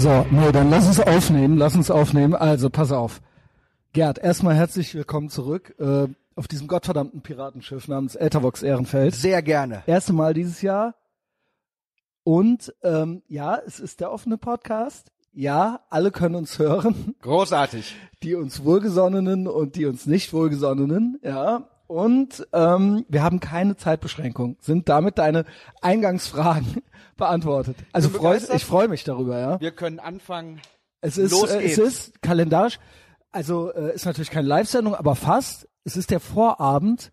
So, nee, dann lass uns aufnehmen, lass uns aufnehmen. Also, pass auf. Gerd, erstmal herzlich willkommen zurück äh, auf diesem gottverdammten Piratenschiff namens Ethervox Ehrenfeld. Sehr gerne. Erste Mal dieses Jahr. Und ähm, ja, es ist der offene Podcast. Ja, alle können uns hören, Großartig. die uns wohlgesonnenen und die uns nicht wohlgesonnenen. Ja, und ähm, wir haben keine Zeitbeschränkung. Sind damit deine Eingangsfragen beantwortet? Also freu, ich freue mich darüber. Ja. Wir können anfangen. Es ist, Los äh, es geht's. ist kalendarisch, also äh, ist natürlich keine Live-Sendung, aber fast. Es ist der Vorabend.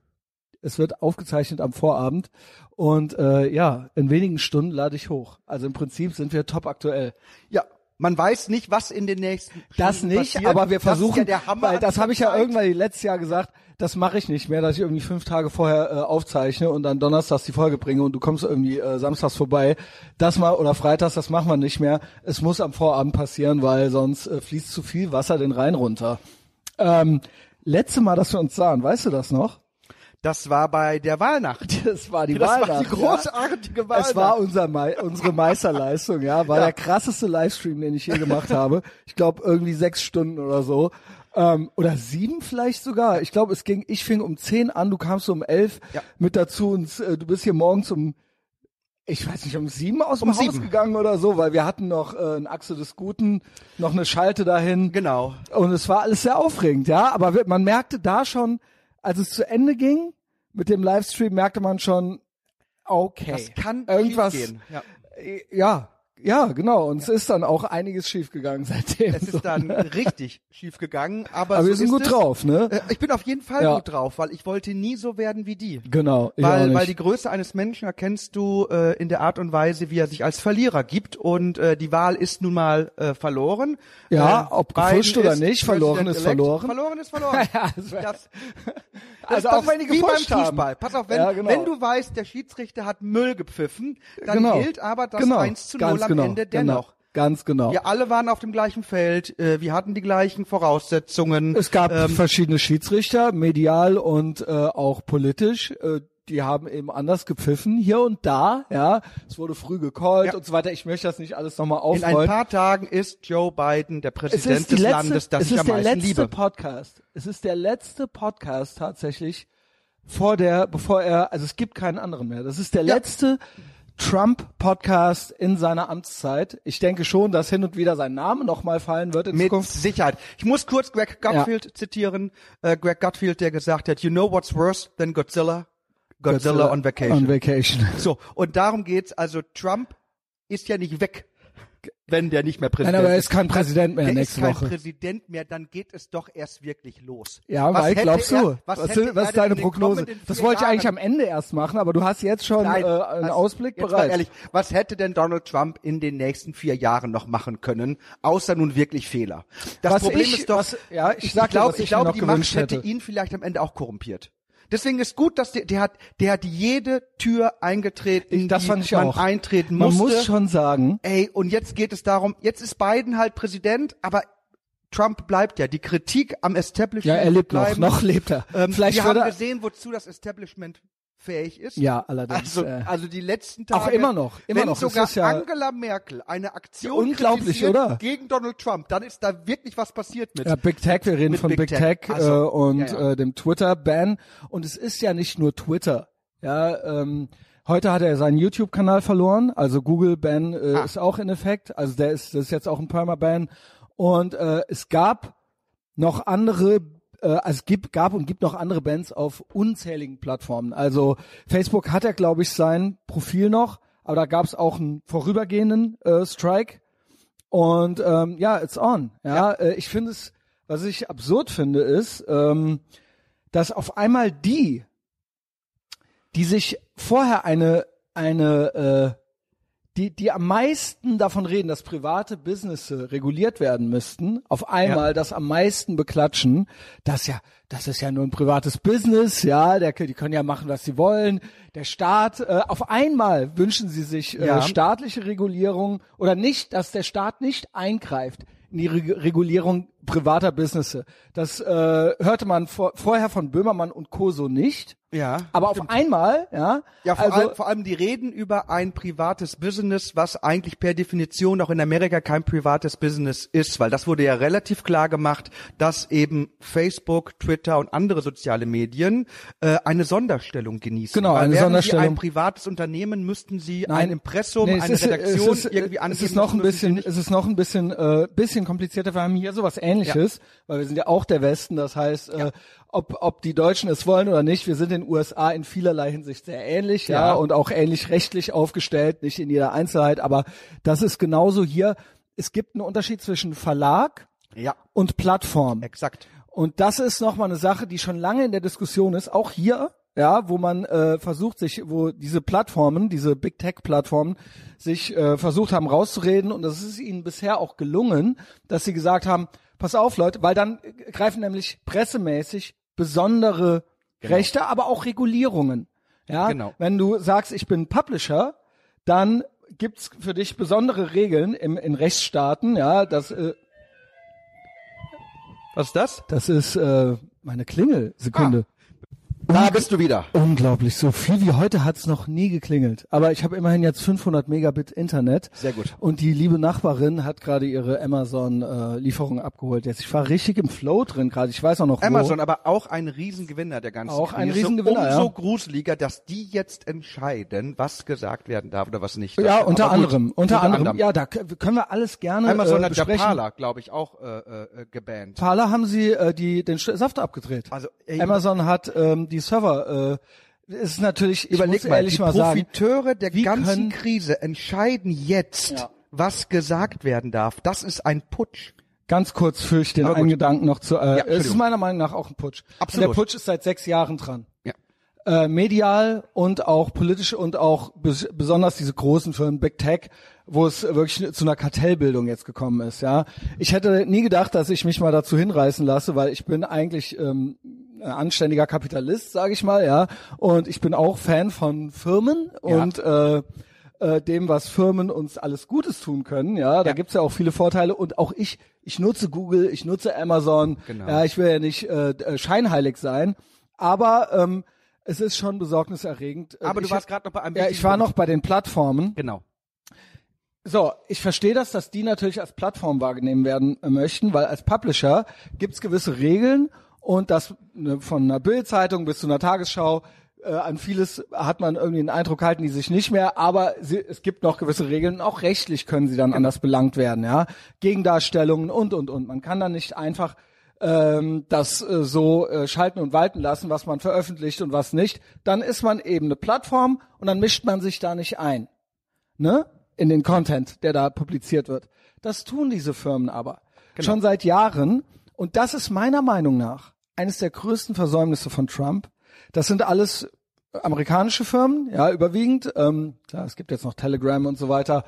Es wird aufgezeichnet am Vorabend. Und äh, ja, in wenigen Stunden lade ich hoch. Also im Prinzip sind wir top aktuell. Ja, man weiß nicht, was in den nächsten Das Stunden nicht, passiert. aber wir Das versuchen, ist ja der Hammer weil das habe ich ja irgendwann letztes Jahr gesagt, das mache ich nicht mehr, dass ich irgendwie fünf Tage vorher äh, aufzeichne und dann donnerstags die Folge bringe und du kommst irgendwie äh, samstags vorbei. Das mal oder freitags, das machen wir nicht mehr. Es muss am Vorabend passieren, weil sonst äh, fließt zu viel Wasser den Rhein runter. Ähm, letzte Mal, dass wir uns sahen, weißt du das noch? Das war bei der Wahlnacht. Das war die Das war Wahlnacht. die großartige ja. Wahlnacht. Es war unser Mei unsere Meisterleistung, ja. War Ja. der krasseste Livestream, den ich je gemacht habe. Ich glaube irgendwie sechs Stunden oder so. Ähm, oder sieben vielleicht sogar. Ich glaube, es ging, ich fing um zehn an, du kamst um elf Ja. mit dazu und äh, du bist hier morgens um ich weiß nicht, um sieben aus dem Um Haus sieben. gegangen oder so, weil wir hatten noch äh, ein Achse des Guten, noch eine Schalte dahin. Genau. Und es war alles sehr aufregend, ja. Aber man merkte da schon, als es zu Ende ging mit dem Livestream, merkte man schon, okay, Das kann irgendwas. schiefgehen. Ja. Ja, ja, genau. Und es ist dann auch einiges schiefgegangen seitdem. Es ist dann richtig schief gegangen, aber, Aber so wir sind gut es. drauf, ne? Äh, Ich bin auf jeden Fall Ja. gut drauf, weil ich wollte nie so werden wie die. Genau. Weil, weil die Größe eines Menschen erkennst du äh, in der Art und Weise, wie er sich als Verlierer gibt. Und äh, die Wahl ist nun mal äh, verloren. Ja, äh, ob gefuscht oder nicht, verloren ist verloren. Verloren ist verloren. Ja, das das, also auch wenn die wie beim gefuscht haben. Fußball. Pass auf, wenn, Ja, genau. wenn du weißt, der Schiedsrichter hat Müll gepfiffen, dann genau. gilt aber das genau. 1 zu 0 Ganz am genau. Ende genau. dennoch. Ganz genau. Wir alle waren auf dem gleichen Feld, äh, wir hatten die gleichen Voraussetzungen. Es gab ähm, verschiedene Schiedsrichter, medial und äh, auch politisch. Äh, die haben eben anders gepfiffen, hier und da, ja. Es wurde früh gecallt Ja. und so weiter. Ich möchte das nicht alles nochmal in ein aufrollen. paar Tagen ist Joe Biden der es Präsident ist des letzte, Landes, das es ich ist am der meisten letzte liebe. Podcast. Es ist der letzte Podcast tatsächlich vor der, bevor er, also es gibt keinen anderen mehr. Das ist der Ja. letzte Trump-Podcast in seiner Amtszeit. Ich denke schon, dass hin und wieder sein Name nochmal fallen wird in Mit Zukunft. Sicherheit. Ich muss kurz Greg Gutfield zitieren. Äh, Greg Gutfield, der gesagt hat, you know what's worse than Godzilla? Godzilla, on vacation. On vacation. so, und darum geht's. Also Trump ist ja nicht weg, wenn der nicht mehr Nein, Präsident aber er ist kein Präsident mehr der nächste ist kein Woche. Präsident mehr, dann geht es doch erst wirklich los. Ja, Was hätte glaubst du? er- was was ist, was er ist deine Prognose? Das wollte ich eigentlich Jahren- am Ende erst machen, aber du hast jetzt schon Nein, äh, einen was- Ausblick bereit. Ehrlich, was hätte denn Donald Trump in den nächsten vier Jahren noch machen können, außer nun wirklich Fehler? Das Was Problem ich- ist doch, was- ja, ich ich, glaube, was ich noch die Macht hätte. ihn vielleicht am Ende auch korrumpiert. Deswegen ist gut, dass der, der hat, der hat jede Tür eingetreten, das die fand ich man auch. eintreten Man musste. muss schon sagen, Ey, und jetzt geht es darum, jetzt ist Biden halt Präsident, aber Trump bleibt ja. Die Kritik am Establishment ja, er lebt noch, bleiben. noch lebt er. Ähm, Vielleicht wir haben gesehen, wozu das Establishment fähig ist. ja, allerdings. Also, äh, also die letzten Tage. Auch immer noch, immer wenn noch. Sogar ja- Angela Merkel eine Aktion Unglaublich, kritisiert oder? gegen Donald Trump, dann ist da wirklich was passiert mit. Ja, Big Tech, wir reden von Big, Big Tech, Tech. äh, Also, und ja, ja. Äh, dem Twitter-Ban. Und es ist ja nicht nur Twitter. Ja, ähm, heute hat er seinen YouTube-Kanal verloren, also Google-Ban äh, Ah. ist auch in Effekt. Also der ist, das ist jetzt auch ein Perma-Ban. Und äh, es gab noch andere äh, also es gibt, gab und gibt noch andere Bands auf unzähligen Plattformen. Also Facebook hat ja, glaube ich, sein Profil noch, aber da gab es auch einen vorübergehenden äh, Strike. Und ähm, ja, it's on. Ja, Äh, ich finde es, was ich absurd finde, ist, ähm, dass auf einmal die, die sich vorher eine eine äh, die, die am meisten davon reden, dass private Businesses reguliert werden müssten, auf einmal das am meisten beklatschen, das ja, das ist ja nur ein privates Business, ja, der, die können ja machen, was sie wollen. Der Staat, äh, auf einmal wünschen sie sich äh, Ja. staatliche Regulierung oder nicht, dass der Staat nicht eingreift in die Re Regulierung privater Business. Das äh, hörte man vor, vorher von Böhmermann und Co. so nicht. Ja. Aber auf einmal, ja. Ja, vor, also, allem, vor allem die reden über ein privates Business, was eigentlich per Definition auch in Amerika kein privates Business ist, weil das wurde ja relativ klar gemacht, dass eben Facebook, Twitter und andere soziale Medien äh, eine Sonderstellung genießen. Genau, weil eine Sonderstellung. Sie ein privates Unternehmen müssten Sie Nein. ein Impressum, Nee, eine ist, Redaktion es ist, irgendwie angeben. Es ist noch ein bisschen, es ist noch ein bisschen, äh, bisschen komplizierter. Wir haben hier sowas Ähnliches, weil wir sind ja auch der Westen. Das heißt, äh, ob, ob die Deutschen es wollen oder nicht, wir sind den USA in vielerlei Hinsicht sehr ähnlich, ja, Ja. und auch ähnlich rechtlich aufgestellt, nicht in jeder Einzelheit, aber das ist genauso hier. Es gibt einen Unterschied zwischen Verlag Ja, und Plattform. exakt. Und das ist nochmal eine Sache, die schon lange in der Diskussion ist, auch hier, ja, wo man äh, versucht sich, wo diese Plattformen, diese Big Tech Plattformen sich äh, versucht haben rauszureden und das ist ihnen bisher auch gelungen, dass sie gesagt haben, pass auf Leute, weil dann äh, greifen nämlich pressemäßig besondere Rechte, aber auch Regulierungen. Ja, Genau. wenn du sagst, ich bin Publisher, dann gibt's für dich besondere Regeln im, in Rechtsstaaten, ja, das äh, Was ist das? das ist äh, meine Klingel. Sekunde. Da bist du wieder. Unglaublich, so viel wie heute hat's noch nie geklingelt. Aber ich habe immerhin jetzt 500 Megabit Internet. Sehr gut. Und die liebe Nachbarin hat gerade ihre Amazon-Lieferung abgeholt. Jetzt ich war richtig im Flow drin gerade. Ich weiß auch noch Amazon, wo. aber auch ein Riesengewinner der ganzen Auch ein Krise. Riesengewinner, Umso ja. gruseliger, dass die jetzt entscheiden, was gesagt werden darf oder was nicht. Ja, unter Aber gut, anderem. Unter, anderem. Ja, da können wir alles gerne Amazon äh, hat ja besprechen. Parler, glaube ich, auch äh, äh, gebannt. Parler haben sie äh, die den Saft abgedreht. Also, ey, Amazon hat ähm, die Server. Äh, ist natürlich. Ich Überleg muss mal, ehrlich die mal sagen. Profiteure der ganzen können- Krise entscheiden jetzt, Ja. was gesagt werden darf. Das ist ein Putsch. Ganz kurz führe ich den Aber einen gut. Gedanken noch zu. Äh, es ist meiner Meinung nach auch ein Putsch. Absolut. Und der Putsch ist seit sechs Jahren dran. Ja. Äh, medial und auch politisch und auch bes besonders diese großen Firmen, Big Tech, wo es wirklich zu einer Kartellbildung jetzt gekommen ist. Ja, ich hätte nie gedacht, dass ich mich mal dazu hinreißen lasse, weil ich bin eigentlich ähm, anständiger Kapitalist, sage ich mal, ja, und ich bin auch Fan von Firmen Ja. und äh, äh, dem, was Firmen uns alles Gutes tun können. Ja, da Ja. gibt's ja auch viele Vorteile und auch ich, ich nutze Google, ich nutze Amazon. Genau. Ja, ich will ja nicht äh, äh, scheinheilig sein, aber ähm, es ist schon besorgniserregend. Äh, Aber du ich warst hab- gerade noch bei einem ja, ich war noch bei den Plattformen. Genau. So, ich verstehe das, dass die natürlich als Plattform wahrgenommen werden möchten, weil als Publisher gibt's gewisse Regeln und das ne, von einer Bildzeitung bis zu einer Tagesschau äh, an vieles hat man irgendwie den Eindruck halten die sich nicht mehr, aber sie, es gibt noch gewisse Regeln und auch rechtlich können sie dann anders belangt werden, ja, Gegendarstellungen und und und. Man kann dann nicht einfach ähm, das äh, so äh, schalten und walten lassen, was man veröffentlicht und was nicht. Dann ist man eben eine Plattform und dann mischt man sich da nicht ein ne, in den Content, der da publiziert wird. Das tun diese Firmen aber schon seit Jahren. Und das ist meiner Meinung nach eines der größten Versäumnisse von Trump. Das sind alles amerikanische Firmen, ja, überwiegend. Ähm, klar, es gibt jetzt noch Telegram und so weiter.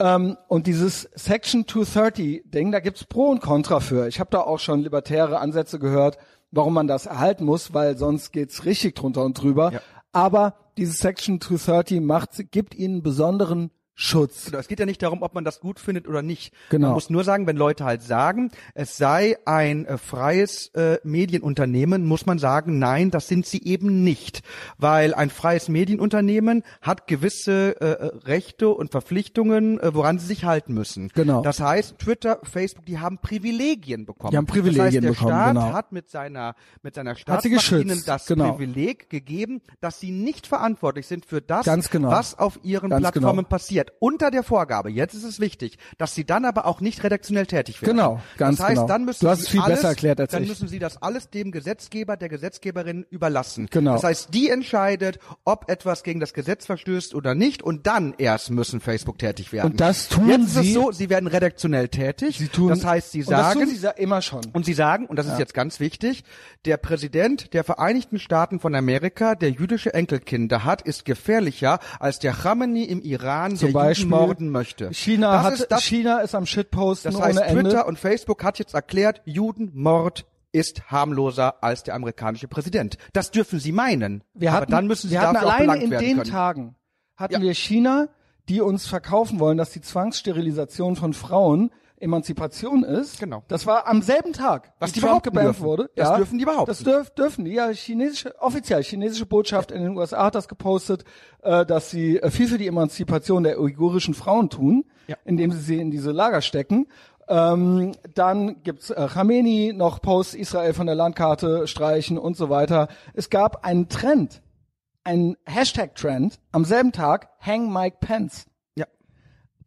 Ähm, und dieses Section 230-Ding, da gibt's Pro und Contra für. Ich habe da auch schon libertäre Ansätze gehört, warum man das erhalten muss, weil sonst geht's richtig drunter und drüber. Ja. Aber dieses Section 230 macht, gibt ihnen besonderen Schutz. Genau, es geht ja nicht darum, ob man das gut findet oder nicht. Genau. Man muss nur sagen, wenn Leute halt sagen, es sei ein äh, freies äh, Medienunternehmen, muss man sagen, nein, das sind sie eben nicht. Weil ein freies Medienunternehmen hat gewisse äh, äh, Rechte und Verpflichtungen, äh, woran sie sich halten müssen. Genau. Das heißt, Twitter, Facebook, die haben Privilegien bekommen. Die haben Privilegien das heißt, der bekommen, Staat genau. hat mit seiner, mit seiner sie Staatsmacht geschützt, ihnen das genau. Privileg gegeben, dass sie nicht verantwortlich sind für das, genau. was auf ihren Ganz Plattformen genau. Passiert. Unter der Vorgabe, jetzt ist es wichtig, dass sie dann aber auch nicht redaktionell tätig werden. Genau, ganz das heißt, genau. Dann müssen Du hast sie es viel alles, besser erklärt als Dann ich. müssen sie das alles dem Gesetzgeber, der Gesetzgeberin überlassen. Genau. Das heißt, die entscheidet, ob etwas gegen das Gesetz verstößt oder nicht und dann erst müssen Facebook tätig werden. Und das tun jetzt ist sie- es so, sie werden redaktionell tätig. Sie tun, das heißt, sie und das sagen, tun sie immer schon. und sie sagen, und das ist jetzt ganz wichtig, der Präsident der Vereinigten Staaten von Amerika, der jüdische Enkelkinder hat, ist gefährlicher als der Khamenei im Iran, Zum der Morden möchte. China das hat, ist das, China ist am Shitposten das heißt. Twitter und Facebook hat jetzt erklärt, Judenmord ist harmloser als der amerikanische Präsident. Das dürfen sie meinen. wir aber hatten, dann müssen sie wir hatten dafür auch belangt in werden den können. Tagen hatten Ja. wir China, die uns verkaufen wollen, dass die Zwangssterilisation von Frauen Emanzipation ist. Genau. Das war am selben Tag, Was die Trump gebannt dürfen. wurde. Das ja, dürfen die behaupten. Das dürf, dürfen die. Ja, chinesische, offiziell chinesische Botschaft in den USA hat das gepostet, äh, dass sie äh, viel für die Emanzipation der uigurischen Frauen tun, Ja. indem sie sie in diese Lager stecken. Ähm, dann gibt's äh, Khamenei, noch Post Israel von der Landkarte streichen und so weiter. Es gab einen Trend, einen Hashtag-Trend am selben Tag, Hang Mike Pence.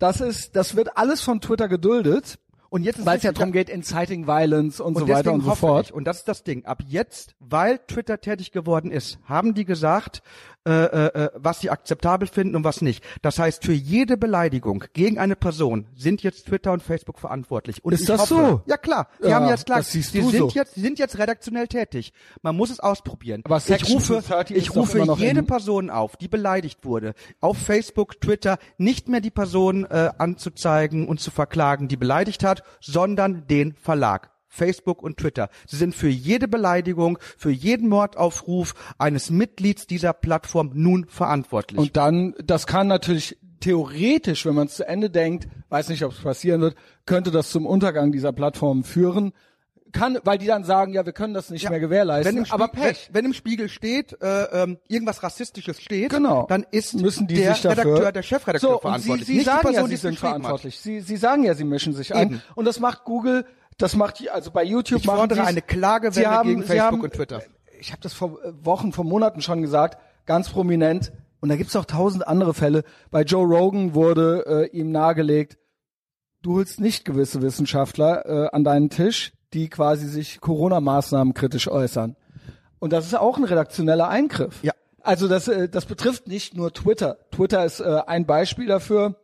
Das ist, das wird alles von Twitter geduldet, Und jetzt ist weil es ja darum geht, inciting violence und, so deswegen weiter und so fort. Ich, und das ist das Ding. Ab jetzt, weil Twitter tätig geworden ist, haben die gesagt, äh, äh, äh, was sie akzeptabel finden und was nicht. Das heißt, für jede Beleidigung gegen eine Person sind jetzt Twitter und Facebook verantwortlich. Und Ist ich das hoffe, so? Ja klar. Sie Ja, haben jetzt klar. sie sind so. jetzt, sie sind jetzt redaktionell tätig. Man muss es ausprobieren. Aber ich rufe, 230 ist ich rufe jede Person auf, die beleidigt wurde, auf Facebook, Twitter, nicht mehr die Person äh, anzuzeigen und zu verklagen, die beleidigt hat, sondern den Verlag. Facebook und Twitter. Sie sind für jede Beleidigung, für jeden Mordaufruf eines Mitglieds dieser Plattform nun verantwortlich. Und dann, das kann natürlich theoretisch, wenn man es zu Ende denkt, weiß nicht, ob es passieren wird, könnte das zum Untergang dieser Plattform führen. Kann, weil die dann sagen, ja, wir können das nicht Ja, mehr gewährleisten, wenn aber Pech. Wenn, wenn im Spiegel steht, äh, ähm, irgendwas Rassistisches steht, Genau. dann ist müssen die der sich dafür, Redakteur, der Chefredakteur so, verantwortlich. Sie, Sie nicht sagen die Person, ja, Sie sind verantwortlich. Sie, Sie sagen ja, Sie mischen sich ein. Eben. Und das macht Google, das macht also bei YouTube Ich machen fordere eine Klagewelle haben, gegen Facebook haben, und Twitter. Ich habe das vor äh, Wochen, vor Monaten schon gesagt, ganz prominent. Und da gibt's auch tausend andere Fälle. Bei Joe Rogan wurde äh, ihm nahegelegt, du holst nicht gewisse Wissenschaftler äh, an deinen Tisch, die quasi sich Corona-Maßnahmen kritisch äußern. Und das ist auch ein redaktioneller Eingriff. Ja. Also das, äh, das betrifft nicht nur Twitter. Twitter ist äh, ein Beispiel dafür.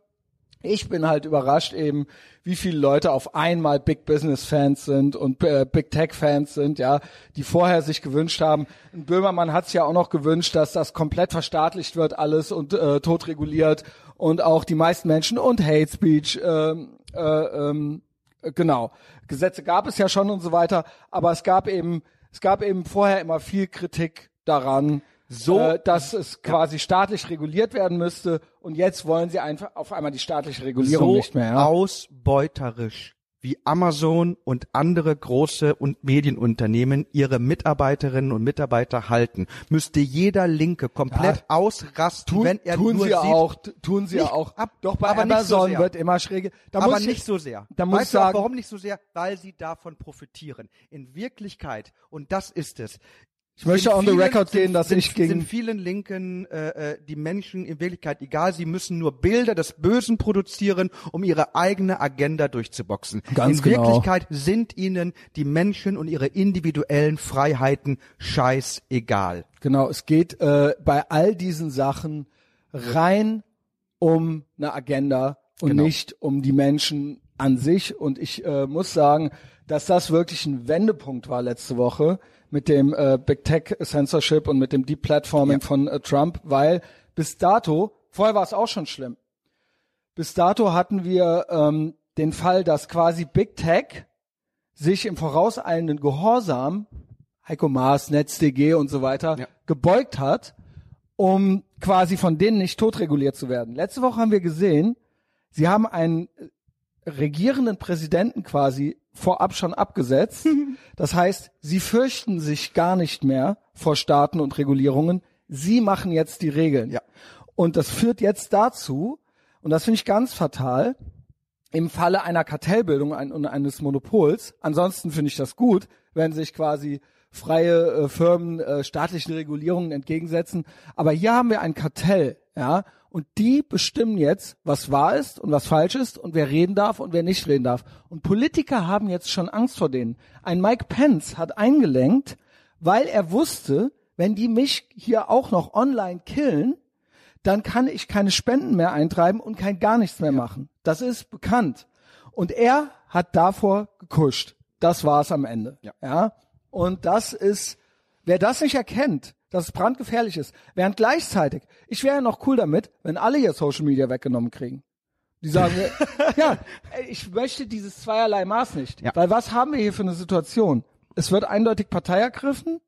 Ich bin halt überrascht eben, wie viele Leute auf einmal Big Business Fans sind und äh, Big Tech Fans sind, ja, die vorher sich gewünscht haben. Ein Böhmermann hat es ja auch noch gewünscht, dass das komplett verstaatlicht wird alles und äh, totreguliert und auch die meisten Menschen und Hate Speech, ähm, äh, ähm, äh, genau. Gesetze gab es ja schon und so weiter, aber es gab eben, es gab eben vorher immer viel Kritik daran, So- äh, dass es quasi staatlich reguliert werden müsste und jetzt wollen sie einfach auf einmal die staatliche Regulierung so nicht mehr. Ja? ausbeuterisch wie Amazon und andere große und Medienunternehmen ihre Mitarbeiterinnen und Mitarbeiter halten, müsste jeder Linke komplett Ja. ausrasten, Tun, wenn er tun nur sie sieht, auch, tun sie Nicht auch. ab- Doch bei aber so Amazon sehr. wird immer schräge. Da aber muss ich, nicht so sehr. Da muss weißt ich du sagen, warum nicht so sehr? Weil sie davon profitieren. In Wirklichkeit, und das ist es. Ich möchte on the record sind, gehen, dass sind, ich gegen- sind vielen Linken äh, äh, die Menschen in Wirklichkeit egal. Sie müssen nur Bilder des Bösen produzieren, um ihre eigene Agenda durchzuboxen. Ganz in genau. Wirklichkeit sind ihnen die Menschen und ihre individuellen Freiheiten scheißegal. Genau, es geht äh, bei all diesen Sachen rein um eine Agenda und Genau. nicht um die Menschen an sich. Und ich äh, muss sagen, dass das wirklich ein Wendepunkt war letzte Woche mit dem äh, Big Tech Censorship und mit dem Deplatforming Ja. von äh, Trump, weil bis dato, vorher war es auch schon schlimm. Bis dato hatten wir ähm, den Fall, dass quasi Big Tech sich im vorauseilenden Gehorsam, Heiko Maas, NetzDG und so weiter, Ja. gebeugt hat, um quasi von denen nicht totreguliert zu werden. Letzte Woche haben wir gesehen, sie haben einen äh, regierenden Präsidenten quasi vorab schon abgesetzt. Das heißt, sie fürchten sich gar nicht mehr vor Staaten und Regulierungen. Sie machen jetzt die Regeln. Ja. Und das führt jetzt dazu, und das finde ich ganz fatal, im Falle einer Kartellbildung ein, und eines Monopols, ansonsten finde ich das gut, wenn sich quasi freie äh, Firmen äh, staatlichen Regulierungen entgegensetzen. Aber hier haben wir ein Kartell, ja, und die bestimmen jetzt, was wahr ist und was falsch ist und wer reden darf und wer nicht reden darf. Und Politiker haben jetzt schon Angst vor denen. Ein Mike Pence hat eingelenkt, weil er wusste, wenn die mich hier auch noch online killen, dann kann ich keine Spenden mehr eintreiben und kein gar nichts mehr machen. Das ist bekannt. Und er hat davor gekuscht. Das war es am Ende. Ja. ja. Und das ist, wer das nicht erkennt, dass es brandgefährlich ist, während gleichzeitig, ich wäre ja noch cool damit, wenn alle ihr Social Media weggenommen kriegen. Die sagen, ja, ich möchte dieses zweierlei Maß nicht. Ja. Weil was haben wir hier für eine Situation? Es wird eindeutig Partei ergriffen.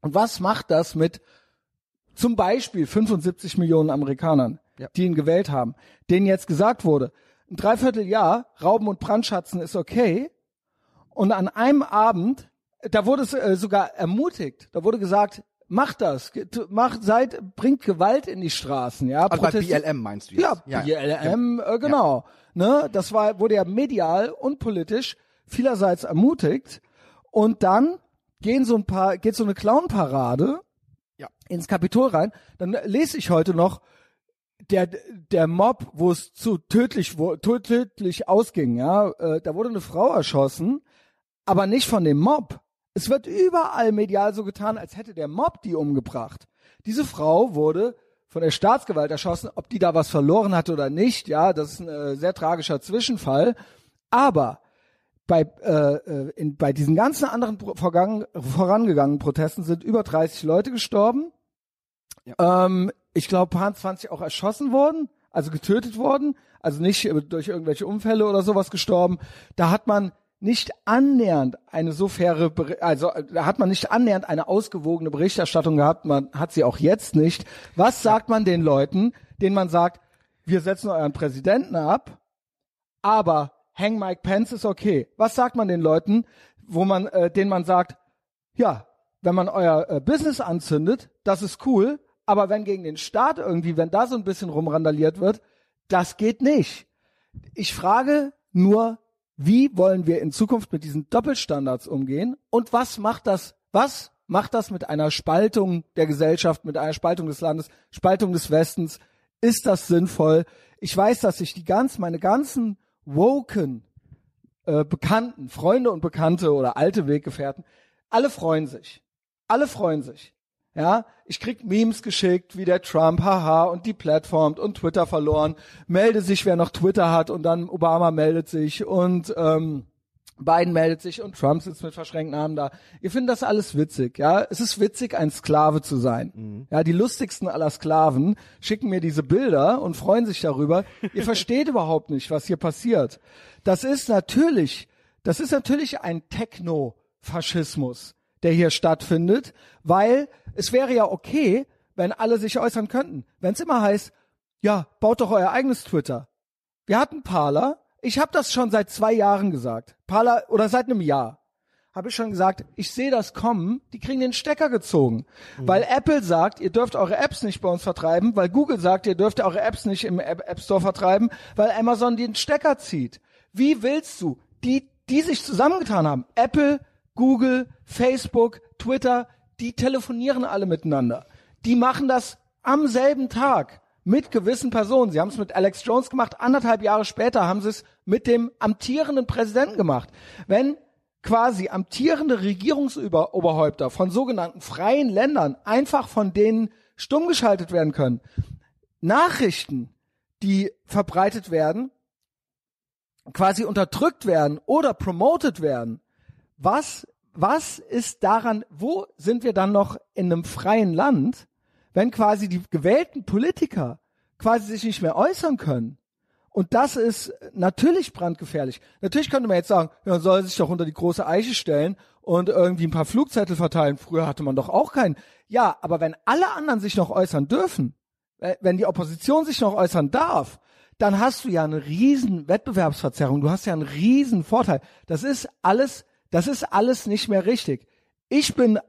Und was macht das mit zum Beispiel 75 Millionen Amerikanern, Ja. die ihn gewählt haben, denen jetzt gesagt wurde, ein Dreivierteljahr Rauben und Brandschatzen ist okay. Und an einem Abend, da wurde es äh, sogar ermutigt, da wurde gesagt, macht das, macht, seid, bringt Gewalt in die Straßen, ja. Also bei Protesti- BLM meinst du jetzt? Ja, BLM, äh, genau. Ne, das war, wurde ja medial und politisch vielerseits ermutigt. Und dann gehen so ein paar, geht so eine Clown-Parade Ja. ins Kapitol rein. Dann lese ich heute noch, der, der Mob, wo es zu tödlich, wo, tö- tödlich ausging, ja, äh, da wurde eine Frau erschossen, aber nicht von dem Mob. Es wird überall medial so getan, als hätte der Mob die umgebracht. Diese Frau wurde von der Staatsgewalt erschossen, ob die da was verloren hat oder nicht, ja, das ist ein äh, sehr tragischer Zwischenfall. Aber bei, äh, äh, in, bei diesen ganzen anderen vorgang, vorangegangenen Protesten sind über 30 Leute gestorben. Ähm, ich glaube, paar 20 auch erschossen worden, also getötet worden, also nicht äh, durch irgendwelche Unfälle oder sowas gestorben. Da hat man nicht annähernd eine so faire, also äh, da hat man nicht annähernd eine ausgewogene Berichterstattung gehabt. Man hat sie auch jetzt nicht. Was sagt man den Leuten, denen man sagt, wir setzen euren Präsidenten ab, aber Hang Mike Pence ist okay. Was sagt man den Leuten, wo man, äh, denen man sagt, ja, wenn man euer äh, Business anzündet, das ist cool, aber wenn gegen den Staat irgendwie, wenn da so ein bisschen rumrandaliert wird, das geht nicht. Ich frage nur, wie wollen wir in Zukunft mit diesen Doppelstandards umgehen und was macht das, was macht das mit einer Spaltung der Gesellschaft, mit einer Spaltung des Landes, Spaltung des Westens? Ist das sinnvoll? Ich weiß, dass sich die ganz, meine ganzen woken äh, Bekannten, Freunde und Bekannte oder alte Weggefährten, alle freuen sich. Alle freuen sich. Ja, ich krieg Memes geschickt, wie der Trump, haha, und die Plattform und Twitter verloren. Melde sich, wer noch Twitter hat, und dann Obama meldet sich und ähm, Biden meldet sich und Trump sitzt mit verschränkten Armen da. Ihr findet das alles witzig, ja? Es ist witzig, ein Sklave zu sein. Ja, die lustigsten aller Sklaven schicken mir diese Bilder und freuen sich darüber. Ihr versteht überhaupt nicht, was hier passiert. Das ist natürlich, das ist natürlich ein Techno-Faschismus, der hier stattfindet, weil es wäre ja okay, wenn alle sich äußern könnten. Wenn es immer heißt, ja, baut doch euer eigenes Twitter. Wir hatten Parler. Ich habe das schon seit zwei Jahren gesagt. Parler oder seit einem Jahr habe ich schon gesagt, ich sehe das kommen, die kriegen den Stecker gezogen. Weil Apple sagt, ihr dürft eure Apps nicht bei uns vertreiben, weil Google sagt, ihr dürft eure Apps nicht im App, App Store vertreiben, weil Amazon den Stecker zieht. Wie willst du, die, die sich zusammengetan haben, Apple, Google, Facebook, Twitter, die telefonieren alle miteinander. Die machen das am selben Tag mit gewissen Personen. Sie haben es mit Alex Jones gemacht. Anderthalb Jahre später haben sie es mit dem amtierenden Präsidenten gemacht. Wenn quasi amtierende Regierungsoberhäupter von sogenannten freien Ländern einfach von denen stumm geschaltet werden können, Nachrichten, die verbreitet werden, quasi unterdrückt werden oder promoted werden, was, was ist daran, wo sind wir dann noch in einem freien Land, wenn quasi die gewählten Politiker quasi sich nicht mehr äußern können? Und das ist natürlich brandgefährlich. Natürlich könnte man jetzt sagen, man soll sich doch unter die große Eiche stellen und irgendwie ein paar Flugzettel verteilen. Früher hatte man doch auch keinen. Ja, aber wenn alle anderen sich noch äußern dürfen, äh, wenn die Opposition sich noch äußern darf, dann hast du ja eine riesen Wettbewerbsverzerrung. Du hast ja einen riesen Vorteil. Das ist alles, das ist alles nicht mehr richtig. Ich bin,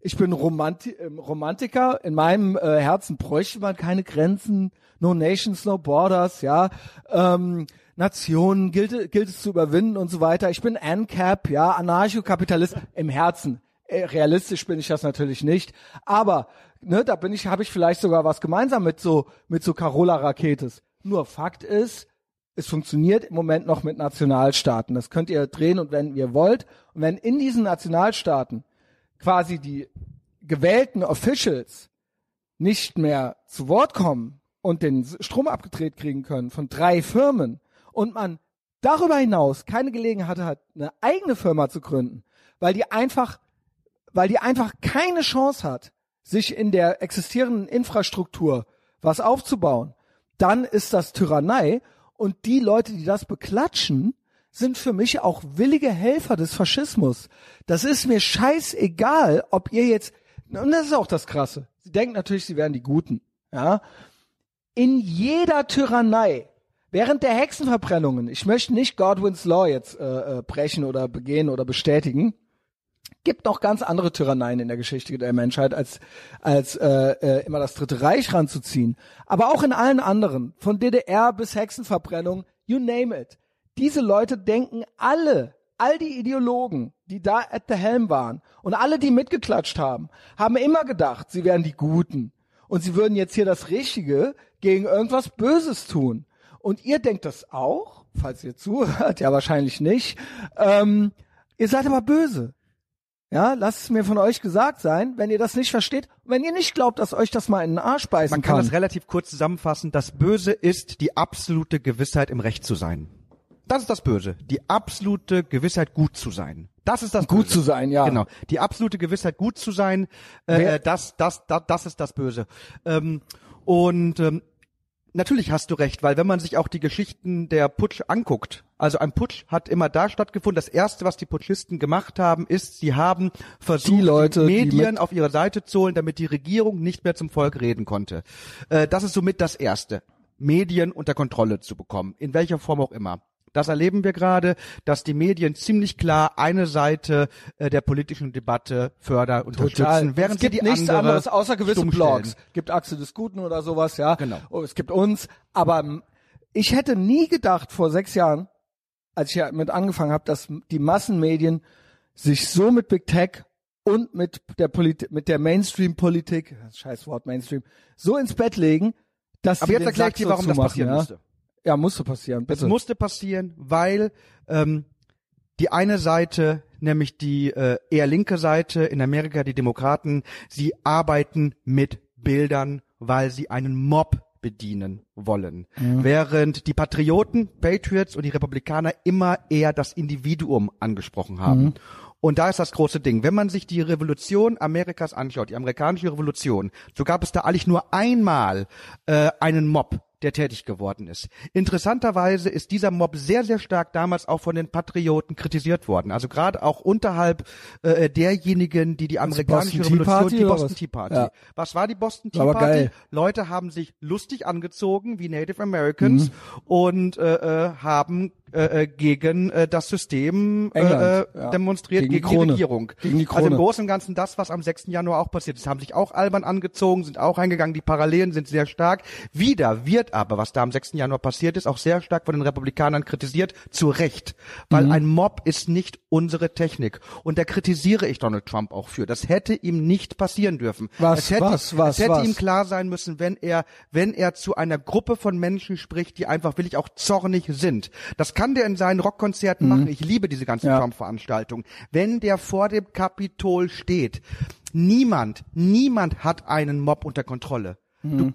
ich bin Romanti ähm, Romantiker. In meinem äh, Herzen bräuchte man keine Grenzen. No nations, no borders, ja. Ähm, Nationen gilt, gilt es zu überwinden und so weiter. Ich bin ANCAP, ja, Anarchokapitalist im Herzen. Äh, realistisch bin ich das natürlich nicht. Aber, ne, da bin ich, habe ich vielleicht sogar was gemeinsam mit so, mit so Carola Raketes. Nur Fakt ist, es funktioniert im Moment noch mit Nationalstaaten. Das könnt ihr drehen und wenn ihr wollt. Und wenn in diesen Nationalstaaten quasi die gewählten Officials nicht mehr zu Wort kommen und den Strom abgedreht kriegen können von drei Firmen und man darüber hinaus keine Gelegenheit hat, eine eigene Firma zu gründen, weil die einfach, weil die einfach keine Chance hat, sich in der existierenden Infrastruktur was aufzubauen, dann ist das Tyrannei und die Leute, die das beklatschen, sind für mich auch willige Helfer des Faschismus. Das ist mir scheißegal, ob ihr jetzt, und das ist auch das Krasse. Sie denken natürlich, sie wären die Guten, ja. In jeder Tyrannei, Während der Hexenverbrennungen, ich möchte nicht Godwins Law jetzt äh, äh, brechen oder begehen oder bestätigen, gibt noch ganz andere Tyranneien in der Geschichte der Menschheit, als, als äh, äh, immer das Dritte Reich ranzuziehen. Aber auch in allen anderen, von DDR bis Hexenverbrennung, you name it. Diese Leute denken alle, all die Ideologen, die da at the helm waren und alle, die mitgeklatscht haben, haben immer gedacht, sie wären die Guten. Und sie würden jetzt hier das Richtige gegen irgendwas Böses tun. Und ihr denkt das auch, falls ihr zuhört, ja wahrscheinlich nicht. Ähm, ihr seid aber böse. Ja, lasst es mir von euch gesagt sein, wenn ihr das nicht versteht, wenn ihr nicht glaubt, dass euch das mal in den Arsch beißen Man kann kann. das relativ kurz zusammenfassen. Das Böse ist die absolute Gewissheit, im Recht zu sein. Das ist das Böse. Die absolute Gewissheit, gut zu sein. Das ist das Gut Böse. zu sein, ja. Genau. Die absolute Gewissheit, gut zu sein, äh, das, das, das, das ist das Böse. Ähm, und ähm, natürlich hast du recht, weil wenn man sich auch die Geschichten der Putsch anguckt, also ein Putsch hat immer da stattgefunden. Das erste, was die Putschisten gemacht haben, ist, sie haben versucht, Die Leute, die Medien mit- auf ihre Seite zu holen, damit die Regierung nicht mehr zum Volk reden konnte. Äh, das ist somit das Erste. Medien unter Kontrolle zu bekommen, in welcher Form auch immer. Das erleben wir gerade, dass die Medien ziemlich klar eine Seite äh, der politischen Debatte fördern und unterstützen, während es gibt sie die nichts andere anderes außer gewisse Blogs. stellen. Gibt Achse des Guten oder sowas, ja. Genau. Oh, es gibt uns, aber ähm, ich hätte nie gedacht vor sechs Jahren, als ich ja mit angefangen habe, dass die Massenmedien sich so mit Big Tech und mit der Politik, mit der Mainstream-Politik, scheiß Wort Mainstream, so ins Bett legen, dass Aber sie jetzt erkläre ich dir, so warum das zumachen, passieren ja? musste. Ja, musste passieren, Es bitte. musste passieren, weil ähm, die eine Seite, nämlich die äh, eher linke Seite in Amerika, die Demokraten, sie arbeiten mit Bildern, weil sie einen Mob bedienen wollen. Während die Patrioten, Patriots und die Republikaner immer eher das Individuum angesprochen haben. Und da ist das große Ding. Wenn man sich die Revolution Amerikas anschaut, die amerikanische Revolution, so gab es da eigentlich nur einmal äh, einen Mob, der tätig geworden ist. Interessanterweise ist dieser Mob sehr, sehr stark damals auch von den Patrioten kritisiert worden. Also gerade auch unterhalb äh, derjenigen, die die amerikanische Tea Revolution, die Boston was? Tea Party. Ja. Was war die Boston Tea Aber Party? geil. Leute haben sich lustig angezogen wie Native Americans Mhm. und äh, äh, haben äh, äh, gegen äh, das System äh, England, äh, ja. demonstriert, Gegen gegen, die Krone. die Regierung. Gegen die Also im Krone. Großen und Ganzen das, was am 6. Januar auch passiert ist. Haben sich auch albern angezogen, sind auch reingegangen, die Parallelen sind sehr stark. Wieder wird aber, was da am 6. Januar passiert ist, auch sehr stark von den Republikanern kritisiert, zu Recht. Mhm. Weil ein Mob ist nicht unsere Technik. Und da kritisiere ich Donald Trump auch für. Das hätte ihm nicht passieren dürfen. Was, es hätte, was, was, es hätte was? ihm klar sein müssen, wenn er, wenn er zu einer Gruppe von Menschen spricht, die einfach wirklich auch zornig sind. Das kann der in seinen Rockkonzerten machen. Ich liebe diese ganzen Mhm. Ja. Trump-Veranstaltungen. Wenn der vor dem Kapitol steht, niemand, niemand hat einen Mob unter Kontrolle. Mhm. Du,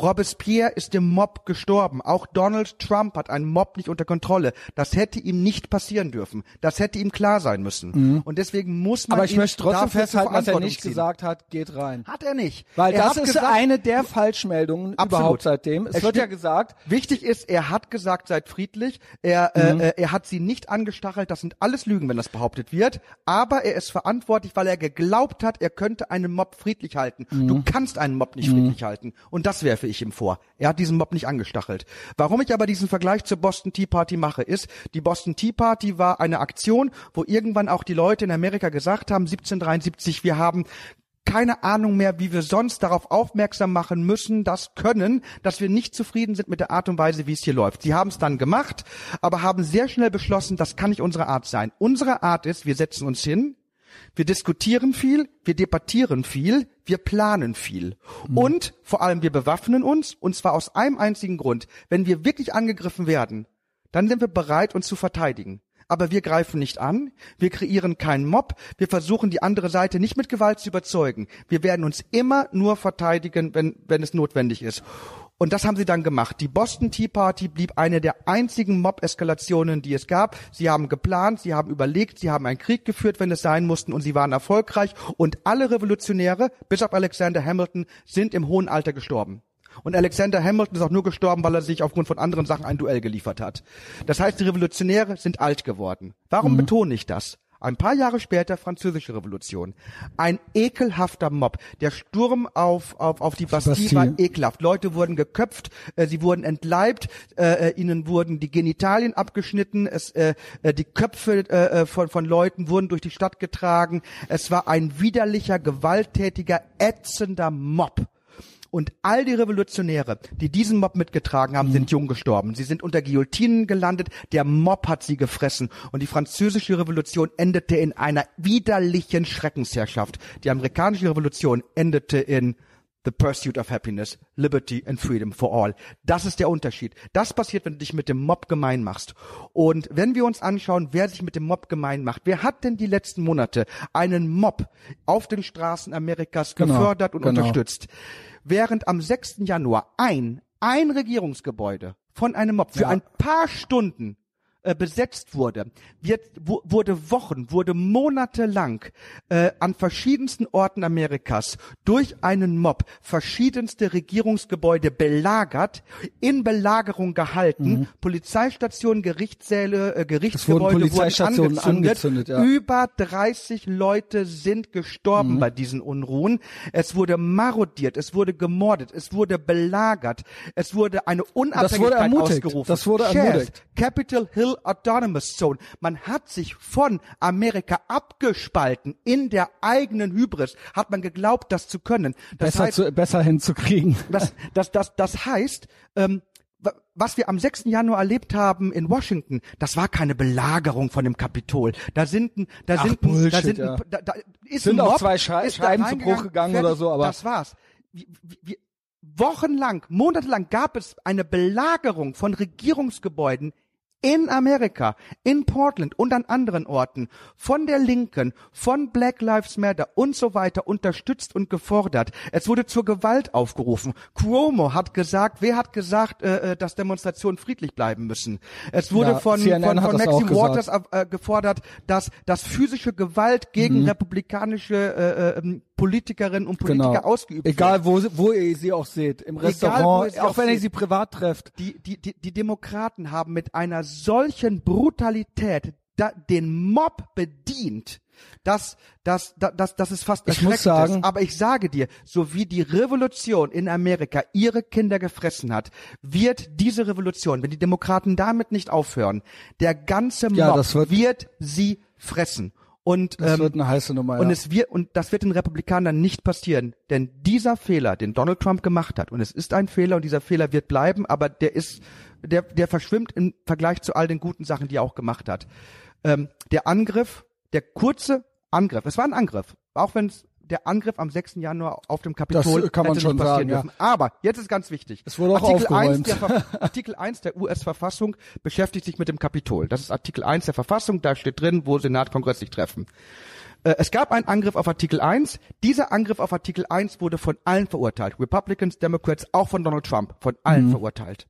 Robespierre ist im Mob gestorben. Auch Donald Trump hat einen Mob nicht unter Kontrolle. Das hätte ihm nicht passieren dürfen. Das hätte ihm klar sein müssen. Und deswegen muss man Mhm. aber ich ihn möchte trotzdem festhalten, dass er nicht ziehen. gesagt hat, geht rein. Hat er nicht. Weil er das ist gesagt, eine der Falschmeldungen Absolut. überhaupt seitdem. Es, Es wird ja gesagt, Wichtig ist, er hat gesagt, seid friedlich. Er, Mhm. äh, äh, er hat sie nicht angestachelt. Das sind alles Lügen, wenn das behauptet wird. Aber er ist verantwortlich, weil er geglaubt hat, er könnte einen Mob friedlich halten. Mhm. Du kannst einen Mob nicht friedlich halten. Und das werfe ich ihm vor. Er hat diesen Mob nicht angestachelt. Warum ich aber diesen Vergleich zur Boston Tea Party mache, ist, die Boston Tea Party war eine Aktion, wo irgendwann auch die Leute in Amerika gesagt haben, 1773, wir haben keine Ahnung mehr, wie wir sonst darauf aufmerksam machen müssen, das können, dass wir nicht zufrieden sind mit der Art und Weise, wie es hier läuft. Sie haben es dann gemacht, aber haben sehr schnell beschlossen, das kann nicht unsere Art sein. Unsere Art ist, wir setzen uns hin, wir diskutieren viel, wir debattieren viel, wir planen viel. Und vor allem wir bewaffnen uns, und zwar aus einem einzigen Grund. Wenn wir wirklich angegriffen werden, dann sind wir bereit, uns zu verteidigen. Aber wir greifen nicht an, wir kreieren keinen Mob, wir versuchen die andere Seite nicht mit Gewalt zu überzeugen. Wir werden uns immer nur verteidigen, wenn, wenn es notwendig ist. Und das haben sie dann gemacht. Die Boston Tea Party blieb eine der einzigen Mob-Eskalationen, die es gab. Sie haben geplant, sie haben überlegt, sie haben einen Krieg geführt, wenn es sein mussten, und sie waren erfolgreich. Und alle Revolutionäre, bis auf Alexander Hamilton, sind im hohen Alter gestorben. Und Alexander Hamilton ist auch nur gestorben, weil er sich aufgrund von anderen Sachen ein Duell geliefert hat. Das heißt, die Revolutionäre sind alt geworden. Warum betone ich das? Ein paar Jahre später französische Revolution. Ein ekelhafter Mob. Der Sturm auf, auf, auf die Bastille, war ekelhaft. Leute wurden geköpft, äh, sie wurden entleibt, äh, äh, ihnen wurden die Genitalien abgeschnitten, es, äh, äh, die Köpfe äh, äh, von, von Leuten wurden durch die Stadt getragen. Es war ein widerlicher, gewalttätiger, ätzender Mob. Und all die Revolutionäre, die diesen Mob mitgetragen haben, sind jung gestorben. Sie sind unter Guillotinen gelandet. Der Mob hat sie gefressen. Und die französische Revolution endete in einer widerlichen Schreckensherrschaft. Die amerikanische Revolution endete in The Pursuit of Happiness, Liberty and Freedom for All. Das ist der Unterschied. Das passiert, wenn du dich mit dem Mob gemein machst. Und wenn wir uns anschauen, wer sich mit dem Mob gemein macht, wer hat denn die letzten Monate einen Mob auf den Straßen Amerikas Genau, gefördert und genau. unterstützt? Während am 6. Januar ein, ein Regierungsgebäude von einem Mob für Ja. ein paar Stunden äh, besetzt wurde, wird, wu- wurde Wochen, wurde monatelang äh, an verschiedensten Orten Amerikas durch einen Mob verschiedenste Regierungsgebäude belagert, in Belagerung gehalten, Polizeistationen, Gerichtssäle, äh, Gerichtsgebäude wurden Polizeistationen angezündet. angezündet, ja. Über 30 Leute sind gestorben Mhm. bei diesen Unruhen. Es wurde marodiert, es wurde gemordet, es wurde belagert, es wurde eine Unabhängigkeit wurde ermutigt. ausgerufen. Das wurde ermutigt. Capitol Hill Autonomous Zone. Man hat sich von Amerika abgespalten. In der eigenen Hybris hat man geglaubt, das zu können. Das besser, heißt, zu, besser hinzukriegen. das, das, das, das heißt, ähm, wa- was wir am 6. Januar erlebt haben in Washington, das war keine Belagerung von dem Kapitol. Da sind, ein- da Ach, sind, ein- da Bullshit, sind, ja. da, da ist Sind ein auch Mob, zwei Schei- ist da Scheiben zu Bruch gegangen fertig, oder so, aber- das war's. Wir, wir, wochenlang, monatelang gab es eine Belagerung von Regierungsgebäuden in Amerika, in Portland und an anderen Orten von der Linken, von Black Lives Matter und so weiter unterstützt und gefordert. Es wurde zur Gewalt aufgerufen. Cuomo hat gesagt, wer hat gesagt, äh, äh, dass Demonstrationen friedlich bleiben müssen? Es wurde Ja, von, CNN von, von Maxine auch Waters äh, gefordert, dass, dass physische Gewalt gegen Mhm. republikanische äh, äh, Politikerinnen und Politiker Genau. ausgeübt. Egal, wo, wo ihr sie auch seht. Im Restaurant, auch auch wenn ihr sie privat trefft. die, die, die, die Demokraten haben mit einer solchen Brutalität da, den Mob bedient, dass, dass, dass, dass, es fast Ich muss erschreckend sagen- ist. Aber ich sage dir, so wie die Revolution in Amerika ihre Kinder gefressen hat, wird diese Revolution, wenn die Demokraten damit nicht aufhören, der ganze Ja, Mob das wird- wird sie fressen. Und, Das ähm, wird eine heiße Nummer. und ja. es wird, und das wird den Republikanern nicht passieren. Denn dieser Fehler, den Donald Trump gemacht hat, und es ist ein Fehler und dieser Fehler wird bleiben, aber der ist, der, der verschwimmt im Vergleich zu all den guten Sachen, die er auch gemacht hat. Ähm, der Angriff, der kurze Angriff, es war ein Angriff, auch wenn es der Angriff am 6. Januar auf dem Kapitol Das kann man schon sagen, ja. Aber jetzt ist ganz wichtig. Es wurde auch Artikel 1 aufgeräumt. der, Artikel 1 der US-Verfassung beschäftigt sich mit dem Kapitol. Das ist Artikel 1 der Verfassung, da steht drin, wo Senat, Kongress sich treffen. Äh, Es gab einen Angriff auf Artikel 1. Dieser Angriff auf Artikel 1 wurde von allen verurteilt. Republicans, Democrats, auch von Donald Trump, von allen verurteilt.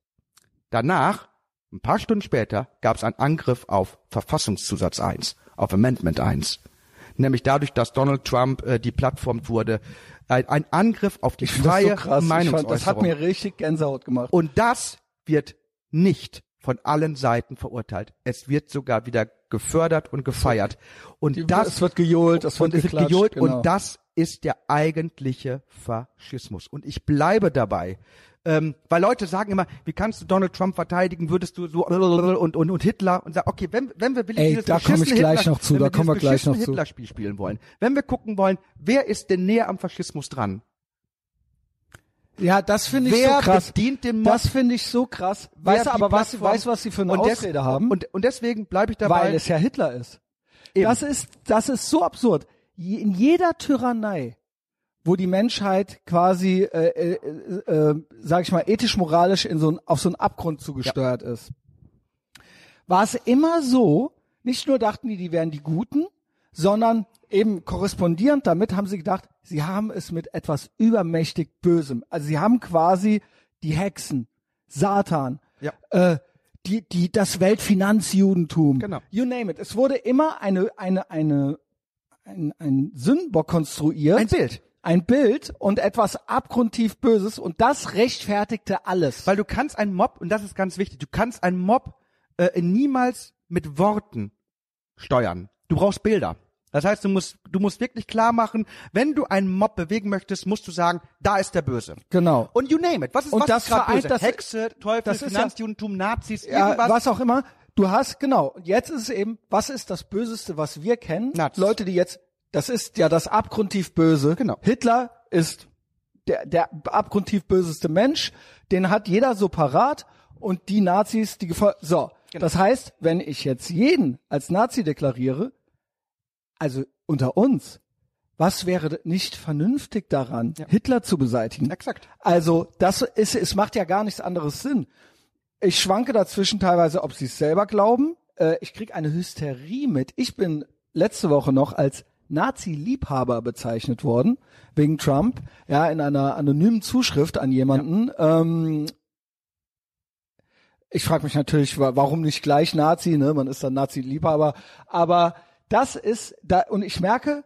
Danach, ein paar Stunden später, gab es einen Angriff auf Verfassungszusatz 1, auf Amendment 1. Nämlich dadurch, dass Donald Trump äh, die Plattform wurde, ein, ein Angriff auf die Ich freie so krass. Meinungsäußerung. fand, das hat mir richtig Gänsehaut gemacht. Und das wird nicht von allen Seiten verurteilt. Es wird sogar wieder gefördert und gefeiert. Und das es wird gejohlt, es wird und es wird gejohlt genau. und das ist der eigentliche Faschismus. Und ich bleibe dabei. Ähm, weil Leute sagen immer, wie kannst du Donald Trump verteidigen, würdest du so und, und, und Hitler und sagen, okay, wenn, wenn wir wirklich Ey, dieses da komm ich gleich Hitler, noch zu, da kommen wir gleich noch zu. Hitler-Spiel spielen wollen, wenn wir gucken wollen, wer ist denn näher am Faschismus dran? Ja, das finde ich Wer so krass. bedient den Mob? Das finde ich so krass. Weißt du aber, was, du, was sie für eine und Ausrede haben? Und, und deswegen bleibe ich dabei. Weil es ja Hitler ist. Eben. Das ist, das ist so absurd. In jeder Tyrannei, wo die Menschheit quasi, äh, äh, äh, sag ich mal, ethisch-moralisch in so ein, auf so einen Abgrund zugesteuert ist, war es immer so, nicht nur dachten die, die wären die Guten, sondern eben korrespondierend damit haben sie gedacht, sie haben es mit etwas übermächtig Bösem. Also sie haben quasi die Hexen, Satan, Ja. äh, die, die, das Weltfinanzjudentum. Genau. You name it. Es wurde immer eine, eine, eine, ein, ein Sündenbock konstruiert. Ein Bild. Ein Bild und etwas abgrundtief Böses und das rechtfertigte alles. Weil du kannst einen Mob, und das ist ganz wichtig, du kannst einen Mob äh, niemals mit Worten steuern. Du brauchst Bilder. Das heißt, du musst, du musst wirklich klar machen, wenn du einen Mob bewegen möchtest, musst du sagen, da ist der Böse. Genau. Und you name it. Was ist, Und was das ist vereint böse? das- Hexe, Teufel, das ist ja- Finanzjudentum, Nazis, Ja, irgendwas. was auch immer. Du hast, genau, jetzt ist es eben, was ist das Böseste, was wir kennen? Nazis. Leute, die jetzt, das ist ja das abgrundtief Böse. Genau. Hitler ist der, der abgrundtief böseste Mensch, den hat jeder so parat und die Nazis, die gefol so. Genau. Das heißt, wenn ich jetzt jeden als Nazi deklariere, also unter uns, was wäre nicht vernünftig daran, Hitler zu beseitigen? Exakt. Also das ist, es macht ja gar nichts anderes Sinn. Ich schwanke dazwischen teilweise, ob sie es selber glauben. Äh, ich krieg eine Hysterie mit. Ich bin letzte Woche noch als Nazi-Liebhaber bezeichnet worden wegen Trump, ja in einer anonymen Zuschrift an jemanden. Ähm, ich frage mich natürlich, wa- warum nicht gleich Nazi? Ne, man ist dann Nazi-Liebhaber. Aber das ist da und ich merke,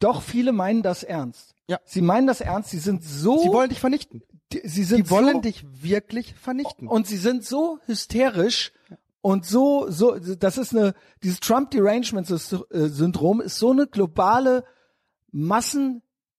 doch viele meinen das ernst. Ja. Sie meinen das ernst. Sie sind so Sie wollen dich vernichten. die, sie sind Die wollen so, dich wirklich vernichten. und sie sind so hysterisch und so so das ist eine dieses Trump Derangement Syndrom ist so eine globale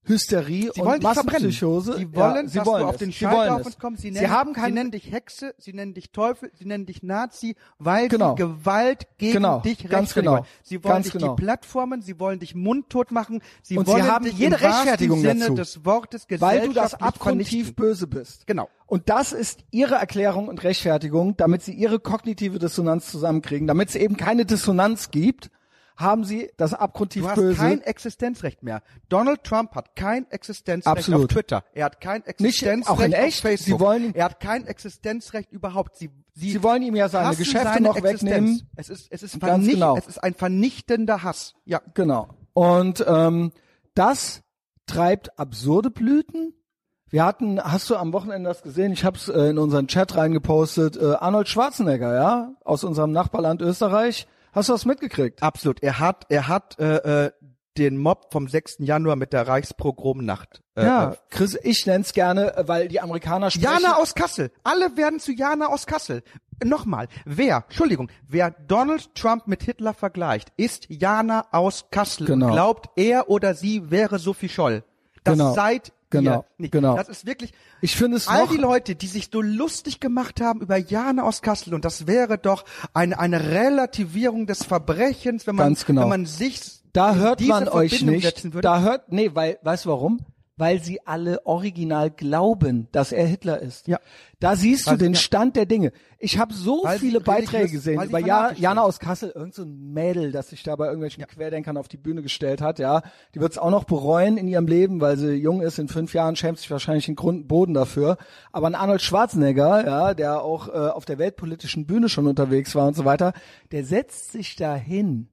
Massenhysterie Sie und. Massenpsychose. Sie wollen, ja, sie dass wollen du auf es. den sie Scheiterhaufen kommst. Sie, sie nennen, haben sie kein nennen dich Hexe, sie nennen dich Teufel, sie nennen dich Nazi, weil Genau. sie Gewalt gegen Genau, dich ganz genau. Sie wollen ganz dich genau. die Plattformen, sie wollen dich mundtot machen, sie Und sie wollen haben dich jede Rechtfertigung Sinne dazu. des Wortes weil du das abgrundtief böse bist. Genau. Und das ist ihre Erklärung und Rechtfertigung, damit sie ihre kognitive Dissonanz zusammenkriegen, damit es eben keine Dissonanz gibt, haben sie das abgrundtief Du hast böse. kein Existenzrecht mehr. Donald Trump hat kein Existenzrecht Absolut. auf Twitter. Er hat kein Nicht- Existenzrecht auch in echt? auf Facebook. Sie wollen- er hat kein Existenzrecht überhaupt. Sie, sie, Sie wollen ihm ja seine Geschäfte seine noch Existenz. wegnehmen. Es ist, es ist, Ganz genau. es ist ein vernichtender Hass. Ja. Genau. Und ähm, das treibt absurde Blüten. Wir hatten, hast du am Wochenende das gesehen? Ich habe es äh, in unseren Chat reingepostet. Äh, Arnold Schwarzenegger, ja, aus unserem Nachbarland Österreich. Hast du das mitgekriegt? Absolut. Er hat, er hat äh, äh, den Mob vom 6. Januar mit der Reichspogromnacht. Äh, ja, äh, Chris, ich nenn's gerne, äh, weil die Amerikaner sprechen. Jana aus Kassel. Alle werden zu Jana aus Kassel. Nochmal, wer, Entschuldigung, wer Donald Trump mit Hitler vergleicht, ist Jana aus Kassel Genau. und glaubt, er oder sie wäre Sophie Scholl. Das Genau. seid Genau. nicht. Genau. Das ist wirklich, Ich finde es all die Leute, die sich so lustig gemacht haben über Jana aus Kassel und das wäre doch eine, eine Relativierung des Verbrechens, wenn man, genau. wenn man sich da hört man euch Verbindung nicht. Da hört, nee, weil, weißt du warum? Weil sie alle original glauben, dass er Hitler ist. Ja. Da siehst Weil du den ja. Stand der Dinge. Ich habe so Weil viele Beiträge gesehen über ja, Jana aus Kassel, irgend so ein Mädel, das sich da bei irgendwelchen Querdenkern auf die Bühne gestellt hat, ja. Die wird es auch noch bereuen in ihrem Leben, weil sie jung ist, in fünf Jahren schämt sich wahrscheinlich den Grund, Boden dafür. Aber ein Arnold Schwarzenegger, ja, der auch äh, auf der weltpolitischen Bühne schon unterwegs war und so weiter, der setzt sich da hin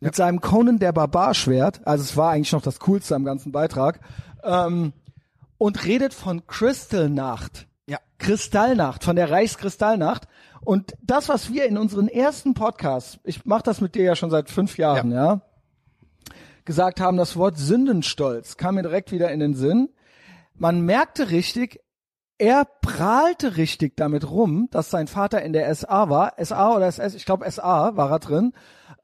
mit seinem Conan der Barbarschwert, also es war eigentlich noch das Coolste am ganzen Beitrag, ähm, und redet von Crystalnacht. Ja. Kristallnacht, von der Reichskristallnacht. Und das, was wir in unseren ersten Podcasts, ich mache das mit dir ja schon seit fünf Jahren, ja. gesagt haben, das Wort Sündenstolz kam mir direkt wieder in den Sinn. Man merkte richtig, er prahlte richtig damit rum, dass sein Vater in der SA war, SA oder SS, ich glaube SA war er drin,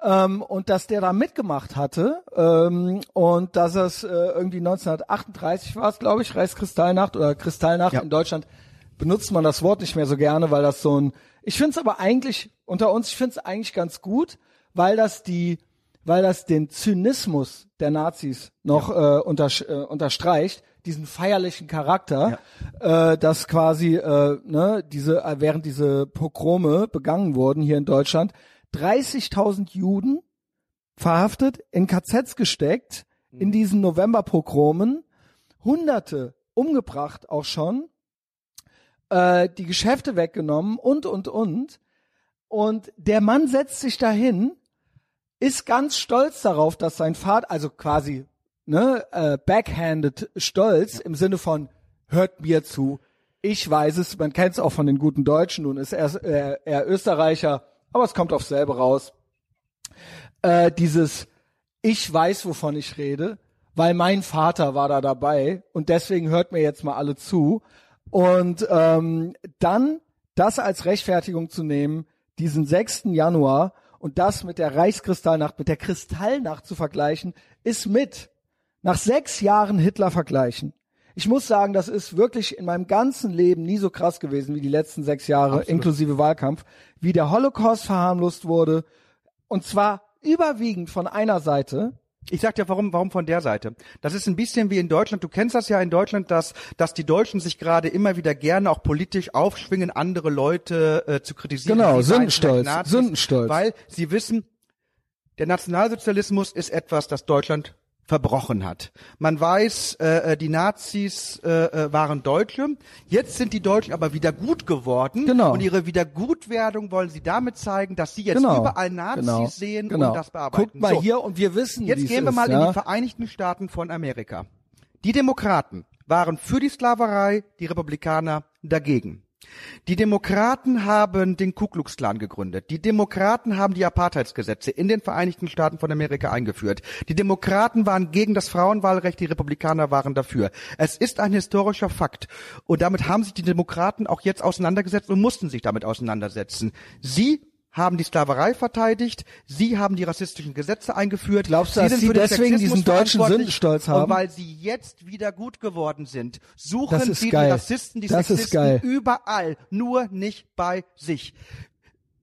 ähm, und dass der da mitgemacht hatte ähm, und dass es äh, irgendwie 1938 war es, glaube ich, Reichskristallnacht oder Kristallnacht Ja. in Deutschland benutzt man das Wort nicht mehr so gerne, weil das so ein, ich finde es aber eigentlich unter uns, ich finde es eigentlich ganz gut, weil das die weil das den Zynismus der Nazis noch äh, untersch äh, unterstreicht, diesen feierlichen Charakter, äh, dass quasi äh, ne, diese äh, während diese Pogrome begangen wurden hier in Deutschland, 30.000 Juden verhaftet, in KZs gesteckt, in diesen Novemberpogromen, Hunderte umgebracht auch schon, äh, die Geschäfte weggenommen und und und. Und der Mann setzt sich dahin ist ganz stolz darauf, dass sein Vater, also quasi ne, äh, backhanded stolz im Sinne von hört mir zu. Ich weiß es, man kennt es auch von den guten Deutschen, nun ist er, er, er Österreicher, aber es kommt aufs selbe raus. Äh, dieses ich weiß, wovon ich rede, weil mein Vater war da dabei und deswegen hört mir jetzt mal alle zu. Und ähm, dann das als Rechtfertigung zu nehmen, diesen 6. Januar Und das mit der Reichskristallnacht, mit der Kristallnacht zu vergleichen, ist mit nach sechs Jahren Hitler vergleichen. Ich muss sagen, das ist wirklich in meinem ganzen Leben nie so krass gewesen wie die letzten sechs Jahre, Absolut. inklusive Wahlkampf, wie der Holocaust verharmlost wurde. Und zwar überwiegend von einer Seite, Ich sag dir, warum, warum von der Seite? Das ist ein bisschen wie in Deutschland. Du kennst das ja in Deutschland, dass, dass die Deutschen sich gerade immer wieder gerne auch politisch aufschwingen, andere Leute äh, zu kritisieren. Genau, Sündenstolz, Nazis, Sündenstolz. Weil sie wissen, der Nationalsozialismus ist etwas, das Deutschland verbrochen hat. Man weiß, äh, äh, die Nazis äh, äh, waren Deutsche. Jetzt sind die Deutschen aber wieder gut geworden. Genau. Und ihre Wiedergutwerdung wollen sie damit zeigen, dass sie jetzt genau, überall Nazis genau, sehen genau. und das bearbeiten. Guckt mal So. hier und wir wissen, Jetzt gehen wir ist, mal in ja? die Vereinigten Staaten von Amerika. Die Demokraten waren für die Sklaverei, die Republikaner dagegen. Die Demokraten haben den Ku Klux Klan gegründet. Die Demokraten haben die Apartheidsgesetze in den Vereinigten Staaten von Amerika eingeführt. Die Demokraten waren gegen das Frauenwahlrecht, die Republikaner waren dafür. Es ist ein historischer Fakt. Und damit haben sich die Demokraten auch jetzt auseinandergesetzt und mussten sich damit auseinandersetzen. Sie haben die Sklaverei verteidigt, sie haben die rassistischen Gesetze eingeführt. Glaubst du, sie dass sind sie deswegen diesen deutschen. Sündenstolz haben? Und weil sie jetzt wieder gut geworden sind, suchen ist sie geil. die Rassisten, die Das ist Sexisten geil. überall, nur nicht bei sich.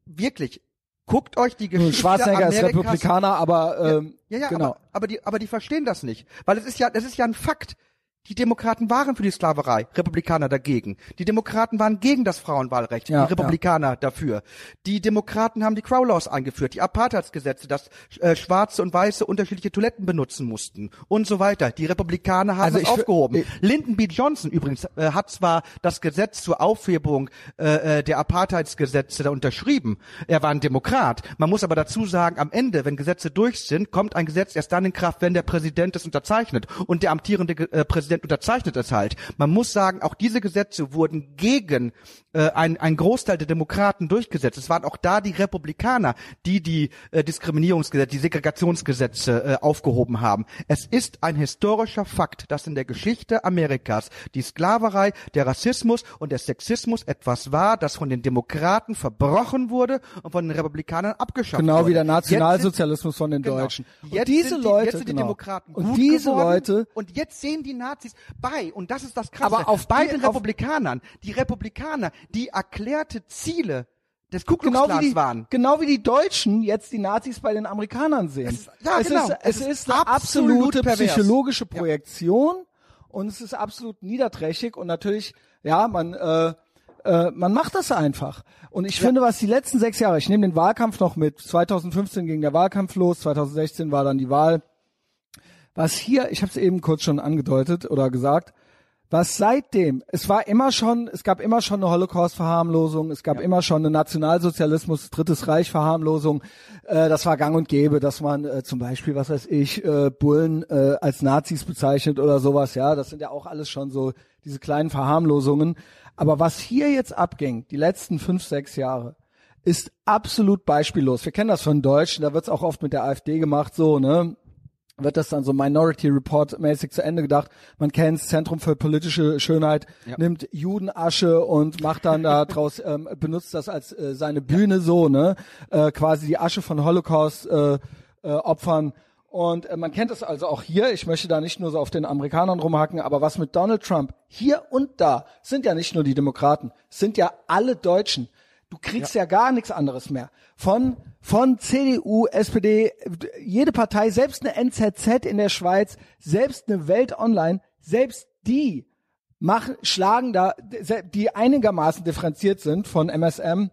Wirklich. Guckt euch die Geschichte Schwarzenegger ist Amerikas Republikaner, aber ähm, ja, ja, genau. aber, aber die, aber die verstehen das nicht, weil es ist ja, das ist ja ein Fakt. Die Demokraten waren für die Sklaverei, Republikaner dagegen. Die Demokraten waren gegen das Frauenwahlrecht, Ja, die Republikaner dafür. Die Demokraten haben die Crow Laws eingeführt, die Apartheidsgesetze, dass äh, Schwarze und Weiße unterschiedliche Toiletten benutzen mussten und so weiter. Die Republikaner haben Also fi- aufgehoben. ich- Lyndon B. Johnson übrigens äh, hat zwar das Gesetz zur Aufhebung äh, äh, der Apartheidsgesetze da unterschrieben. Er war ein Demokrat. Man muss aber dazu sagen, am Ende, wenn Gesetze durch sind, kommt ein Gesetz erst dann in Kraft, wenn der Präsident es unterzeichnet. Und der amtierende äh, Präsident unterzeichnet es halt. Man muss sagen, auch diese Gesetze wurden gegen äh, ein, ein Großteil der Demokraten durchgesetzt. Es waren auch da die Republikaner, die die äh, Diskriminierungsgesetze, die Segregationsgesetze äh, aufgehoben haben. Es ist ein historischer Fakt, dass in der Geschichte Amerikas die Sklaverei, der Rassismus und der Sexismus etwas war, das von den Demokraten verbrochen wurde und von den Republikanern abgeschafft Genau wurde. wie der Nationalsozialismus von den Genau. Deutschen. Und Jetzt diese sind die, Leute, sind die genau. Demokraten und gut diese geworden, Leute, und jetzt sehen die Nazis bei und das ist das Krasse. Aber auf bei die- den Republikanern, die Republikaner, die erklärte Ziele des Ku Klux genau wie die, waren. genau wie die Deutschen jetzt die Nazis bei den Amerikanern sehen. Es ist- ja, es genau. ist, Es es ist eine absolut absolute pervers. psychologische Projektion und es ist absolut niederträchtig und natürlich, ja, man, äh, äh, man macht das einfach. Und ich finde, was die letzten sechs Jahre, ich nehme den Wahlkampf noch mit, 2015 ging der Wahlkampf los, 2016 war dann die Wahl. Was hier, ich habe es eben kurz schon angedeutet oder gesagt, was seitdem, es war immer schon, es gab immer schon eine Holocaust-Verharmlosung, es gab immer schon eine Nationalsozialismus, Drittes Reich-Verharmlosung, äh, das war gang und gäbe, dass man äh, zum Beispiel, was weiß ich, äh, Bullen äh, als Nazis bezeichnet oder sowas, ja, das sind ja auch alles schon so diese kleinen Verharmlosungen. Aber was hier jetzt abging, die letzten fünf, sechs Jahre, ist absolut beispiellos. Wir kennen das von Deutschen, da wird es auch oft mit der AfD gemacht, so, ne? Wird das dann so Minority Report mäßig zu Ende gedacht. Man kennt's, Zentrum für politische Schönheit nimmt Judenasche und macht dann da draus, ähm, benutzt das als äh, seine Bühne so, ne? Äh, quasi die Asche von Holocaust äh, äh, Opfern. Und äh, man kennt es also auch hier. Ich möchte da nicht nur so auf den Amerikanern rumhacken, aber was mit Donald Trump hier und da sind ja nicht nur die Demokraten, sind ja alle Deutschen. Du kriegst ja, gar nichts anderes mehr. Von, von CDU, SPD, jede Partei, selbst eine NZZ in der Schweiz, selbst eine Welt Online, selbst die machen, schlagen da, die einigermaßen differenziert sind von MSM,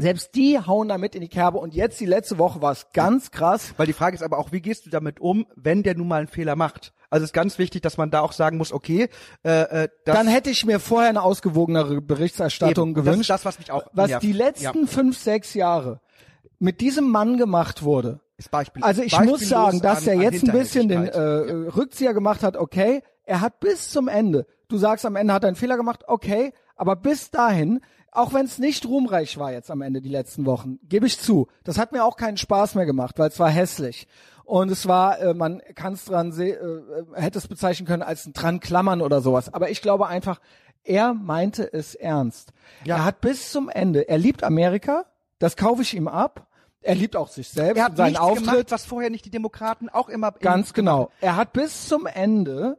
selbst die hauen da mit in die Kerbe. Und jetzt die letzte Woche war es ganz krass. Weil die Frage ist aber auch, wie gehst du damit um, wenn der nun mal einen Fehler macht? Also es ist ganz wichtig, dass man da auch sagen muss, okay, äh, äh, das Dann hätte ich mir vorher eine ausgewogenere Berichterstattung Eben. Und das gewünscht. ist das, was mich auch was nervt. die letzten Ja. fünf, sechs Jahre mit diesem Mann gemacht wurde. ist Beispiel. Also ich muss sagen, dass an, er jetzt ein bisschen den äh, Hinterhältigkeit. Rückzieher gemacht hat, okay. Er hat bis zum Ende, du sagst am Ende hat er einen Fehler gemacht, okay, aber bis dahin, auch wenn es nicht ruhmreich war jetzt am Ende die letzten Wochen, gebe ich zu, das hat mir auch keinen Spaß mehr gemacht, weil es war hässlich. Und es war, äh, man kann es dran sehen, äh, hätte es bezeichnen können als ein dran klammern oder sowas. Aber ich glaube einfach, er meinte es ernst. Ja. Er hat bis zum Ende, er liebt Amerika, das kaufe ich ihm ab. Er liebt auch sich selbst Er und hat seinen nichts Auftritt. gemacht, was vorher nicht die Demokraten auch immer Ganz genau. Er hat bis zum Ende,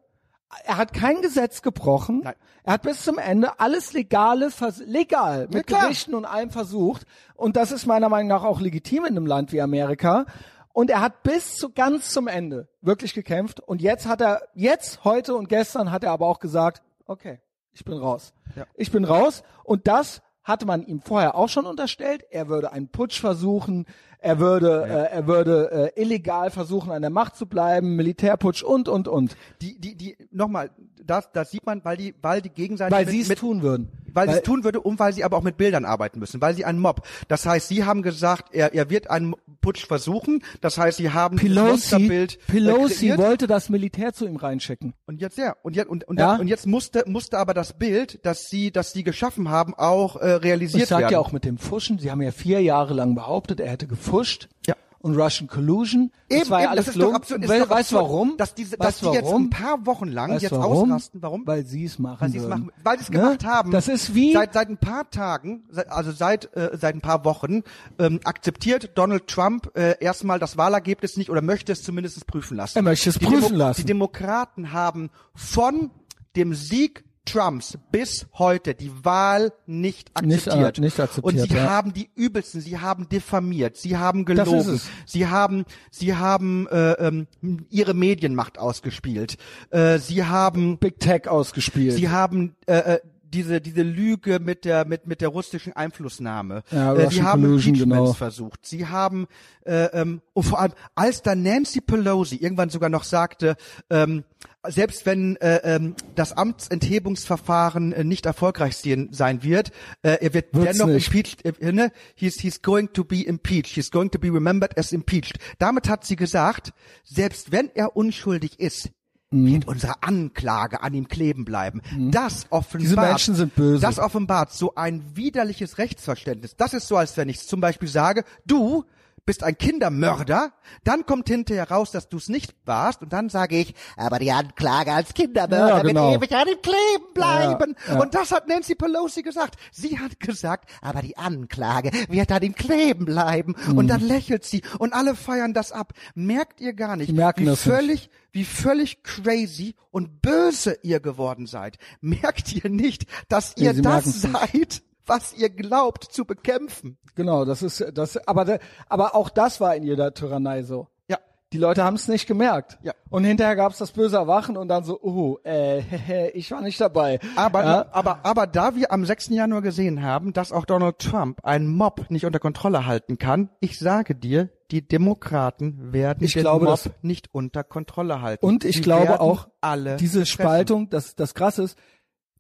er hat kein Gesetz gebrochen. Nein. Er hat bis zum Ende alles legale, legal, mit klar. Gerichten und allem versucht. Und das ist meiner Meinung nach auch legitim in einem Land wie Amerika. Und er hat bis zu ganz zum Ende wirklich gekämpft. Und jetzt hat er, jetzt, heute und gestern hat er aber auch gesagt, okay, ich bin raus. Ja. Ich bin raus. Und das hatte man ihm vorher auch schon unterstellt. Er würde einen Putsch versuchen. Er würde, äh, er würde äh, illegal versuchen, an der Macht zu bleiben, Militärputsch und, und, und. die, die, die, nochmal, das, das sieht man, weil die, weil die gegenseitig Weil mit, sie es mit, tun würden. weil sie es tun würde und weil sie aber auch mit Bildern arbeiten müssen, weil sie einen Mob. Das heißt, sie haben gesagt, er, er wird einen Putsch versuchen. Das heißt, sie haben Pelosi, Monsterbild äh, Pelosi kreiert. wollte das Militär zu ihm reinschicken. Und jetzt ja, und jetzt und, und, Ja? und jetzt musste musste aber das Bild, das sie das sie geschaffen haben, auch äh, realisiert Ich sag werden. ja auch mit dem Fuschen, sie haben ja vier Jahre lang behauptet, er hätte gefuscht. Ja. Und Russian Collusion. Eben, das war ja eben, alles das ist doch absurd, We weißt du warum? Dass diese, dass weißt die du jetzt warum? ein paar Wochen lang Weißt jetzt warum? ausrasten. Warum? Weil sie es machen weil sie es machen, weil sie es Ne? gemacht haben. Das ist wie seit seit ein paar Tagen, seit, also seit äh, seit ein paar Wochen ähm, akzeptiert Donald Trump äh, erstmal das Wahlergebnis nicht oder möchte es zumindest prüfen lassen. Er möchte es die prüfen lassen. Die Demokraten haben von dem Sieg Trumps bis heute die Wahl nicht Nicht, akzeptiert. äh, nicht akzeptiert, Und sie ja. haben die übelsten, sie haben diffamiert, sie haben gelogen, sie haben, sie haben äh, ähm, ihre Medienmacht ausgespielt, äh, sie haben Big Tech ausgespielt. Sie haben äh, äh, diese diese Lüge mit der mit mit der russischen Einflussnahme. Ja, äh, sie haben Collusion, Impeachments genau. versucht. Sie haben äh, ähm, und vor allem als dann Nancy Pelosi irgendwann sogar noch sagte, ähm, selbst wenn äh, ähm, das Amtsenthebungsverfahren äh, nicht erfolgreich sein, wird, äh, er wird Wird's dennoch nicht. impeached. Äh, ne? He's he's going to be impeached. He's going to be remembered as impeached. Damit hat sie gesagt, selbst wenn er unschuldig ist, Mhm. wird unsere Anklage an ihm kleben bleiben. Das offenbart. Diese Menschen sind böse. Das offenbart so ein widerliches Rechtsverständnis. Das ist so, als wenn ich zum Beispiel sage, du bist ein Kindermörder, dann kommt hinterher raus, dass du es nicht warst und dann sage ich, aber die Anklage als Kindermörder Ja, genau. wird ewig an ihm kleben bleiben. Ja, ja. Und das hat Nancy Pelosi gesagt. Sie hat gesagt, aber die Anklage wird an ihm kleben bleiben. Mhm. Und dann lächelt sie und alle feiern das ab. Merkt ihr gar nicht, merken wie das nicht. völlig, wie völlig crazy und böse ihr geworden seid. Merkt ihr nicht, dass ihr das seid, was ihr glaubt zu bekämpfen? Genau, das ist das. Aber aber auch das war in jeder Tyrannei so. Ja. Die Leute haben es nicht gemerkt. Ja. Und hinterher gab's das böse Erwachen und dann so, oh, äh, ich war nicht dabei. Aber, ja, aber, aber da wir am 6. Januar gesehen haben, dass auch Donald Trump einen Mob nicht unter Kontrolle halten kann, ich sage dir, die Demokraten werden Ich den glaube, Mob dass- nicht unter Kontrolle halten. Und ich Sie glaube auch, alle diese treffen. Spaltung, das, das krasse ist,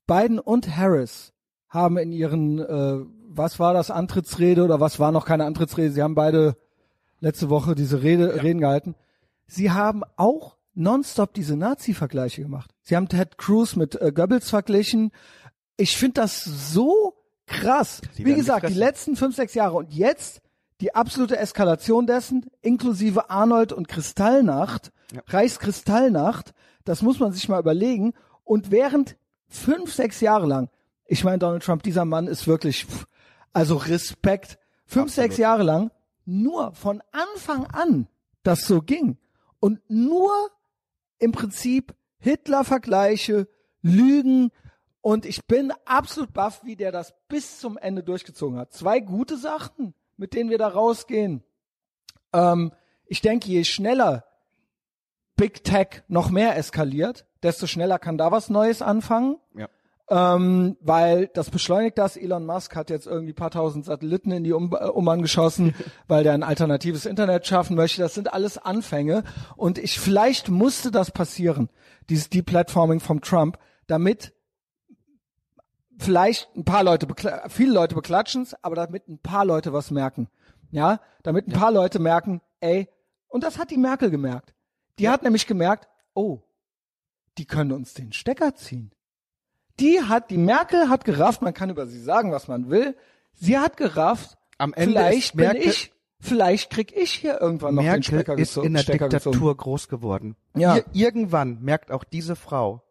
Biden und Harris haben in ihren, äh, was war das, Antrittsrede oder was war noch keine Antrittsrede, sie haben beide letzte Woche diese Rede, Reden gehalten. Sie haben auch nonstop diese Nazi-Vergleiche gemacht. Sie haben Ted Cruz mit äh, Goebbels verglichen. Ich finde das so krass. Sie Wie gesagt, die letzten fünf, sechs Jahre und jetzt die absolute Eskalation dessen, inklusive Arnold und Kristallnacht, Ja. Reichskristallnacht, das muss man sich mal überlegen. Und während fünf, sechs Jahre lang, ich meine, Donald Trump, dieser Mann ist wirklich, also Respekt, fünf, Absolut. sechs Jahre lang, nur von Anfang an das so ging. Und nur im Prinzip Hitler-Vergleiche, Lügen. Und ich bin absolut baff, wie der das bis zum Ende durchgezogen hat. Zwei gute Sachen, mit denen wir da rausgehen. Ähm, ich denke, je schneller Big Tech noch mehr eskaliert, desto schneller kann da was Neues anfangen. Ja. Ähm, weil das beschleunigt das. Elon Musk hat jetzt irgendwie paar tausend Satelliten in die um äh, Umbahn geschossen, weil der ein alternatives Internet schaffen möchte. Das sind alles Anfänge. Und ich, vielleicht musste das passieren, dieses Deplatforming vom Trump, damit vielleicht ein paar Leute, viele Leute beklatschen's, aber damit ein paar Leute was merken. Ja, damit ein paar Leute merken, ey, und das hat die Merkel gemerkt. Die hat nämlich gemerkt, oh, die können uns den Stecker ziehen. Die hat, die Merkel hat gerafft, man kann über sie sagen, was man will. Sie hat gerafft, Am Ende vielleicht Merkel, bin ich, vielleicht krieg ich hier irgendwann noch den Merkel Stecker, ist in der Stecker Diktatur gezogen. groß geworden. Ja. Ir irgendwann merkt auch diese Frau,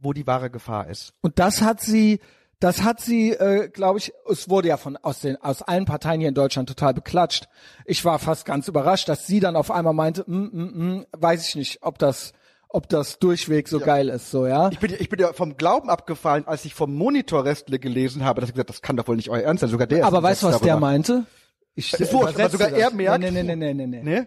wo die wahre Gefahr ist. Und das hat sie, Das hat sie, äh, glaube ich, es wurde ja von aus den aus allen Parteien hier in Deutschland total beklatscht. Ich war fast ganz überrascht, dass sie dann auf einmal meinte, mm, mm, mm, weiß ich nicht, ob das ob das durchweg so geil ist, so ja. Ich bin, ich bin ja vom Glauben abgefallen, als ich vom Monitor Restle gelesen habe, dass ich gesagt, das kann doch wohl nicht euer Ernst sein. Sogar der. Aber weißt du, was der meinte? Ich ist wurscht, aber sogar das. er merkt. Nee, nee, nee, nee, nee, nee. Nee?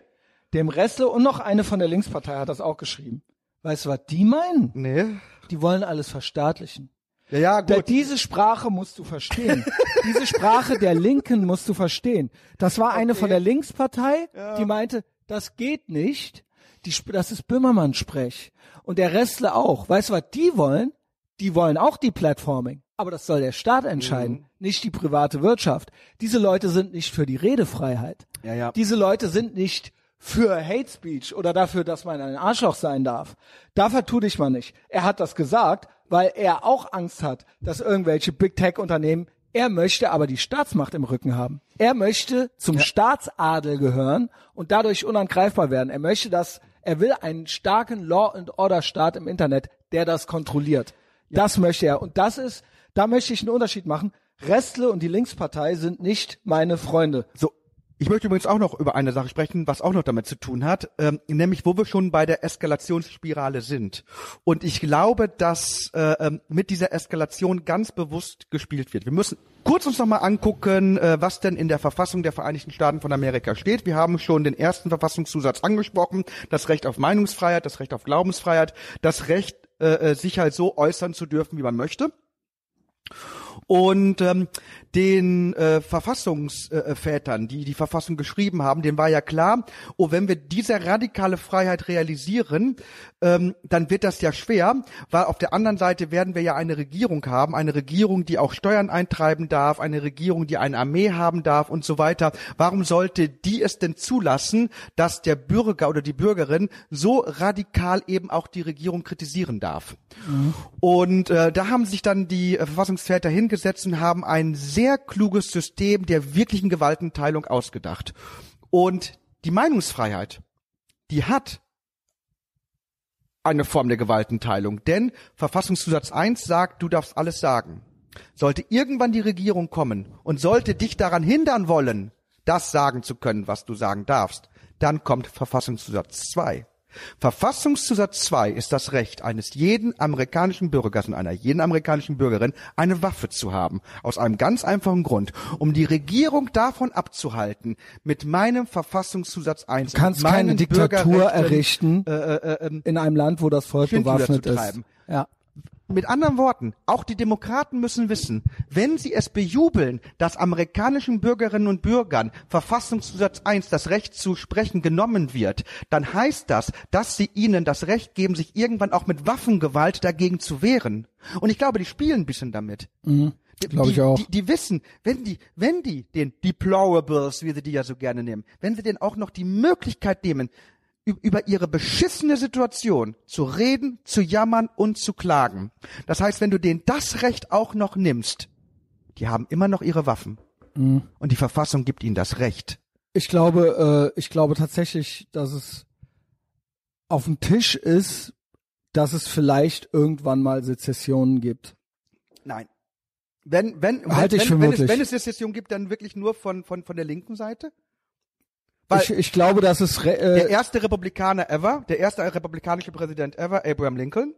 Dem Restle und noch eine von der Linkspartei hat das auch geschrieben. Weißt du, was die meinen? Nee. Die wollen alles verstaatlichen. Ja, ja, Da, gut. diese Sprache musst du verstehen. diese Sprache der Linken musst du verstehen. Das war eine von der Linkspartei, die meinte, das geht nicht. Die, das ist Böhmermann-Sprech. Und der Restler auch. Weißt du, was die wollen? Die wollen auch die Platforming. Aber das soll der Staat entscheiden, Mhm. nicht die private Wirtschaft. Diese Leute sind nicht für die Redefreiheit. Ja, ja. Diese Leute sind nicht für Hate Speech oder dafür, dass man ein Arschloch sein darf. Dafür tu dich mal nicht. Er hat das gesagt, weil er auch Angst hat, dass irgendwelche Big Tech Unternehmen, er möchte aber die Staatsmacht im Rücken haben. Er möchte zum Staatsadel gehören und dadurch unangreifbar werden. Er möchte das, er will einen starken Law and Order Staat im Internet, der das kontrolliert. Das möchte er. Und das ist, da möchte ich einen Unterschied machen. Restle und die Linkspartei sind nicht meine Freunde. So, ich möchte übrigens auch noch über eine Sache sprechen, was auch noch damit zu tun hat, ähm, nämlich wo wir schon bei der Eskalationsspirale sind. Und ich glaube, dass äh, ähm, mit dieser Eskalation ganz bewusst gespielt wird. Wir müssen kurz uns nochmal angucken, äh, was denn in der Verfassung der Vereinigten Staaten von Amerika steht. Wir haben schon den ersten Verfassungszusatz angesprochen, das Recht auf Meinungsfreiheit, das Recht auf Glaubensfreiheit, das Recht, äh, äh, sich halt so äußern zu dürfen, wie man möchte. Und ähm, den äh, Verfassungsvätern, die die Verfassung geschrieben haben, denen war ja klar, oh, wenn wir diese radikale Freiheit realisieren, ähm, dann wird das ja schwer, weil auf der anderen Seite werden wir ja eine Regierung haben, eine Regierung, die auch Steuern eintreiben darf, eine Regierung, die eine Armee haben darf und so weiter. Warum sollte die es denn zulassen, dass der Bürger oder die Bürgerin so radikal eben auch die Regierung kritisieren darf? Und äh, da haben sich dann die äh, Verfassungsväter hingesetzt und haben ein sehr kluges System der wirklichen Gewaltenteilung ausgedacht. Und die Meinungsfreiheit, die hat eine Form der Gewaltenteilung, denn Verfassungszusatz 1 sagt, du darfst alles sagen. Sollte irgendwann die Regierung kommen und sollte dich daran hindern wollen, das sagen zu können, was du sagen darfst, dann kommt Verfassungszusatz 2. Verfassungszusatz 2 ist das Recht eines jeden amerikanischen Bürgers und einer jeden amerikanischen Bürgerin, eine Waffe zu haben. Aus einem ganz einfachen Grund. Um die Regierung davon abzuhalten, mit meinem Verfassungszusatz 1 Du kannst keine Diktatur errichten äh, äh, äh, in einem Land, wo das Volk bewaffnet ist. Ja. Mit anderen Worten, auch die Demokraten müssen wissen, wenn sie es bejubeln, dass amerikanischen Bürgerinnen und Bürgern Verfassungszusatz 1 das Recht zu sprechen genommen wird, dann heißt das, dass sie ihnen das Recht geben, sich irgendwann auch mit Waffengewalt dagegen zu wehren. Und ich glaube, die spielen ein bisschen damit. Ich die, auch. Die, die wissen, wenn die, wenn die den Deplorables, wie sie die ja so gerne nehmen, wenn sie denen auch noch die Möglichkeit nehmen, über ihre beschissene Situation zu reden, zu jammern und zu klagen. Das heißt, wenn du denen das Recht auch noch nimmst, die haben immer noch ihre Waffen. Mhm. Und die Verfassung gibt ihnen das Recht. Ich glaube, äh, ich glaube tatsächlich, dass es auf dem Tisch ist, dass es vielleicht irgendwann mal Sezessionen gibt. Nein. Wenn, wenn, Halte wenn, ich für wenn, wenn, es, wenn es Sezession gibt, dann wirklich nur von, von, von der linken Seite? Weil Ich, ich glaube, dass es re der äh, erste Republikaner ever, der erste republikanische Präsident ever, Abraham Lincoln.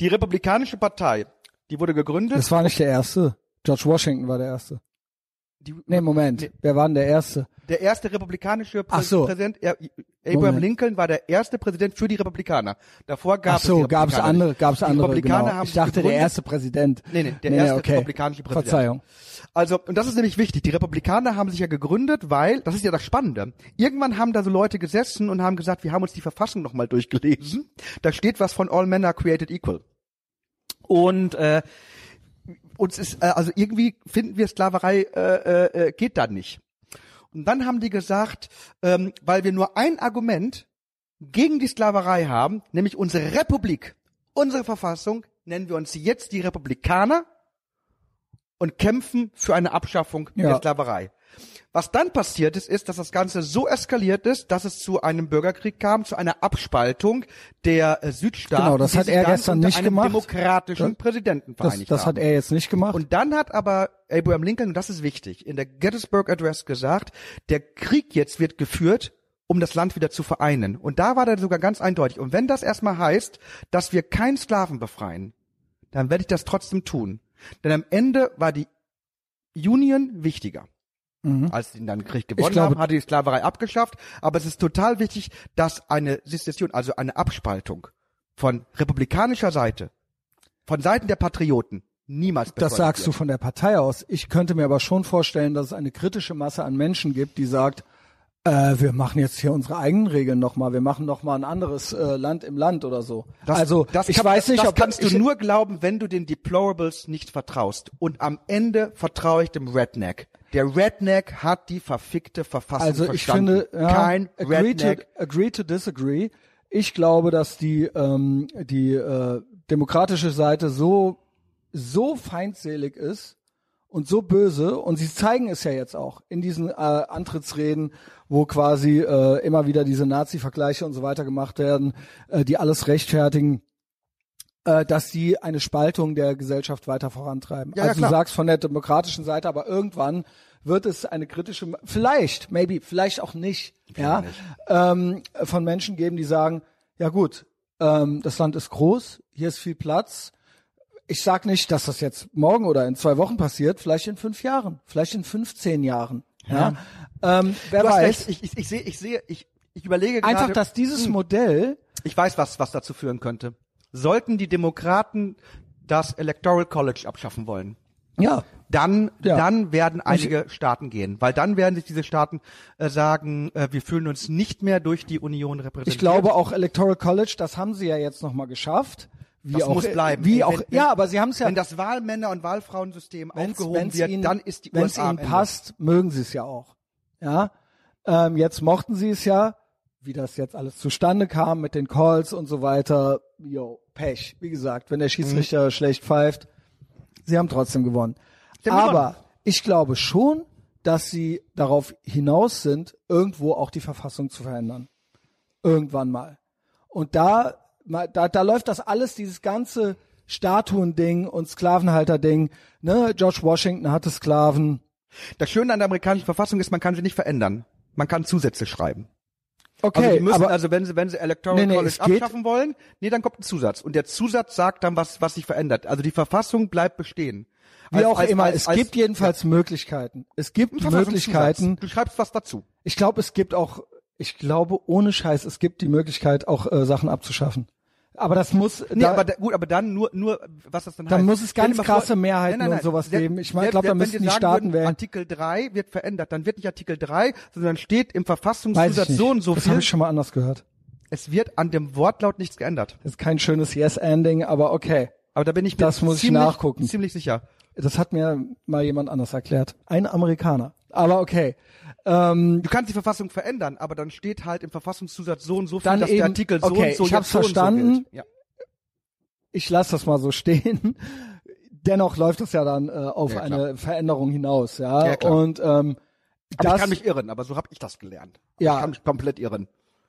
Die Republikanische Partei, die wurde gegründet. das war nicht der erste. George Washington war der erste. Die, Nee, Moment. Nee. Wer war denn der erste? Der erste republikanische Prä Ach so. Präsident, Abraham Moment. Lincoln war der erste Präsident für die Republikaner. Davor gab Ach so, es gab es andere, gab es andere. Republikaner Genau. Ich dachte, der erste Präsident. Nee, nee, der nee, erste okay. republikanische Präsident. Verzeihung. Also, und das ist nämlich wichtig. Die Republikaner haben sich ja gegründet, weil, das ist ja das Spannende. Irgendwann haben da so Leute gesessen und haben gesagt, wir haben uns die Verfassung nochmal durchgelesen. Da steht was von All Men are created equal. Und äh, uns ist, äh, also irgendwie finden wir Sklaverei äh, äh, äh, geht da nicht. Und dann haben die gesagt, ähm, weil wir nur ein Argument gegen die Sklaverei haben, nämlich unsere Republik, unsere Verfassung, nennen wir uns jetzt die Republikaner und kämpfen für eine Abschaffung Ja. der Sklaverei. Was dann passiert ist, ist, dass das Ganze so eskaliert ist, dass es zu einem Bürgerkrieg kam, zu einer Abspaltung der äh, Südstaaten. Genau, das hat er dann gestern nicht einem gemacht. demokratischen Präsidenten Das, vereinigt das haben. hat er jetzt nicht gemacht. Und dann hat aber Abraham Lincoln, und das ist wichtig, in der Gettysburg Address gesagt, der Krieg jetzt wird geführt, um das Land wieder zu vereinen. Und da war er sogar ganz eindeutig. Und wenn das erstmal heißt, dass wir keinen Sklaven befreien, dann werde ich das trotzdem tun. Denn am Ende war die Union wichtiger. Als sie dann den Krieg gewonnen Mhm. glaube- haben, hat die Sklaverei abgeschafft. Aber es ist total wichtig, dass eine Sezession, also eine Abspaltung von republikanischer Seite, von Seiten der Patrioten, niemals Das sagst du von der Partei aus. Ich könnte mir aber schon vorstellen, dass es eine kritische Masse an Menschen gibt, die sagt, äh, wir machen jetzt hier unsere eigenen Regeln nochmal, wir machen nochmal ein anderes äh, Land im Land oder so. Das, also das ich kann, weiß nicht, das ob kannst du nur glauben, wenn du den Deplorables nicht vertraust. Und am Ende vertraue ich dem Redneck. Der Redneck hat die verfickte Verfassung Also ich verstanden. finde, ja, kein agree, to, Redneck. agree to disagree. Ich glaube, dass die ähm, die äh, demokratische Seite so so feindselig ist und so böse und sie zeigen es ja jetzt auch in diesen äh, Antrittsreden, wo quasi äh, immer wieder diese Nazi-Vergleiche und so weiter gemacht werden, äh, die alles rechtfertigen äh, dass sie eine Spaltung der Gesellschaft weiter vorantreiben. Ja, ja, also klar. du sagst von der demokratischen Seite, aber irgendwann wird es eine kritische, vielleicht, maybe, vielleicht auch nicht, ja, Ähm, von Menschen geben, die sagen, ja gut, ähm, das Land ist groß, hier ist viel Platz. Ich sag nicht, dass das jetzt morgen oder in zwei Wochen passiert, vielleicht in fünf Jahren, vielleicht in 15 Jahren. Ja, Ähm, wer weiß. Ich, ich, ich sehe, ich sehe, ich, ich überlege gerade. Einfach, dass dieses Modell Ich weiß, was, was dazu führen könnte. Sollten die Demokraten das Electoral College abschaffen wollen, ja, dann, Ja. dann werden einige Staaten gehen, weil dann werden sich diese Staaten äh, sagen, äh, wir fühlen uns nicht mehr durch die Union repräsentiert. Ich glaube auch Electoral College, das haben sie ja jetzt nochmal geschafft. Wie Das auch, muss bleiben. Wie Wenn- auch, wenn- ja, aber sie haben es ja, wenn das Wahlmänner- und Wahlfrauensystem wenn's- aufgehoben wenn's wird, ihnen, dann ist die wenn es ihnen passt, mögen sie es ja auch. Ja, ähm, jetzt mochten sie es ja, wie das jetzt alles zustande kam mit den Calls und so weiter. Yo, Pech. Wie gesagt, wenn der Schiedsrichter Mhm. schlecht pfeift, sie haben trotzdem gewonnen. Haben aber gewonnen. ich glaube schon, dass sie darauf hinaus sind, irgendwo auch die Verfassung zu verändern. Irgendwann mal. Und da, da, da läuft das alles, dieses ganze Statuen-Ding und Sklavenhalter-Ding. Ne? George Washington hatte Sklaven. Das Schöne an der amerikanischen Verfassung ist, man kann sie nicht verändern. Man kann Zusätze schreiben. Okay, also die müssen, aber also wenn sie, wenn sie Electoral Nee, nee, College es geht- abschaffen wollen, nee, dann kommt ein Zusatz. Und der Zusatz sagt dann, was, was sich verändert. Also die Verfassung bleibt bestehen. wie Als- auch als- immer, als- es gibt jedenfalls Möglichkeiten. Es gibt. Möglichkeiten. Du schreibst was dazu. Ich glaube, es gibt auch, ich glaube, ohne Scheiß, es gibt die Möglichkeit, auch äh, Sachen abzuschaffen. Aber das muss, Nee, da, aber da, gut, aber dann nur, nur, was das dann, Dann heißt. muss es ganz krasse vor- Mehrheiten und sowas Wer- geben. Ich mein, wer- glaub, da wir die Staaten würden, wählen. Artikel 3 wird verändert, dann wird nicht Artikel 3, sondern steht im ich Verfassungszusatz so und so das viel. habe ich schon mal anders gehört. Es wird an dem Wortlaut nichts geändert. Das ist kein schönes Yes-Ending, aber okay. Aber da bin ich mir Das muss ich ziemlich, nachgucken. ziemlich sicher. Das hat mir mal jemand anders erklärt. Ein Amerikaner. Aber okay. Ähm, Du kannst die Verfassung verändern, aber dann steht halt im Verfassungszusatz so und so viel, Dann dass eben- der Artikel so okay, und so ich hab's so so verstanden. gilt. Ja. ich lasse das mal so stehen. Dennoch läuft es ja dann äh, auf Ja, eine Veränderung hinaus, ja. Ja, klar. Und ähm, Aber das, ich kann mich irren, aber so habe ich das gelernt. Ja. Ich kann mich komplett irren.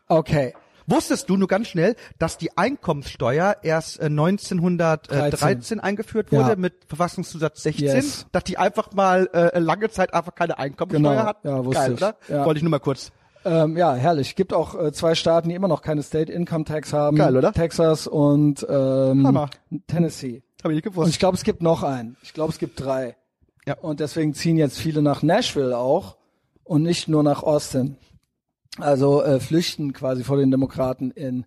okay. Wusstest du nur ganz schnell, dass die Einkommenssteuer erst äh, 1913 eingeführt wurde Ja. mit Verfassungszusatz 16, Yes. dass die einfach mal äh, lange Zeit einfach keine Einkommenssteuer Genau. hatten? Ja, wusste Geil, ich. oder? Ja. Wollte ich nur mal kurz. Ähm, ja, herrlich. Gibt auch äh, zwei Staaten, die immer noch keine State Income Tax haben. Geil, oder? Texas und ähm, Hammer. Tennessee. Habe ich nicht Und gewusst. ich glaube, es gibt noch einen. Ich glaube, es gibt drei. Ja. Und deswegen ziehen jetzt viele nach Nashville auch und nicht nur nach Austin. Also äh, flüchten quasi vor den Demokraten in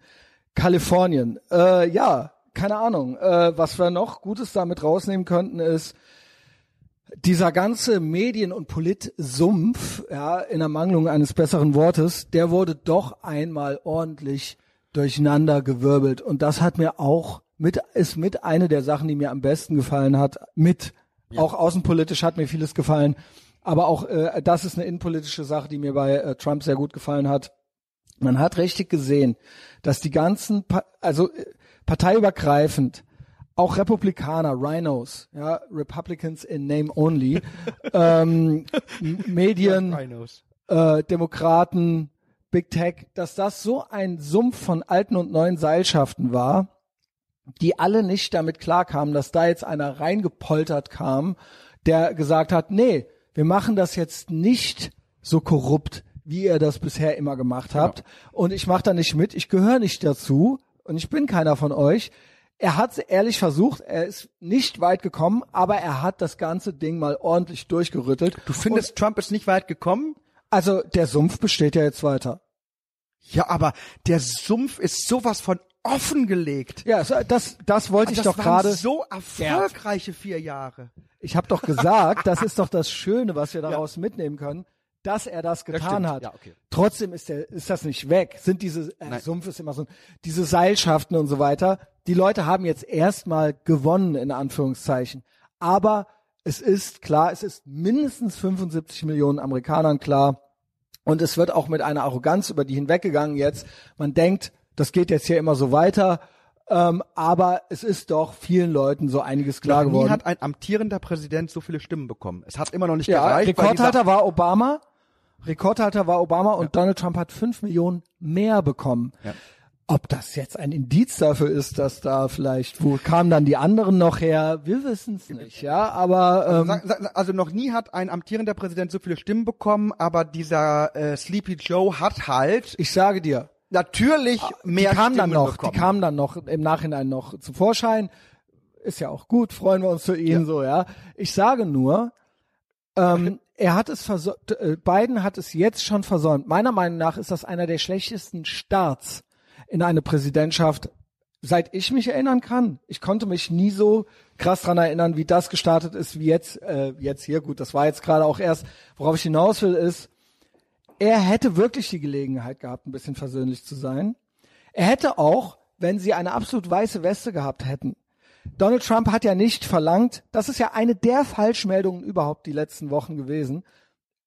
Kalifornien. Äh, ja, keine Ahnung. Äh, was wir noch Gutes damit rausnehmen könnten, ist dieser ganze Medien- und Polit-Sumpf, ja, in Ermangelung eines besseren Wortes, der wurde doch einmal ordentlich durcheinander gewirbelt. Und das hat mir auch mit, ist mit eine der Sachen, die mir am besten gefallen hat, mit. Auch außenpolitisch hat mir vieles gefallen. Aber auch, äh, das ist eine innenpolitische Sache, die mir bei äh, Trump sehr gut gefallen hat. Man hat richtig gesehen, dass die ganzen, pa also äh, parteiübergreifend auch Republikaner, Rhinos, ja, Republicans in name only, ähm, Medien, äh, Demokraten, Big Tech, dass das so ein Sumpf von alten und neuen Seilschaften war, die alle nicht damit klarkamen, dass da jetzt einer reingepoltert kam, der gesagt hat, nee, wir machen das jetzt nicht so korrupt, wie ihr das bisher immer gemacht habt. Und ich mache da nicht mit, ich gehöre nicht dazu und ich bin keiner von euch. Er hat ehrlich versucht, er ist nicht weit gekommen, aber er hat das ganze Ding mal ordentlich durchgerüttelt. Du findest, Trump ist nicht weit gekommen? Also der Sumpf besteht ja jetzt weiter. Ja, aber der Sumpf ist sowas von offengelegt. Ja, das, das wollte ich das doch waren gerade. so erfolgreiche vier Jahre. Ich habe doch gesagt, das ist doch das Schöne, was wir daraus mitnehmen können, dass er das getan stimmt. hat. Ja, okay. Trotzdem ist der, ist das nicht weg. Sind diese äh. Sumpf ist immer so, diese Seilschaften und so weiter. Die Leute haben jetzt erstmal gewonnen in Anführungszeichen. Aber es ist klar, es ist mindestens 75 Millionen Amerikanern klar. Und es wird auch mit einer Arroganz über die hinweggegangen jetzt. Man denkt, das geht jetzt hier immer so weiter. Ähm, aber es ist doch vielen Leuten so einiges klar Noch nie geworden. hat ein amtierender Präsident so viele Stimmen bekommen. Es hat immer noch nicht Ja, gereicht. Rekordhalter war Obama. Rekordhalter war Obama und Donald Trump hat fünf Millionen mehr bekommen. Ja. Ob das jetzt ein Indiz dafür ist, dass da vielleicht, wo kamen dann die anderen noch her? Wir wissen es nicht, ja, aber ähm, Sag- sag- Also noch nie hat ein amtierender Präsident so viele Stimmen bekommen, aber dieser äh, Sleepy Joe hat halt ich sage dir, natürlich mehr die kamen dann Stimmen noch, bekommen. die kamen dann noch im Nachhinein noch zum Vorschein. Ist ja auch gut, freuen wir uns für ihn so, ja. Ich sage nur, ähm, er hat es versäumt, äh, Biden hat es jetzt schon versäumt. Meiner Meinung nach ist das einer der schlechtesten Starts in eine Präsidentschaft, seit ich mich erinnern kann. Ich konnte mich nie so krass dran erinnern, wie das gestartet ist, wie jetzt, äh, jetzt hier. Gut, das war jetzt gerade auch erst, worauf ich hinaus will, ist, er hätte wirklich die Gelegenheit gehabt, ein bisschen versöhnlich zu sein. Er hätte auch, wenn sie eine absolut weiße Weste gehabt hätten, Donald Trump hat ja nicht verlangt, das ist ja eine der Falschmeldungen überhaupt die letzten Wochen gewesen.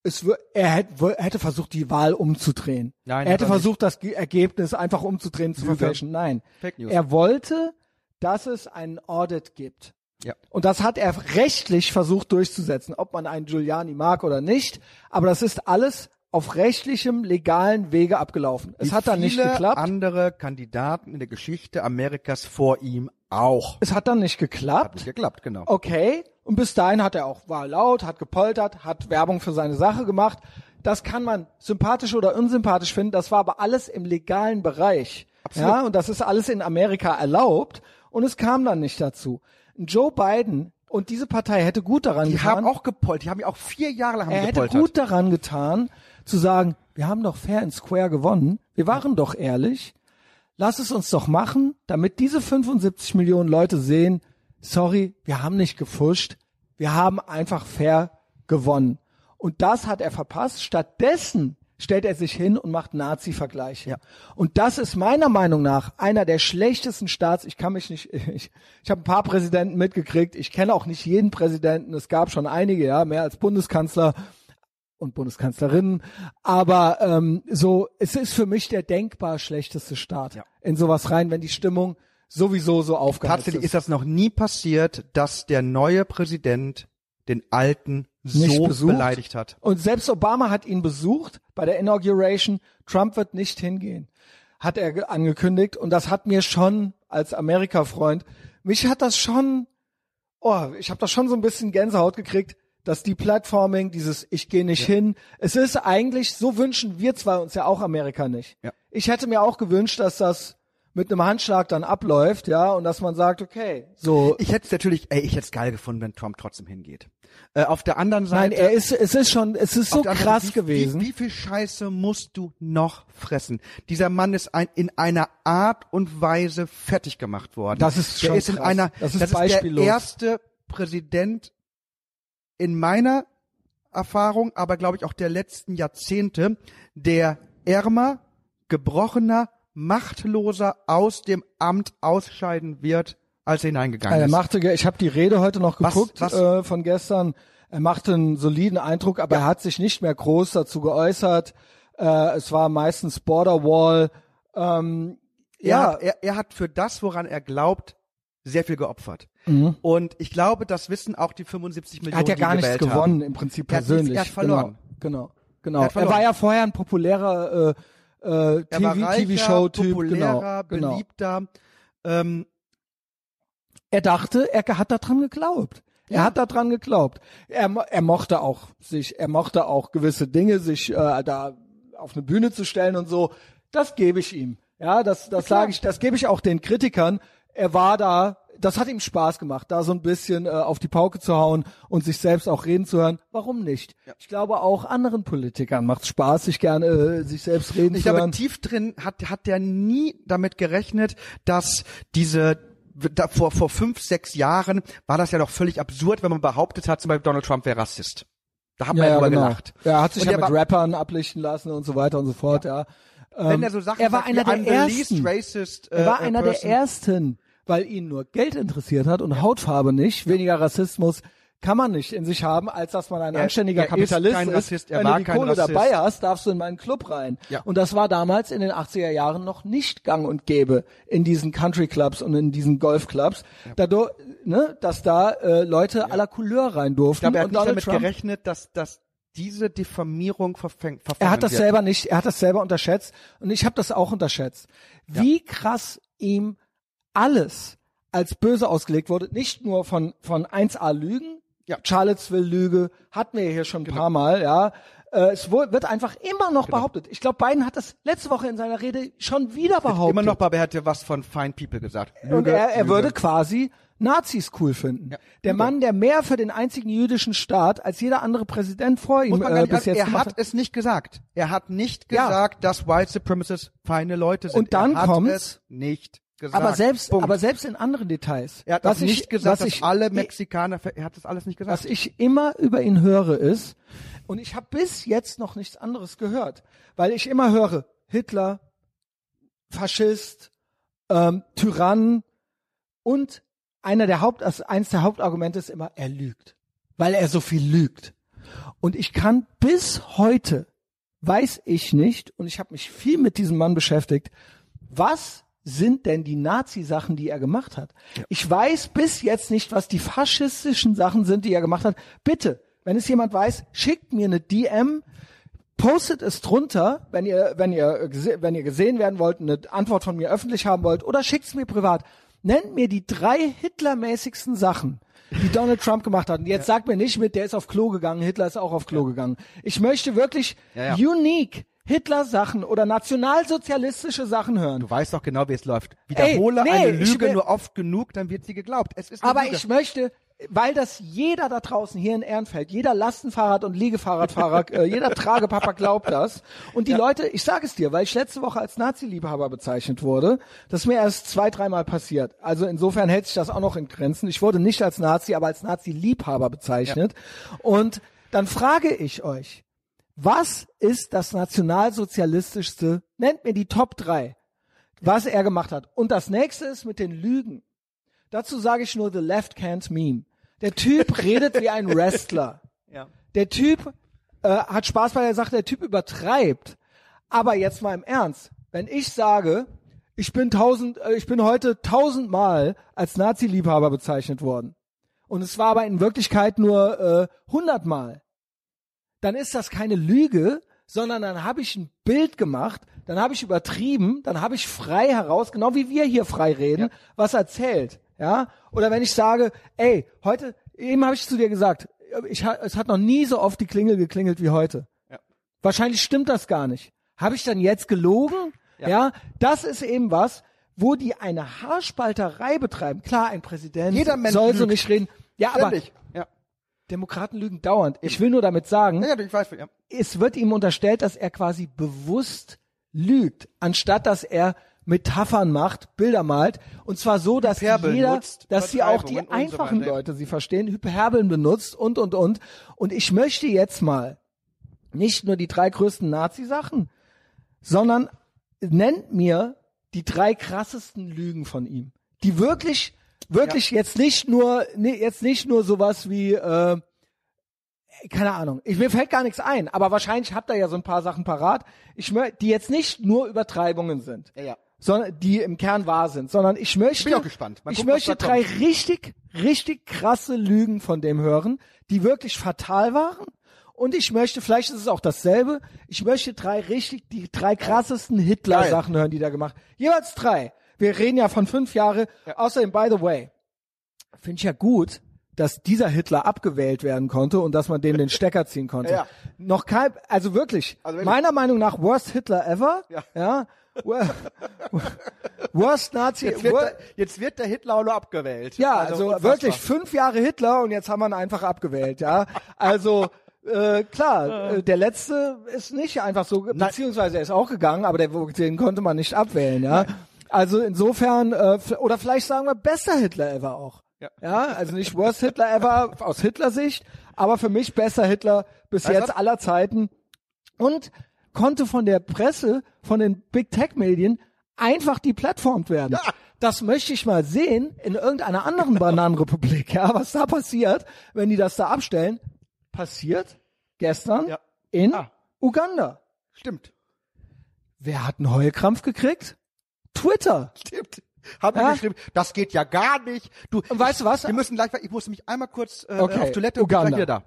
Es, er hätte, versucht, die Wahl umzudrehen. Nein, er hätte er nicht. versucht, das Ge- Ergebnis einfach umzudrehen, zu verfälschen. Nein. Fake News. Er wollte, dass es einen Audit gibt. Ja. Und das hat er rechtlich versucht durchzusetzen, ob man einen Giuliani mag oder nicht. Aber das ist alles auf rechtlichem, legalen Wege abgelaufen. Es Wie hat dann nicht viele geklappt. andere Kandidaten in der Geschichte Amerikas vor ihm auch. Es hat dann nicht geklappt. Nicht geklappt, genau. Okay. Und bis dahin hat er auch, war laut, hat gepoltert, hat Werbung für seine Sache gemacht. Das kann man sympathisch oder unsympathisch finden. Das war aber alles im legalen Bereich. Absolut. Ja, und das ist alles in Amerika erlaubt. Und es kam dann nicht dazu. Joe Biden und diese Partei hätte gut daran Die getan. haben auch gepoltert. Die haben ja auch vier Jahre lang haben er hätte gepoltert. gut daran getan, zu sagen, wir haben doch fair and square gewonnen. Wir waren doch ehrlich. Lass es uns doch machen, damit diese 75 Millionen Leute sehen, sorry, wir haben nicht gefuscht. Wir haben einfach fair gewonnen. Und das hat er verpasst. Stattdessen stellt er sich hin und macht Nazi-Vergleiche. Ja. Und das ist meiner Meinung nach einer der schlechtesten Staats. Ich kann mich nicht, ich, ich habe ein paar Präsidenten mitgekriegt. Ich kenne auch nicht jeden Präsidenten. Es gab schon einige, ja, mehr als Bundeskanzler und Bundeskanzlerinnen. Aber ähm, so, es ist für mich der denkbar schlechteste Staat Ja. in sowas rein, wenn die Stimmung sowieso so aufgeheizt Tatsächlich ist. ist das noch nie passiert, dass der neue Präsident den alten Nicht so besucht. beleidigt hat. Und selbst Obama hat ihn besucht bei der Inauguration. Trump wird nicht hingehen, hat er ge- angekündigt. Und das hat mir schon als Amerika-Freund, mich hat das schon, oh, ich habe da schon so ein bisschen Gänsehaut gekriegt, dass die Platforming, dieses Ich gehe nicht hin, es ist eigentlich, so wünschen wir zwei uns ja auch Amerika nicht. Ja. Ich hätte mir auch gewünscht, dass das mit einem Handschlag dann abläuft, ja, und dass man sagt, okay, so, Ich hätte es natürlich, ey, ich hätte es geil gefunden, wenn Trump trotzdem hingeht. Äh, auf der anderen nein, Seite. er ist, es ist schon, es ist so krass Seite, wie, gewesen. Wie, wie viel Scheiße musst du noch fressen? Dieser Mann ist ein, in einer Art und Weise fertig gemacht worden. Das ist der schon ist in krass. einer, Das ist das ist beispiellos. der erste Präsident in meiner Erfahrung, aber glaube ich auch der letzten Jahrzehnte, der ärmer, gebrochener, machtloser aus dem Amt ausscheiden wird, als er hineingegangen Er ist. machte, ge- ich habe die Rede heute noch Was- geguckt was- Äh, von gestern. Er machte einen soliden Eindruck, aber er hat sich nicht mehr groß dazu geäußert. Äh, es war meistens Borderwall. Ähm, Er, ja, hat, er, er hat für das, woran er glaubt, sehr viel geopfert. Und ich glaube, das wissen auch die 75 Millionen, Er hat ja gar nichts gewonnen, haben. im Prinzip Er hat nichts- persönlich. er hat verloren. Genau, genau. genau. Er Er, war ja vorher ein populärer äh, äh, Er war TV TV-Show-Typ. populärer, Genau, genau. beliebter. Ähm, Er dachte, er hat daran geglaubt. Er hat daran geglaubt. Er, er mochte auch sich, er mochte auch gewisse Dinge, sich äh, da auf eine Bühne zu stellen und so. Das gebe ich ihm. Ja, das, das sage ich, das gebe ich auch den Kritikern. Er war da, das hat ihm Spaß gemacht, da so ein bisschen äh, auf die Pauke zu hauen und sich selbst auch reden zu hören. Warum nicht? Ich glaube auch anderen Politikern macht es Spaß, sich gerne äh, sich selbst reden ich zu glaube, hören. tief drin hat, hat der nie damit gerechnet, dass diese da, vor, vor fünf, sechs Jahren war das ja doch völlig absurd, wenn man behauptet hat, zum Beispiel Donald Trump wäre Rassist. Da hat man ja, drüber gelacht. Ja, er hat sich Und ja mit war- Rappern ablichten lassen und so weiter und so fort, ja. Wenn Ähm, er so Sachen er war sagt einer der "I'm the least ersten. racist, Er war äh, einer person." der ersten, weil ihn nur Geld interessiert hat und Hautfarbe nicht. Weniger Rassismus kann man nicht in sich haben, als dass man ein Er- anständiger er ist Kapitalist kein ist. Rassist, er Wenn war du die Kohle Rassist. dabei hast, darfst du in meinen Club rein. Ja. Und das war damals in den 80er Jahren noch nicht gang und gäbe in diesen Country Clubs und in diesen Golfclubs, dadurch, ne, dass da äh, Leute aller Couleur rein durften. Ich glaube, er hat und nicht damit Trump, gerechnet, dass, dass diese Diffamierung verfängt. er hat das selber nicht, er hat das selber unterschätzt und ich habe das auch unterschätzt. Wie krass ihm alles als böse ausgelegt wurde, nicht nur von von 1A Lügen, Ja. Charlottesville Lüge, hatten wir hier schon ein paar Mal, ja. Äh, es wird einfach immer noch behauptet. Ich glaube, Biden hat das letzte Woche in seiner Rede schon wieder behauptet. Immer noch, aber er hätte was von Fine People gesagt. und Lüge, er, er Lüge. würde quasi Nazis cool finden. Ja. Der Mann, der mehr für den einzigen jüdischen Staat als jeder andere Präsident vor ihm äh, bis jetzt er hat es nicht gesagt. Er hat nicht Ja. gesagt, dass White Supremacists feine Leute sind. Und dann er hat kommt's. es nicht gesagt. Aber selbst, Punkt. aber selbst in anderen Details. er hat was auch nicht ich, gesagt, dass ich, alle Mexikaner, er hat das alles nicht gesagt. was ich immer über ihn höre ist, und ich habe bis jetzt noch nichts anderes gehört, weil ich immer höre, Hitler, Faschist, ähm, Tyrann und einer der Haupt, also eins der Hauptargumente ist immer, er lügt, weil er so viel lügt. Und ich kann bis heute, weiß ich nicht, und ich habe mich viel mit diesem Mann beschäftigt, was sind denn die Nazi-Sachen, die er gemacht hat? Ich weiß bis jetzt nicht, was die faschistischen Sachen sind, die er gemacht hat. Bitte, wenn es jemand weiß, schickt mir eine DM, postet es drunter, wenn ihr, wenn ihr, wenn ihr gesehen werden wollt, eine Antwort von mir öffentlich haben wollt, oder schickt es mir privat. Nennt mir die drei Hitlermäßigsten Sachen, die Donald Trump gemacht hat. Und jetzt sagt mir nicht mit, der ist auf Klo gegangen, Hitler ist auch auf Klo gegangen. Ich möchte wirklich Ja, ja. unique Hitler-Sachen oder nationalsozialistische Sachen hören. du weißt doch genau, wie es läuft. Wiederhole nee, eine Lüge nur oft genug, dann wird sie geglaubt. Es ist Aber Lüge. ich möchte, weil das jeder da draußen hier in Ehrenfeld, jeder Lastenfahrrad- und Liegefahrradfahrer, äh, jeder Tragepapa glaubt das. Und die Leute, ich sage es dir, weil ich letzte Woche als Nazi-Liebhaber bezeichnet wurde, das ist mir erst zwei, dreimal passiert. Also insofern hält sich das auch noch in Grenzen. Ich wurde nicht als Nazi, aber als Nazi-Liebhaber bezeichnet. Und dann frage ich euch, was ist das nationalsozialistischste? Nennt mir die Top drei, was er gemacht hat. Und das nächste ist mit den Lügen. Dazu sage ich nur The Left Can't Meme. Der Typ redet wie ein Wrestler. Ja. Der Typ äh, hat Spaß, weil er sagt, der Typ übertreibt. Aber jetzt mal im Ernst, wenn ich sage, ich bin tausend, äh, ich bin heute tausendmal als Nazi-Liebhaber bezeichnet worden und es war aber in Wirklichkeit nur äh, hundertmal, dann ist das keine Lüge, sondern dann habe ich ein Bild gemacht, dann habe ich übertrieben, dann habe ich frei heraus, genau wie wir hier frei reden, was erzählt, ja? Oder wenn ich sage, ey, heute, eben habe ich zu dir gesagt, ich, es hat noch nie so oft die Klingel geklingelt wie heute. Ja. Wahrscheinlich stimmt das gar nicht. Habe ich dann jetzt gelogen? Ja. das ist eben was, wo die eine Haarspalterei betreiben. Klar, ein Präsident Jeder Mensch soll so lügt. nicht reden. Ja, aber Ständig. Ja. Demokraten lügen dauernd. Ich will nur damit sagen, Ja, ich weiß. Ja. es wird ihm unterstellt, dass er quasi bewusst lügt, anstatt dass er Metaphern macht, Bilder malt, und zwar so, dass Hyperbeln jeder, nutzt, dass sie auch die so einfachen weiter. Leute sie verstehen, Hyperbeln benutzt und und und. Und ich möchte jetzt mal nicht nur die drei größten Nazi-Sachen, sondern nennt mir die drei krassesten Lügen von ihm, die wirklich, wirklich jetzt nicht nur, nee, jetzt nicht nur sowas wie äh, keine Ahnung. Ich, mir fällt gar nichts ein, aber wahrscheinlich habt ihr ja so ein paar Sachen parat, ich die jetzt nicht nur Übertreibungen sind. Ja, ja. sondern die im Kern wahr sind, sondern ich möchte, ich gespannt. Ich gucken, möchte drei kommt. richtig, richtig krasse Lügen von dem hören, die wirklich fatal waren. Und ich möchte, vielleicht ist es auch dasselbe, ich möchte drei richtig, die drei krassesten Hitler-Sachen hören, die da gemacht. Jeweils drei. Wir reden ja von fünf Jahre. Außerdem, by the way, finde ich ja gut, dass dieser Hitler abgewählt werden konnte und dass man dem den Stecker ziehen konnte. Ja. Noch kein, also wirklich, Also meiner Meinung nach worst Hitler ever. Ja. ja Wor- worst Nazi. Jetzt wird, der, jetzt wird der Hitler auch noch abgewählt. ja, also, unfassbar. wirklich fünf Jahre Hitler und jetzt haben wir ihn einfach abgewählt, ja. Also äh, klar, äh, der letzte ist nicht einfach so, beziehungsweise er ist auch gegangen, aber der, den konnte man nicht abwählen, ja. Also insofern, äh, oder vielleicht sagen wir besser Hitler ever auch. Ja. ja, also nicht worst Hitler ever aus Hitler-Sicht, aber für mich besser Hitler bis Weißt jetzt aller Zeiten und konnte von der Presse, von den Big Tech Medien einfach deplatformt werden. Ja. Das möchte ich mal sehen in irgendeiner anderen Bananenrepublik, ja, was da passiert, wenn die das da abstellen. Passiert gestern Ja. in Ah. Uganda. Stimmt. Wer hat einen Heulkrampf gekriegt? Twitter. Stimmt. Haben Ja? wir geschrieben, das geht ja gar nicht. Du, Und weißt du was? wir müssen gleich, ich muss mich einmal kurz äh, Okay, auf Toilette und Uganda. gleich wieder da.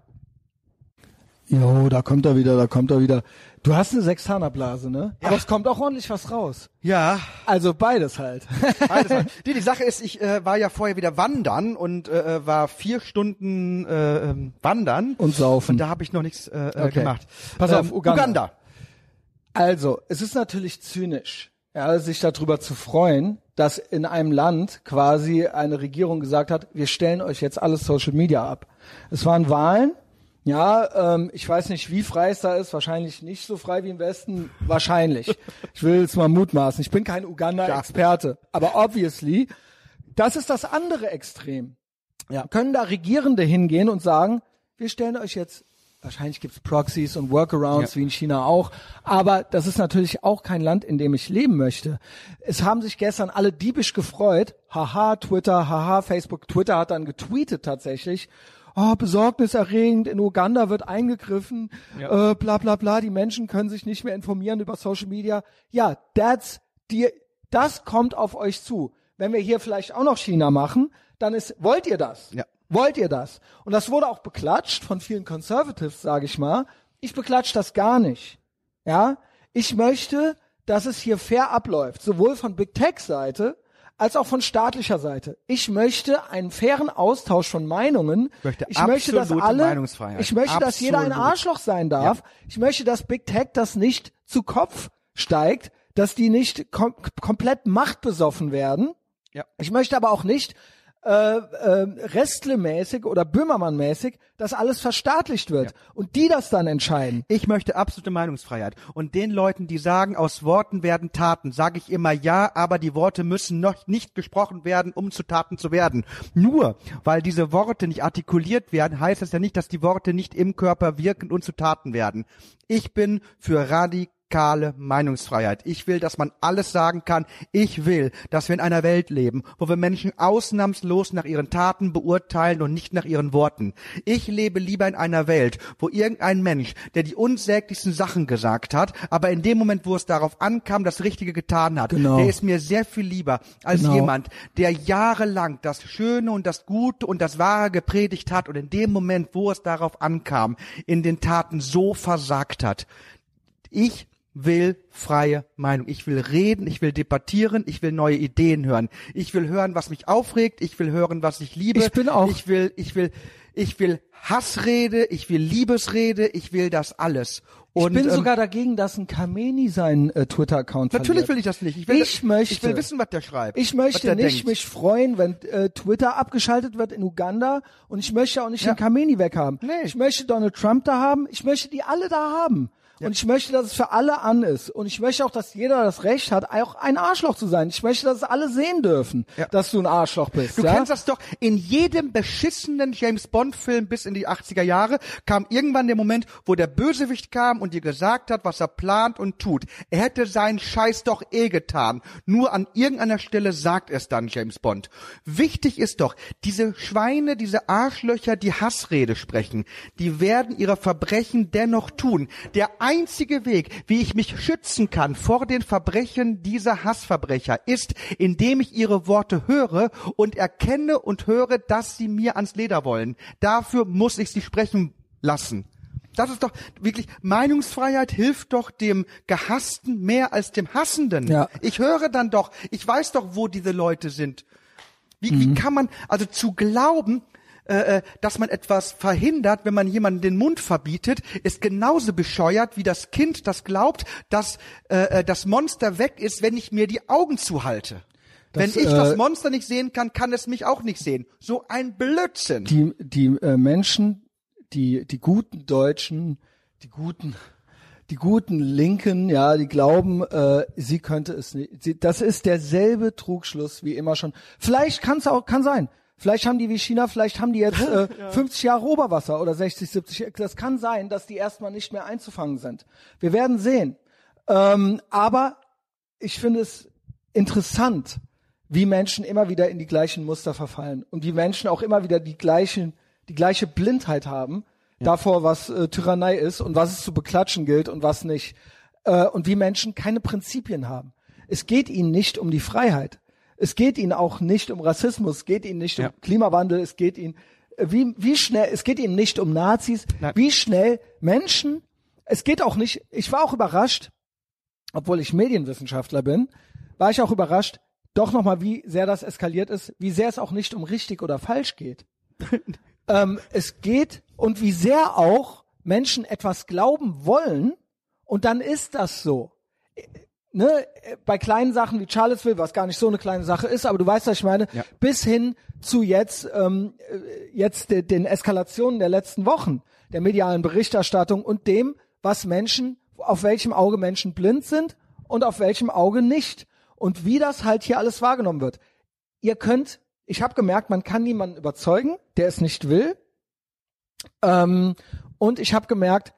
Jo, da kommt er wieder, da kommt er wieder. Du hast eine Sextanerblase, ne? Ja. Aber es kommt auch ordentlich was raus. Ja, Also beides halt. Beides mal. die, die Sache ist, ich äh, war ja vorher wieder wandern und äh, war vier Stunden äh, ähm, wandern. Und saufen. Und da habe ich noch nichts äh, äh, Okay. gemacht. Pass auf, Ähm, Uganda. Uganda. Also, es ist natürlich zynisch, ja, sich darüber zu freuen, dass in einem Land quasi eine Regierung gesagt hat, wir stellen euch jetzt alles Social Media ab. Es waren Wahlen, ja, ähm, ich weiß nicht, wie frei es da ist, wahrscheinlich nicht so frei wie im Westen, wahrscheinlich. Ich will es mal mutmaßen, ich bin kein Uganda-Experte, aber obviously, das ist das andere Extrem. Ja. Können da Regierende hingehen und sagen, wir stellen euch jetzt, wahrscheinlich gibt's Proxies und Workarounds Ja. wie in China auch, aber das ist natürlich auch kein Land, in dem ich leben möchte. Es haben sich gestern alle diebisch gefreut, haha Twitter, haha Facebook, Twitter hat dann getweetet tatsächlich, oh, besorgniserregend, in Uganda wird eingegriffen, äh, bla bla bla, die Menschen können sich nicht mehr informieren über Social Media. Ja, that's die, das kommt auf euch zu. Wenn wir hier vielleicht auch noch China machen, dann ist, wollt ihr das? Ja. Wollt ihr das? Und das wurde auch beklatscht von vielen Conservatives, sage ich mal. Ich beklatsch das gar nicht. Ja, ich möchte, dass es hier fair abläuft, sowohl von Big Tech Seite als auch von staatlicher Seite. Ich möchte einen fairen Austausch von Meinungen. möchte ich möchte, dass alle, ich möchte, dass jeder ein Absolut. Arschloch sein darf. Ich möchte, dass Big Tech das nicht zu Kopf steigt, dass die nicht kom komplett machtbesoffen werden. Ja. Ich möchte aber auch nicht äh, äh, Restle-mäßig oder Böhmermann-mäßig, dass alles verstaatlicht wird und die das dann entscheiden. Ich möchte absolute Meinungsfreiheit. Und den Leuten, die sagen, aus Worten werden Taten, sage ich immer ja, aber die Worte müssen noch nicht gesprochen werden, um zu Taten zu werden. Nur weil diese Worte nicht artikuliert werden, heißt das ja nicht, dass die Worte nicht im Körper wirken und zu Taten werden. Ich bin für radikale Meinungsfreiheit. Ich will, dass man alles sagen kann. Ich will, dass wir in einer Welt leben, wo wir Menschen ausnahmslos nach ihren Taten beurteilen und nicht nach ihren Worten. Ich lebe lieber in einer Welt, wo irgendein Mensch, der die unsäglichsten Sachen gesagt hat, aber in dem Moment, wo es darauf ankam, das Richtige getan hat, Genau. der ist mir sehr viel lieber als Genau. jemand, der jahrelang das Schöne und das Gute und das Wahre gepredigt hat und in dem Moment, wo es darauf ankam, in den Taten so versagt hat. Ich will freie Meinung. Ich will reden, ich will debattieren, ich will neue Ideen hören. Ich will hören, was mich aufregt, ich will hören, was ich liebe. Ich bin auch- Ich will, ich will, ich will Hassrede, ich will Liebesrede, ich will das alles. Und, ich bin ähm, sogar dagegen, dass ein Kameni seinen äh, Twitter-Account Natürlich verliert. will ich das nicht. Ich, will, Ich möchte- ich will wissen, was der schreibt. Ich möchte der nicht denkt. mich freuen, wenn äh, Twitter abgeschaltet wird in Uganda und ich möchte auch nicht Ja. den Kameni weghaben. Nee. Ich möchte Donald Trump da haben, ich möchte die alle da haben. Und ich möchte, dass es für alle an ist. Und ich möchte auch, dass jeder das Recht hat, auch ein Arschloch zu sein. Ich möchte, dass es alle sehen dürfen, Ja. dass du ein Arschloch bist. Du ja? kennst das doch, in jedem beschissenen James Bond Film bis in die 80er Jahre kam irgendwann der Moment, wo der Bösewicht kam und dir gesagt hat, was er plant und tut. Er hätte seinen Scheiß doch eh getan. Nur an irgendeiner Stelle sagt es dann James Bond. Wichtig ist doch, diese Schweine, diese Arschlöcher, die Hassrede sprechen, die werden ihre Verbrechen dennoch tun. Der einzige Weg, wie ich mich schützen kann vor den Verbrechen dieser Hassverbrecher, ist, indem ich ihre Worte höre und erkenne und höre, dass sie mir ans Leder wollen. Dafür muss ich sie sprechen lassen. Das ist doch wirklich, Meinungsfreiheit hilft doch dem Gehassten mehr als dem Hassenden. Ja. Ich höre dann doch, ich weiß doch, wo diese Leute sind. Wie, wie kann man, also zu glauben, äh, äh, dass man etwas verhindert, wenn man jemanden den Mund verbietet, ist genauso bescheuert wie das Kind, das glaubt, dass äh, äh, das Monster weg ist, wenn ich mir die Augen zuhalte. Das, wenn ich das Monster nicht sehen kann, kann es mich auch nicht sehen. So ein Blödsinn. die, die äh, Menschen, die, die guten Deutschen, die guten, die guten Linken, ja, die glauben, äh, sie könnte es nicht. Sie, das ist derselbe Trugschluss wie immer schon. Vielleicht kann es auch, kann sein. Vielleicht haben die wie China, vielleicht haben die jetzt äh, 50 Jahre Oberwasser oder 60, 70. Das kann sein, dass die erstmal nicht mehr einzufangen sind. Wir werden sehen. Ähm, aber ich finde es interessant, wie Menschen immer wieder in die gleichen Muster verfallen und wie Menschen auch immer wieder die gleichen, die gleiche Blindheit haben davor, was äh, Tyrannei ist und was es zu beklatschen gilt und was nicht. Äh, und wie Menschen keine Prinzipien haben. Es geht ihnen nicht um die Freiheit. Es geht ihnen auch nicht um Rassismus. Es geht ihnen nicht Ja. um Klimawandel. Es geht ihnen, äh, wie, wie schnell, es geht ihnen nicht um Nazis. Nein. Wie schnell Menschen, es geht auch nicht, ich war auch überrascht, obwohl ich Medienwissenschaftler bin, war ich auch überrascht, doch nochmal, wie sehr das eskaliert ist, wie sehr es auch nicht um richtig oder falsch geht. ähm, es geht und wie sehr auch Menschen etwas glauben wollen und dann ist das so. Ne, bei kleinen Sachen wie Charlottesville, was gar nicht so eine kleine Sache ist, aber du weißt, was ich meine, Ja. bis hin zu jetzt, ähm, äh, jetzt de, den Eskalationen der letzten Wochen, der medialen Berichterstattung und dem, was Menschen, auf welchem Auge Menschen blind sind und auf welchem Auge nicht. Und wie das halt hier alles wahrgenommen wird. Ihr könnt, ich habe gemerkt, man kann niemanden überzeugen, der es nicht will. Ähm, und ich habe gemerkt,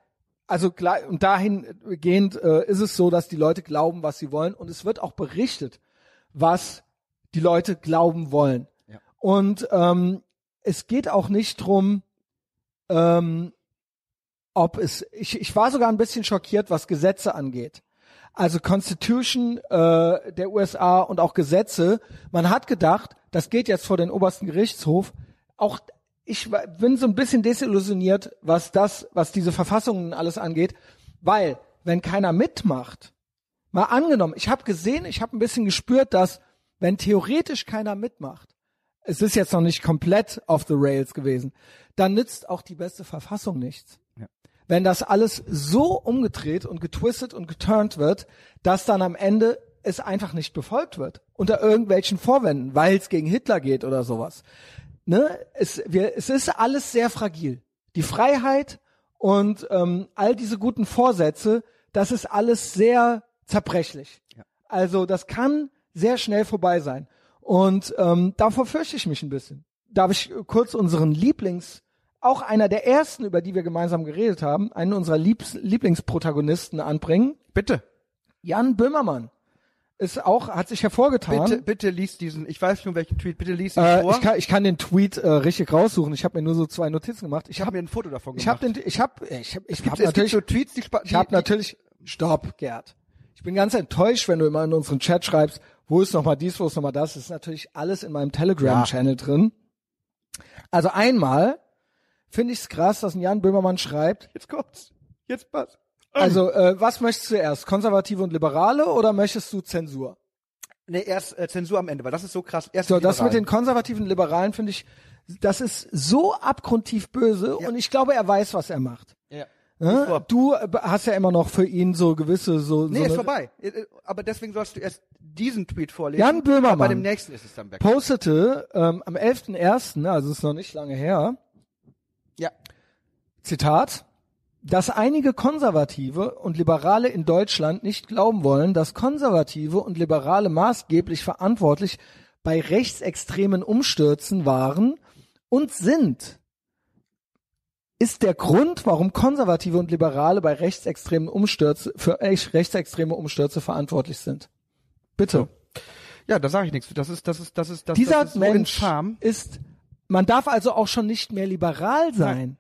also und dahingehend äh, ist es so, dass die Leute glauben, was sie wollen und es wird auch berichtet, was die Leute glauben wollen. Ja. Und ähm, es geht auch nicht drum, ähm, ob es. Ich, ich war sogar ein bisschen schockiert, was Gesetze angeht. Also Constitution äh, der USA und auch Gesetze. Man hat gedacht, das geht jetzt vor den obersten Gerichtshof. Auch ich bin so ein bisschen desillusioniert, was das, was diese Verfassungen alles angeht, weil wenn keiner mitmacht, mal angenommen, ich habe gesehen, ich habe ein bisschen gespürt, dass wenn theoretisch keiner mitmacht, es ist jetzt noch nicht komplett off the rails gewesen, dann nützt auch die beste Verfassung nichts. Ja. Wenn das alles so umgedreht und getwistet und geturnt wird, dass dann am Ende es einfach nicht befolgt wird. Unter irgendwelchen Vorwänden, weil es gegen Hitler geht oder sowas. Ne? Es, wir, es ist alles sehr fragil. Die Freiheit und ähm, all diese guten Vorsätze, das ist alles sehr zerbrechlich. Ja. Also das kann sehr schnell vorbei sein. Und ähm, davor fürchte ich mich ein bisschen. Darf ich kurz unseren Lieblings, auch einer der ersten, über die wir gemeinsam geredet haben, einen unserer Liebs, Lieblingsprotagonisten anbringen? Bitte, Jan Böhmermann ist auch, hat sich hervorgetan. bitte, bitte lies diesen, ich weiß schon welchen Tweet, bitte lies ihn Äh, vor. ich, kann, ich kann den Tweet äh, richtig raussuchen. Ich habe mir nur so zwei Notizen gemacht. Ich ich habe habe mir ein Foto davon ich gemacht. habe den ich habe ich habe ich habe es natürlich so Tweets, die, ich habe natürlich Stopp, Gerd. Ich bin ganz enttäuscht, wenn du immer in unseren Chat schreibst, wo ist noch mal dies, wo ist noch mal das. Das ist natürlich alles in meinem Telegram Channel drin. Also einmal finde ich es krass, dass ein Jan Böhmermann schreibt, Jetzt kommt's. Jetzt passt. Also äh, was möchtest du erst, Konservative und Liberale oder möchtest du Zensur? Nee, erst äh, Zensur am Ende, weil das ist so krass. Erst So, das mit den konservativen Liberalen finde ich, das ist so abgrundtief böse Ja. und ich glaube, er weiß, was er macht. Ja. Vor. Du äh, hast ja immer noch für ihn so gewisse so, Nee, so ist vorbei. Äh, äh, Aber deswegen sollst du erst diesen Tweet vorlesen. Jan Böhmermann. Bei dem nächsten ist es dann weg. postete ähm, am 11.01., also ist noch nicht lange her, Ja. Zitat, dass einige Konservative und Liberale in Deutschland nicht glauben wollen, dass Konservative und Liberale maßgeblich verantwortlich bei rechtsextremen Umstürzen waren und sind, ist der Grund, warum Konservative und Liberale bei rechtsextremen Umstürze, für echt rechtsextreme Umstürze verantwortlich sind. Bitte. Ja, da sage ich nichts. Das ist, das ist, das ist, das, Dieser das ist so Mensch infam. ist, man darf also auch schon nicht mehr liberal sein.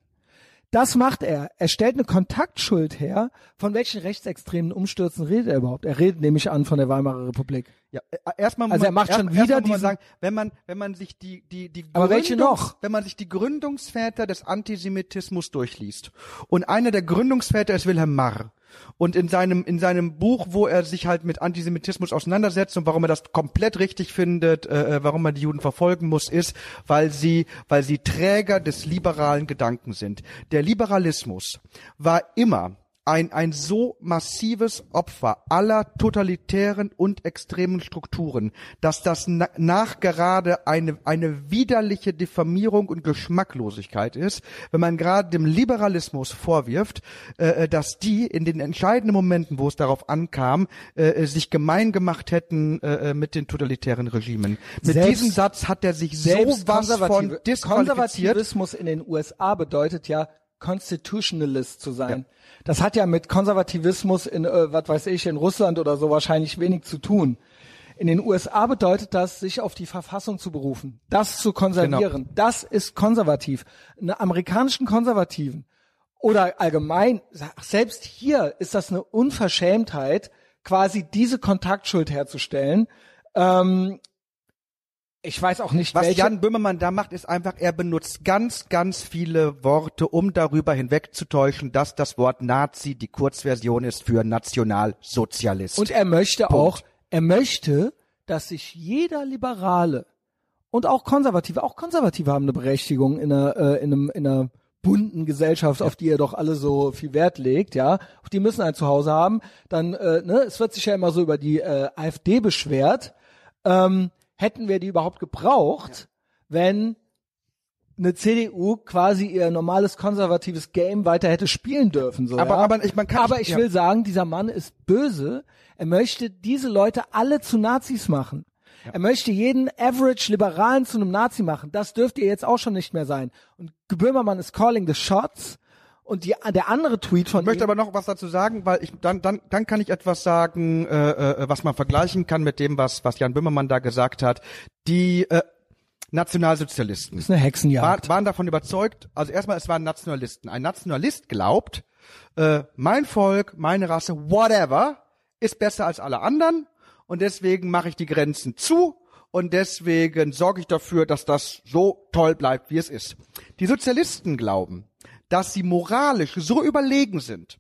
Das macht er. Er stellt eine Kontaktschuld her. Von welchen rechtsextremen Umstürzen redet er überhaupt? Er redet nämlich an von der Weimarer Republik. Ja, äh, erstmal muss Also er macht schon erst- erstmal wieder diesen- sagen, wenn man wenn man sich die die die Aber welche noch? wenn man sich die Gründungsväter des Antisemitismus durchliest und einer der Gründungsväter ist Wilhelm Marr und in seinem in seinem Buch, wo er sich halt mit Antisemitismus auseinandersetzt und warum er das komplett richtig findet, äh, äh, warum man die Juden verfolgen muss, ist, weil sie weil sie Träger des liberalen Gedanken sind. Der Liberalismus war immer ein, ein so massives Opfer aller totalitären und extremen Strukturen, dass das na nachgerade eine, eine widerliche Diffamierung und Geschmacklosigkeit ist, wenn man gerade dem Liberalismus vorwirft, äh, äh, dass die in den entscheidenden Momenten, wo es darauf ankam, äh, äh, sich gemein gemacht hätten äh, äh, mit den totalitären Regimen. Mit Selbst- diesem Satz hat er sich so was von disqualifiziert. Konservativismus in den USA bedeutet ja Constitutionalist zu sein. Das hat ja mit Konservativismus in, äh, was weiß ich, in Russland oder so wahrscheinlich wenig zu tun. In den USA bedeutet das, sich auf die Verfassung zu berufen, das zu konservieren. Das ist konservativ. Eine amerikanischen Konservativen oder allgemein, selbst hier ist das eine Unverschämtheit, quasi diese Kontaktschuld herzustellen. Ähm, ich weiß auch nicht, Was welche. Jan Böhmermann da macht, ist einfach, er benutzt ganz, ganz viele Worte, um darüber hinwegzutäuschen, dass das Wort Nazi die Kurzversion ist für Nationalsozialist. Und er möchte Punkt. auch, er möchte, dass sich jeder Liberale und auch Konservative, auch Konservative haben eine Berechtigung in einer, äh, in einem, in einer bunten Gesellschaft, auf die er doch alle so viel Wert legt, ja, auf die müssen ein Zuhause haben. Dann, äh, ne, es wird sich ja immer so über die äh, AfD beschwert. Ähm, hätten wir die überhaupt gebraucht, wenn eine CDU quasi ihr normales konservatives Game weiter hätte spielen dürfen. So, Aber- ja? aber ich- man kann- aber ich ja. will sagen, dieser Mann ist böse. Er möchte diese Leute alle zu Nazis machen. Er möchte jeden Average Liberalen zu einem Nazi machen. Das dürft ihr jetzt auch schon nicht mehr sein. Und Böhmermann ist calling the shots. Und die, der andere Tweet von ich möchte aber noch was dazu sagen, weil ich dann dann dann kann ich etwas sagen, äh, äh, was man vergleichen kann mit dem, was was Jan Böhmermann da gesagt hat. Die äh, Nationalsozialisten ist eine Hexenjagd. war, waren davon überzeugt, also erstmal, es waren Nationalisten. Ein Nationalist glaubt, äh, mein Volk, meine Rasse, whatever, ist besser als alle anderen und deswegen mache ich die Grenzen zu und deswegen sorge ich dafür, dass das so toll bleibt, wie es ist. Die Sozialisten glauben, dass sie moralisch so überlegen sind,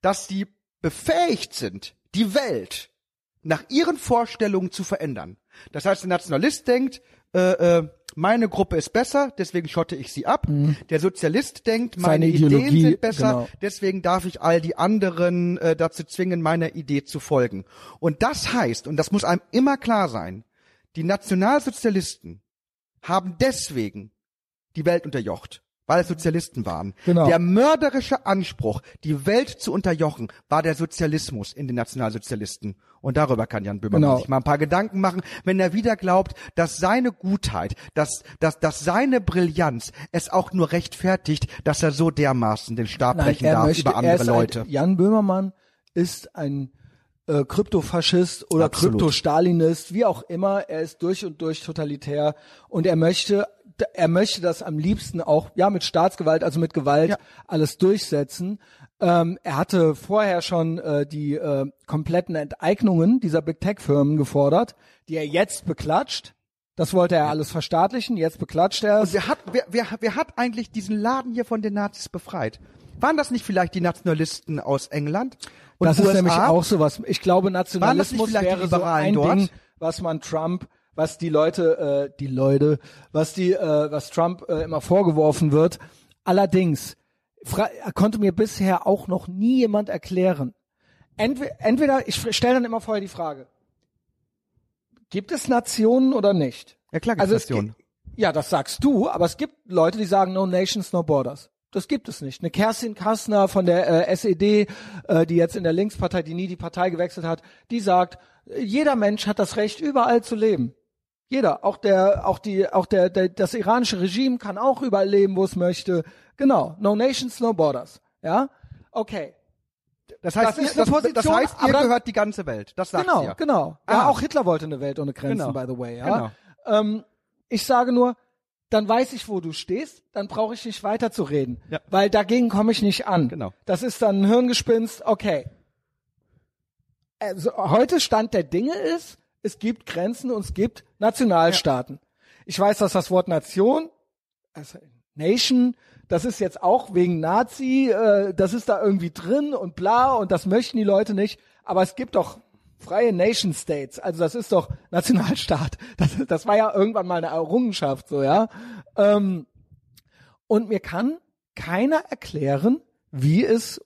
dass sie befähigt sind, die Welt nach ihren Vorstellungen zu verändern. Das heißt, der Nationalist denkt, äh, äh, meine Gruppe ist besser, deswegen schotte ich sie ab. Der Sozialist denkt, meine Mhm. Seine Ideen Ideologie, sind besser, genau. deswegen darf ich all die anderen äh, dazu zwingen, meiner Idee zu folgen. Und das heißt, und das muss einem immer klar sein, die Nationalsozialisten haben deswegen die Welt unterjocht, weil es Sozialisten waren. Genau. Der mörderische Anspruch, die Welt zu unterjochen, war der Sozialismus in den Nationalsozialisten. Und darüber kann Jan Böhmermann Genau. sich mal ein paar Gedanken machen, wenn er wieder glaubt, dass seine Gutheit, dass, dass, dass seine Brillanz es auch nur rechtfertigt, dass er so dermaßen den Stab brechen darf über er andere Leute. Ein, Jan Böhmermann ist ein äh, Kryptofaschist oder. Kryptostalinist, wie auch immer. Er ist durch und durch totalitär und er möchte, er möchte das am liebsten auch, ja, mit Staatsgewalt, also mit Gewalt, Ja. alles durchsetzen. Ähm, er hatte vorher schon äh, die äh, kompletten Enteignungen dieser Big Tech Firmen gefordert, die er jetzt beklatscht. Das wollte er alles verstaatlichen, jetzt beklatscht er es. Wer hat, wer, wer, wer hat eigentlich diesen Laden hier von den Nazis befreit? Waren das nicht vielleicht die Nationalisten aus England? Und das USA? ist nämlich auch sowas. Ich glaube, Nationalismus wäre so ein dort? Ding, was man Trump, was die Leute, äh, die Leute, was die, äh, was Trump äh, immer vorgeworfen wird. Allerdings konnte mir bisher auch noch nie jemand erklären. Entweder, entweder ich stelle dann immer vorher die Frage: Gibt es Nationen oder nicht? Ja, klar gibt's also Nationen. gibt- Ja, das sagst du, aber es gibt Leute, die sagen No Nations, No Borders. Das gibt es nicht. Eine Kerstin Kastner von der äh, SED, äh, die jetzt in der Linkspartei, die nie die Partei gewechselt hat, die sagt, jeder Mensch hat das Recht, überall zu leben. Jeder, auch der, auch die, auch der, der, das iranische Regime kann auch überall leben, wo es möchte. Genau. No Nations, No Borders. Ja? Okay. Das heißt, Das ist eine das, Position, das heißt, ihr dann- gehört die ganze Welt. Das sagt Genau, ihr. genau. Ja, Ah. auch Hitler wollte eine Welt ohne Grenzen, Genau. by the way. Ja? Genau. Ähm, ich sage nur, dann weiß ich, wo du stehst, dann brauche ich nicht weiterzureden, Ja. weil dagegen komme ich nicht an. Genau. Das ist dann ein Hirngespinst, okay. Also heute Stand der Dinge ist, es gibt Grenzen und es gibt Nationalstaaten. Ich weiß, dass das Wort Nation, also Nation, das ist jetzt auch wegen Nazi, äh, das ist da irgendwie drin und bla und das möchten die Leute nicht. Aber es gibt doch freie Nation States, also das ist doch Nationalstaat. Das, das war ja irgendwann mal eine Errungenschaft, so ja. Ähm, und mir kann keiner erklären, wie es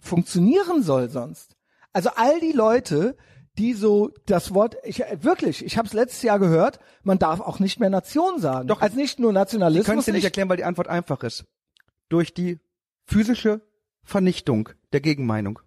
funktionieren soll sonst. Also all die Leute, die so das Wort, ich wirklich, ich habe es letztes Jahr gehört, man darf auch nicht mehr Nation sagen. Doch. also nicht nur Ich kann Nationalismus. es dir nicht erklären, weil die Antwort einfach ist. Durch die physische Vernichtung der Gegenmeinung.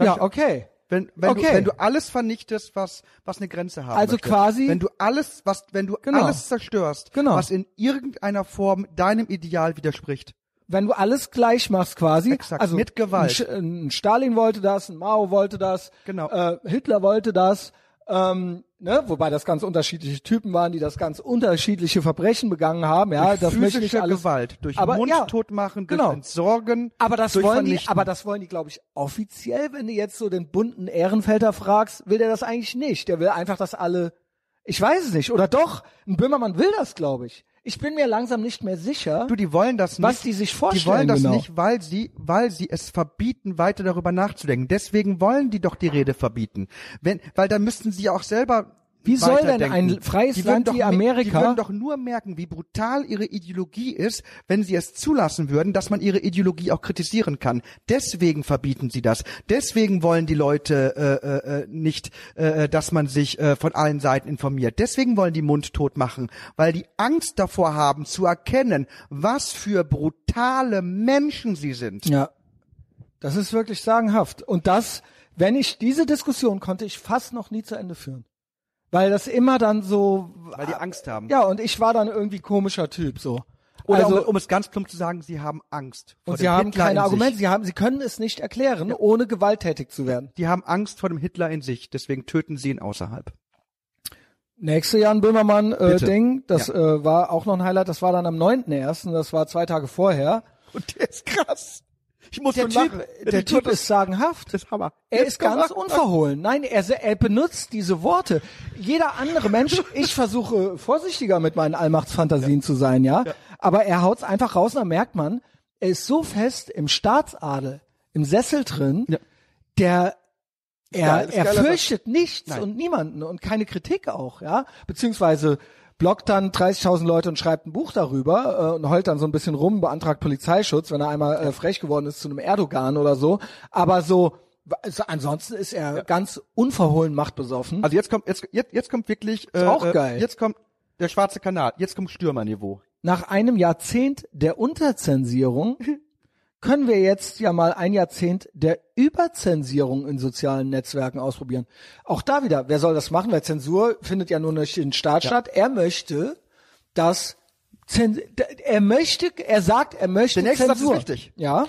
ja, okay. Wenn, wenn, Okay. du, wenn du alles vernichtest, was, was eine Grenze haben Also möchte. quasi- Wenn du alles, was, wenn du Genau. alles zerstörst, Genau. was in irgendeiner Form deinem Ideal widerspricht. Wenn du alles gleich machst quasi, Exakt, also mit Gewalt. Ein, ein Stalin wollte das, ein Mao wollte das, Genau. äh, Hitler wollte das, ähm, ne, wobei das ganz unterschiedliche Typen waren, die das ganz unterschiedliche Verbrechen begangen haben, ja, durch das möchte ich alles. Gewalt, durch aber, ja, Mundtot machen, durch genau. Entsorgen, Aber das wollen die, aber das wollen die, glaube ich, offiziell, wenn du jetzt so den bunten Ehrenfelder fragst, will der das eigentlich nicht. Der will einfach, dass alle, ich weiß es nicht, oder doch, ein Böhmermann will das, glaube ich. Ich bin mir langsam nicht mehr sicher. Du, die wollen das nicht. Was die sich Die vorstellen, wollen das genau. nicht, weil sie, weil sie es verbieten, weiter darüber nachzudenken. Deswegen wollen die doch die Rede verbieten. Wenn, weil dann müssten sie auch selber Wie soll denn ein freies Land doch wie mer- Amerika- Die würden doch nur merken, wie brutal ihre Ideologie ist, wenn sie es zulassen würden, dass man ihre Ideologie auch kritisieren kann. Deswegen verbieten sie das. Deswegen wollen die Leute äh, äh, äh, nicht, äh, dass man sich äh, von allen Seiten informiert. Deswegen wollen die mundtot machen, weil die Angst davor haben zu erkennen, was für brutale Menschen sie sind. Ja. Das ist wirklich sagenhaft. Und das, wenn ich, diese Diskussion konnte ich fast noch nie zu Ende führen. Weil das immer dann so, Weil die Angst haben. ja, und ich war dann irgendwie komischer Typ, so. Oder also, um, um es ganz plump zu sagen, sie haben Angst. vor und sie haben Hitler keine sich. Argumente, sie haben, sie können es nicht erklären, ohne gewalttätig zu werden. Die haben Angst vor dem Hitler in sich, deswegen töten sie ihn außerhalb. Nächste Jan Böhmermann äh, Bitte. Ding, das Ja. äh, war auch noch ein Highlight, das war dann am 9.1., das war zwei Tage vorher. Und der ist krass. Ich muss Der Typ, lachen. der Typ ist sagenhaft. das ist Hammer. Er Jetzt ist ganz unverhohlen. Nein, er, er benutzt diese Worte. Jeder andere Mensch, ich versuche vorsichtiger mit meinen Allmachtsfantasien zu sein, ja? Aber er haut's einfach raus und dann merkt man, er ist so fest im Staatsadel, im Sessel drin, Ja. der geil, er, ist er fürchtet nichts Nein. und niemanden und keine Kritik auch, ja? Beziehungsweise blockt dann 30.000 Leute und schreibt ein Buch darüber äh, und heult dann so ein bisschen rum, beantragt Polizeischutz, wenn er einmal äh, frech geworden ist zu einem Erdogan oder so. Aber so, also ansonsten ist er ganz unverhohlen machtbesoffen. Also jetzt kommt, jetzt, jetzt, jetzt kommt wirklich, äh, auch äh, geil. Jetzt kommt der schwarze Kanal. Jetzt kommt Stürmerniveau. Nach einem Jahrzehnt der Unterzensierung können wir jetzt ja mal ein Jahrzehnt der Überzensierung in sozialen Netzwerken ausprobieren. Auch da wieder, wer soll das machen? Weil Zensur findet ja nur durch den Staat statt. Er möchte, dass er möchte, er sagt, er möchte Der nächste Satz ist Zensur. wichtig. Ja.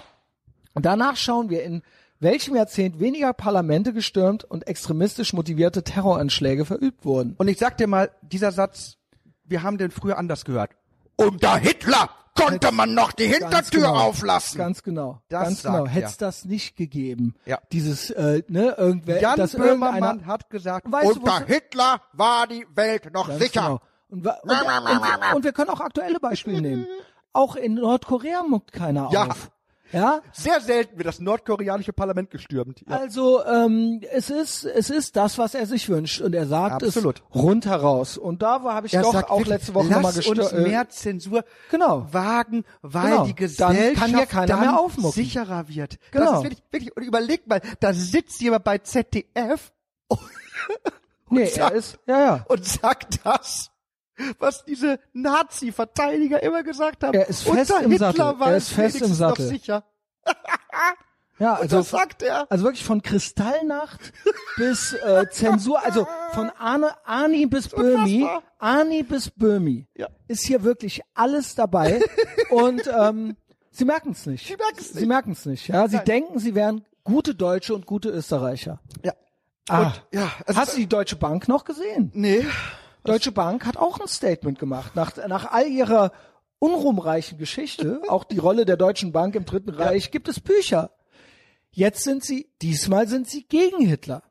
Und danach schauen wir in welchem Jahrzehnt weniger Parlamente gestürmt und extremistisch motivierte Terroranschläge verübt wurden. Und ich sag dir mal, dieser Satz, wir haben den früher anders gehört. Unter Hitler konnte man noch die Hintertür genau. auflassen. Ganz genau. Das ganz genau. Hätte es das nicht gegeben. Ja. Dieses, äh, ne, irgendwer, Jan das Böhmermann hat gesagt, Weißt du, unter Hitler war die Welt noch sicher. Genau. Und, und, und, und wir können auch aktuelle Beispiele nehmen. Auch in Nordkorea muckt keiner Ja. auf. Ja, Sehr selten wird das nordkoreanische Parlament gestürmt. Ja. also ähm, es ist es ist das, was er sich wünscht und er sagt Absolut. es rundheraus. Und da habe ich Er doch sagt auch letzte Woche nochmal uns gestört. mehr Zensur Genau. wagen, weil Genau. die Dann Gesellschaft kann ja keiner dann mehr aufmucken. sicherer wird. Genau. Das ist wirklich, wirklich, und überleg mal, da sitzt jemand bei ZDF nee, er sagt- ist ja ja. und sagt das, was diese Nazi-Verteidiger immer gesagt haben. Er ist fest Unter im Hitler Sattel. war Er es ist fest im wenigstens noch Sattel. sicher. Ja, Und also das sagt er. Also wirklich von Kristallnacht bis äh, Zensur, also von Arne, Arni bis Böhmi. Arni bis Böhmi Ja. ist hier wirklich alles dabei und ähm, sie merken es nicht. Sie merken's Sie nicht. merken es nicht. Ja, sie Nein. denken, sie wären gute Deutsche und gute Österreicher. Ja. Ah. Und, ja, also, Hast du die Deutsche Bank noch gesehen? nee, Deutsche Bank hat auch ein Statement gemacht. Nach, nach all ihrer unruhmreichen Geschichte, auch die Rolle der Deutschen Bank im Dritten Reich, gibt es Bücher. Jetzt sind sie, diesmal sind sie gegen Hitler.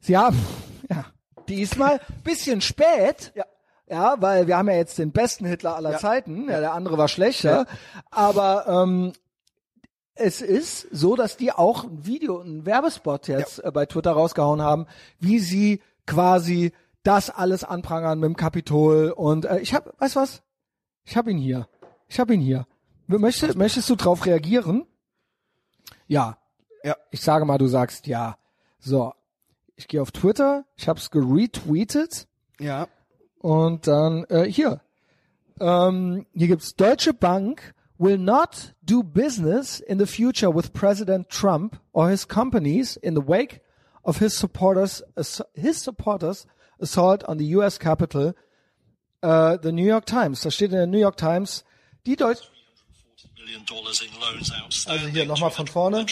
Sie haben, ja, diesmal bisschen spät. Ja. Ja, weil wir haben ja jetzt den besten Hitler aller Zeiten, ja, der andere war schlechter, aber ähm, es ist so, dass die auch ein Video, ein Werbespot jetzt äh, bei Twitter rausgehauen haben, wie sie quasi das alles anprangern mit dem Kapitol und äh, ich habe, weißt du was? Ich habe ihn hier. Ich habe ihn hier. Möchtest, möchtest du drauf reagieren? Ja. Ja. Ich sage mal, du sagst ja. So. Ich gehe auf Twitter, ich habe es geretweetet Ja. und dann äh, hier. Ähm, hier gibt's Deutsche Bank will not do business in the future with President Trump or his companies in the wake of his supporters his supporters assault on the US Capitol. Äh, the New York Times. Da steht in der New York Times die Deutsche million dollars in loans outstanding. Also hier nochmal von vorne.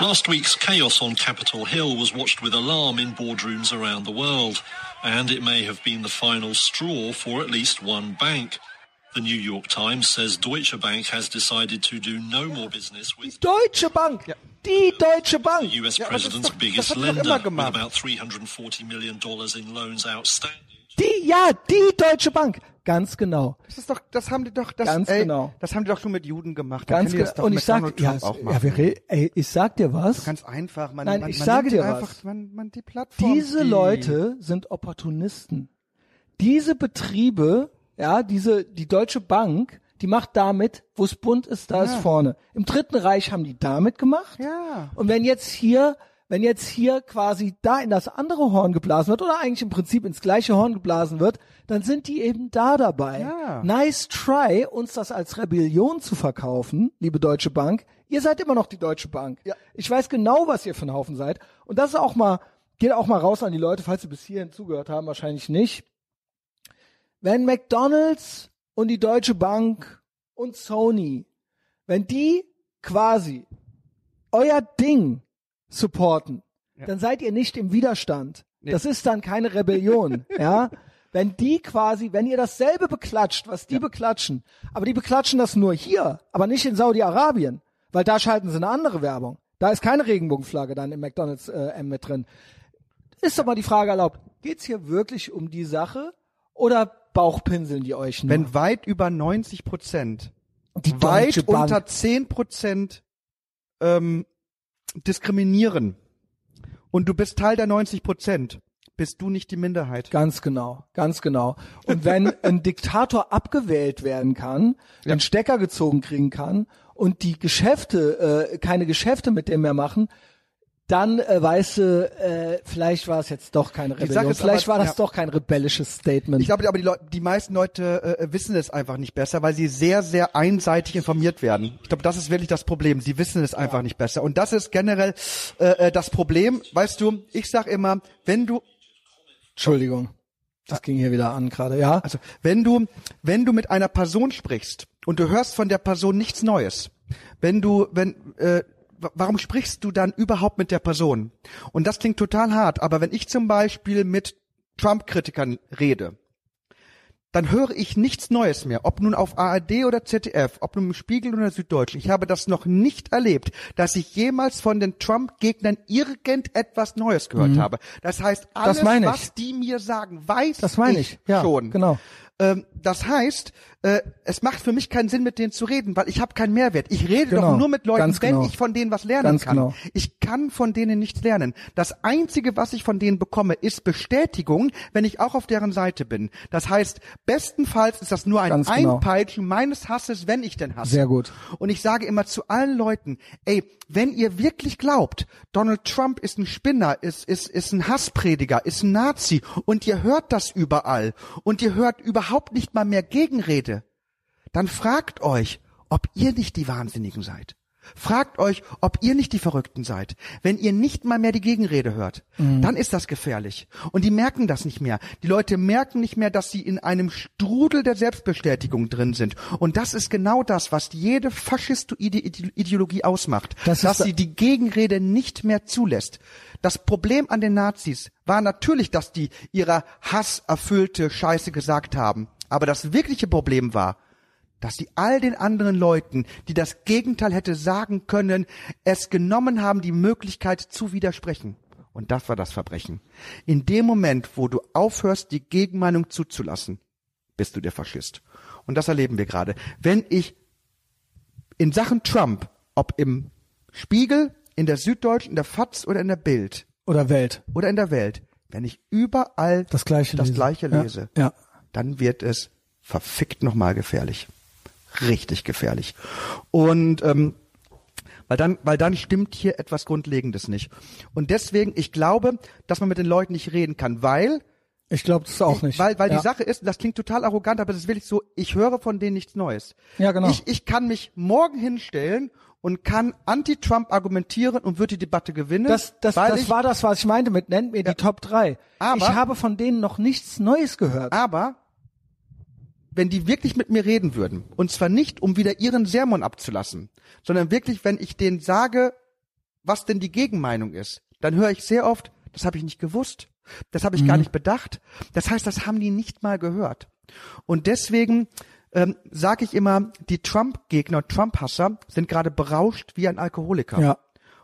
Last week's chaos on Capitol Hill was watched with alarm in boardrooms around the world, and it may have been the final straw for at least one bank. The New York Times says Deutsche Bank has decided to do no more business with Deutsche Bank. Die Deutsche Bank. the US Ja, president's doch- biggest lender, with gemacht. about 340 million dollars in loans outstanding. Die, ja, die Deutsche Bank. Ganz genau. Das ist doch, das haben die doch, das, Ganz ey, genau. das haben die doch schon mit Juden gemacht. Dann Ganz genau. Und ich sag, ja, ja, wir, ey, ich sag dir was. Ganz einfach. Man, Nein, man, ich man sage dir einfach, was. Man, man die Plattform. Diese die, Leute sind Opportunisten. Diese Betriebe, ja, diese, die Deutsche Bank, die macht damit, wo es bunt ist, da ist vorne. Im Dritten Reich haben die damit gemacht. Ja. Und wenn jetzt hier, wenn jetzt hier quasi da in das andere Horn geblasen wird oder eigentlich im Prinzip ins gleiche Horn geblasen wird, dann sind die eben da dabei. Ja. Nice try, uns das als Rebellion zu verkaufen, liebe Deutsche Bank. Ihr seid immer noch die Deutsche Bank. Ja. Ich weiß genau, was ihr für ein Haufen seid. Und das ist auch mal, geht auch mal raus an die Leute, falls sie bis hierhin zugehört haben, wahrscheinlich nicht. Wenn McDonalds und die Deutsche Bank und Sony, wenn die quasi euer Ding supporten, dann seid ihr nicht im Widerstand. Das ist dann keine Rebellion, ja. Wenn die quasi, wenn ihr dasselbe beklatscht, was die beklatschen, aber die beklatschen das nur hier, aber nicht in Saudi-Arabien, weil da schalten sie eine andere Werbung. Da ist keine Regenbogenflagge dann im McDonalds äh, M mit drin. Ist doch mal die Frage erlaubt, geht's hier wirklich um die Sache oder Bauchpinseln die euch nur? Wenn weit über 90 Prozent, die weit Bank, unter 10 Prozent ähm, diskriminieren und du bist Teil der 90 Prozent, bist du nicht die Minderheit. Ganz genau, ganz genau. Und wenn ein Diktator abgewählt werden kann, den Stecker gezogen kriegen kann und die Geschäfte, äh, keine Geschäfte mit dem mehr machen, dann äh, weißt du, äh, vielleicht war es jetzt doch keine Sache Rebellion, vielleicht aber- war das ja. doch kein rebellisches Statement. Ich glaube aber die, Leute, die meisten Leute äh, wissen es einfach nicht besser, weil sie sehr, sehr einseitig informiert werden. Ich glaube, das ist wirklich das Problem. Sie wissen es einfach nicht besser. Und das ist generell äh, äh, das Problem. Weißt du, ich sag immer, wenn du Entschuldigung, das ging hier wieder an gerade, ja? Also, wenn du, wenn du mit einer Person sprichst und du hörst von der Person nichts Neues, wenn du, wenn, äh, warum sprichst du dann überhaupt mit der Person? Und das klingt total hart, aber wenn ich zum Beispiel mit Trump-Kritikern rede, dann höre ich nichts Neues mehr, ob nun auf ARD oder ZDF, ob nun im Spiegel oder Süddeutschen. Ich habe das noch nicht erlebt, dass ich jemals von den Trump-Gegnern irgendetwas Neues gehört habe. Das heißt, alles, meine ich. was die mir sagen, weiß Das meine ich, ja, schon. genau. Ähm, das heißt, äh, es macht für mich keinen Sinn, mit denen zu reden, weil ich habe keinen Mehrwert. Ich rede Genau, doch nur mit Leuten, wenn genau. ich von denen was lernen Ganz kann. genau. Ich kann von denen nichts lernen. Das Einzige, was ich von denen bekomme, ist Bestätigung, wenn ich auch auf deren Seite bin. Das heißt, bestenfalls ist das nur ein Ganz genau. Einpeitschen meines Hasses, wenn ich denn hasse. Sehr gut. Und ich sage immer zu allen Leuten, ey, wenn ihr wirklich glaubt, Donald Trump ist ein Spinner, ist, ist, ist ein Hassprediger, ist ein Nazi und ihr hört das überall und ihr hört überhaupt nicht mal mehr Gegenrede, dann fragt euch, ob ihr nicht die Wahnsinnigen seid. Fragt euch, ob ihr nicht die Verrückten seid. Wenn ihr nicht mal mehr die Gegenrede hört, Mhm. dann ist das gefährlich. Und die merken das nicht mehr. Die Leute merken nicht mehr, dass sie in einem Strudel der Selbstbestätigung drin sind. Und das ist genau das, was jede faschistoide Ide- Ideologie ausmacht. Das dass da- sie die Gegenrede nicht mehr zulässt. Das Problem an den Nazis war natürlich, dass die ihrer hasserfüllte Scheiße gesagt haben. Aber das wirkliche Problem war, dass sie all den anderen Leuten, die das Gegenteil hätte sagen können, es genommen haben, die Möglichkeit zu widersprechen. Und das war das Verbrechen. In dem Moment, wo du aufhörst, die Gegenmeinung zuzulassen, bist du der Faschist. Und das erleben wir gerade. Wenn ich in Sachen Trump, ob im Spiegel, in der Süddeutschen, in der FAZ oder in der Bild Oder Welt. oder in der Welt, wenn ich überall Das Gleiche das lese. Gleiche Ja, lese, ja. dann wird es verfickt nochmal gefährlich. Richtig gefährlich. Und ähm, weil dann, weil dann stimmt hier etwas Grundlegendes nicht. Und deswegen, ich glaube, dass man mit den Leuten nicht reden kann, weil Ich glaube das auch nicht. weil, weil ja. die Sache ist, das klingt total arrogant, aber es ist wirklich so, ich höre von denen nichts Neues. Ja, genau. Ich, ich kann mich morgen hinstellen und kann anti-Trump argumentieren und wird die Debatte gewinnen. Das, das, das ich, war das, was ich meinte mit nennt mir die Top 3. Aber- ich habe von denen noch nichts Neues gehört. Aber wenn die wirklich mit mir reden würden, und zwar nicht, um wieder ihren Sermon abzulassen, sondern wirklich, wenn ich denen sage, was denn die Gegenmeinung ist, dann höre ich sehr oft, das habe ich nicht gewusst, das habe ich gar nicht bedacht. Das heißt, das haben die nicht mal gehört. Und deswegen ähm, sage ich immer, die Trump-Gegner, Trump-Hasser sind gerade berauscht wie ein Alkoholiker. Ja.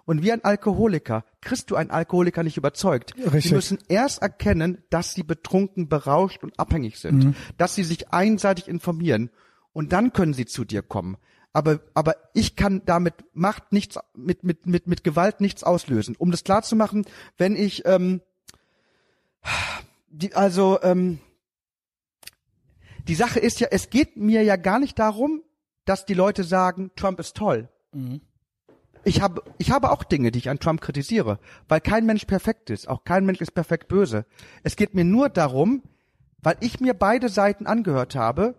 Und wie ein Alkoholiker kriegst du einen Alkoholiker nicht überzeugt. Richtig. Sie müssen erst erkennen, dass sie betrunken, berauscht und abhängig sind, Mhm. dass sie sich einseitig informieren und dann können sie zu dir kommen. Aber, aber ich kann damit Macht nichts, mit, mit, mit, mit Gewalt nichts auslösen. Um das klar zu machen, wenn ich, ähm, die, also, ähm, die Sache ist ja, es geht mir ja gar nicht darum, dass die Leute sagen, Trump ist toll. Ich habe, ich habe auch Dinge, die ich an Trump kritisiere, weil kein Mensch perfekt ist. Auch kein Mensch ist perfekt böse. Es geht mir nur darum, weil ich mir beide Seiten angehört habe,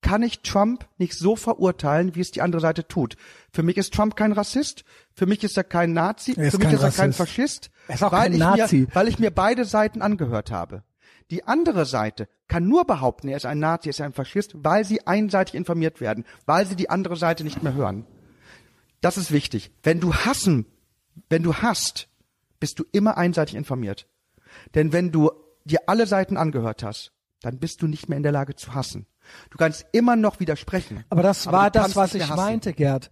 kann ich Trump nicht so verurteilen, wie es die andere Seite tut. Für mich ist Trump kein Rassist, für mich ist er kein Nazi, Er für mich ist er kein Rassist. Faschist, Er weil kein ich Nazi. Mir, weil ich mir beide Seiten angehört habe. Die andere Seite kann nur behaupten, er ist ein Nazi, er ist ein Faschist, weil sie einseitig informiert werden, weil sie die andere Seite nicht mehr hören. Das ist wichtig. Wenn du hassen, wenn du hasst, bist du immer einseitig informiert. Denn wenn du dir alle Seiten angehört hast, dann bist du nicht mehr in der Lage zu hassen. Du kannst immer noch widersprechen. Aber das aber war das, was ich meinte, Gerd.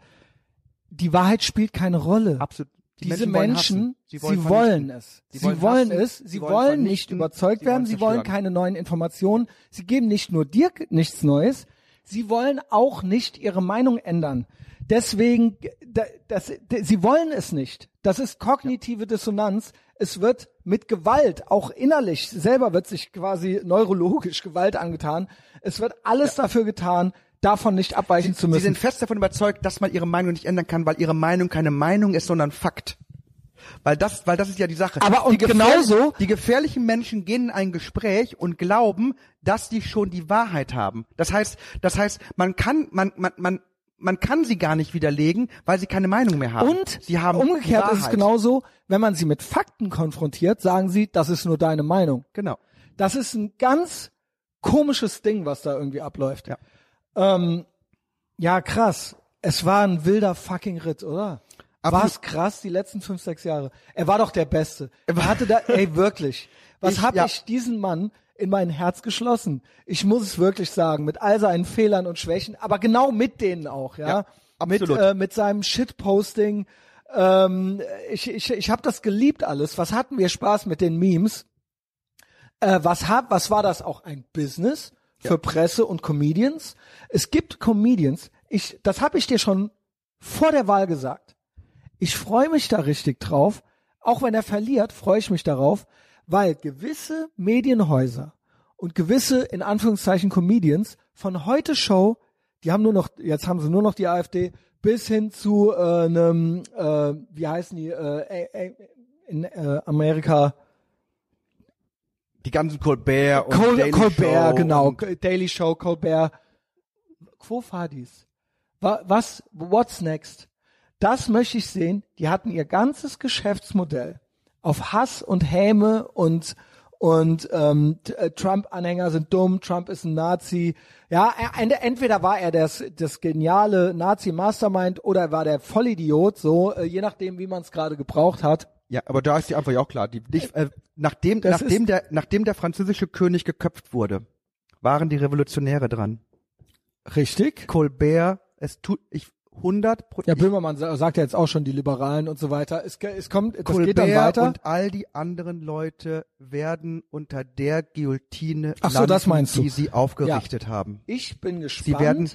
Die Wahrheit spielt keine Rolle. Absolut. Die Diese wollen Menschen, hassen. sie wollen wollen, vernichten. es. Sie Sie wollen wollen hassen, es. sie Sie wollen wollen nicht überzeugt sie werden. wollen Sie wollen keine neuen Informationen. Sie geben nicht nur dir nichts Neues. Sie wollen auch nicht ihre Meinung ändern. Deswegen, da- das, d- sie wollen es nicht. Das ist kognitive Dissonanz. Es wird mit Gewalt, auch innerlich, selber wird sich quasi neurologisch Gewalt angetan. Es wird alles dafür getan, davon nicht abweichen zu Sie müssen. sind fest davon überzeugt, dass man ihre Meinung nicht ändern kann, weil ihre Meinung keine Meinung ist, sondern Fakt. Weil das, weil das ist ja die Sache. Aber und die genauso- Die gefährlichen Menschen gehen in ein Gespräch und glauben, dass die schon die Wahrheit haben. Das heißt, das heißt, man kann, man, man, man, man kann sie gar nicht widerlegen, weil sie keine Meinung mehr haben. Und sie haben umgekehrt ist es genauso, wenn man sie mit Fakten konfrontiert, sagen sie, das ist nur deine Meinung. Genau. Das ist ein ganz komisches Ding, was da irgendwie abläuft. Ja. Ähm, ja, krass. Es war ein wilder fucking Ritt, oder? War es krass, die letzten fünf, sechs Jahre. Er war doch der Beste. Er hatte da, ey, wirklich. Was Ich- hab ja. ich diesen Mann in mein Herz geschlossen? Ich muss es wirklich sagen, mit all seinen Fehlern und Schwächen, aber genau mit denen auch, ja. Ja, absolut. Mit, äh, mit seinem Shitposting. Ähm, ich ich, ich habe das geliebt alles. Was hatten wir Spaß mit den Memes? Äh, was hab, was war das auch ein Business für Presse und Comedians? Es gibt Comedians. Ich, das habe ich dir schon vor der Wahl gesagt. Ich freue mich da richtig drauf. Auch wenn er verliert, freue ich mich darauf, weil gewisse Medienhäuser und gewisse, in Anführungszeichen, Comedians von heute Show, die haben nur noch, jetzt haben sie nur noch die AfD, bis hin zu äh, einem, äh, wie heißen die, äh, in äh, Amerika, Die ganzen Colbert und Col Daily Colbert, Show genau, Daily Show, Colbert. Quo vadis? Wa was, what's next? Das möchte ich sehen. Die hatten ihr ganzes Geschäftsmodell auf Hass und Häme und und ähm, äh, Trump-Anhänger sind dumm, Trump ist ein Nazi. Ja, er, ent- entweder war er das, das geniale Nazi-Mastermind oder er war der Vollidiot, so äh, je nachdem, wie man es gerade gebraucht hat. Ja, aber da ist die Antwort ja auch klar. Die, nicht, äh, nachdem, Das nachdem, ist- der, nachdem der französische König geköpft wurde, waren die Revolutionäre dran. Richtig. Colbert, es tut, ich, 100 Pro- Ja, Böhmermann sa- sagt ja jetzt auch schon die Liberalen und so weiter. Es, es kommt, Colbert geht dann weiter. und all die anderen Leute werden unter der Guillotine Ach so, landen, das meinst du. die sie aufgerichtet haben. Ich bin gespannt. werden-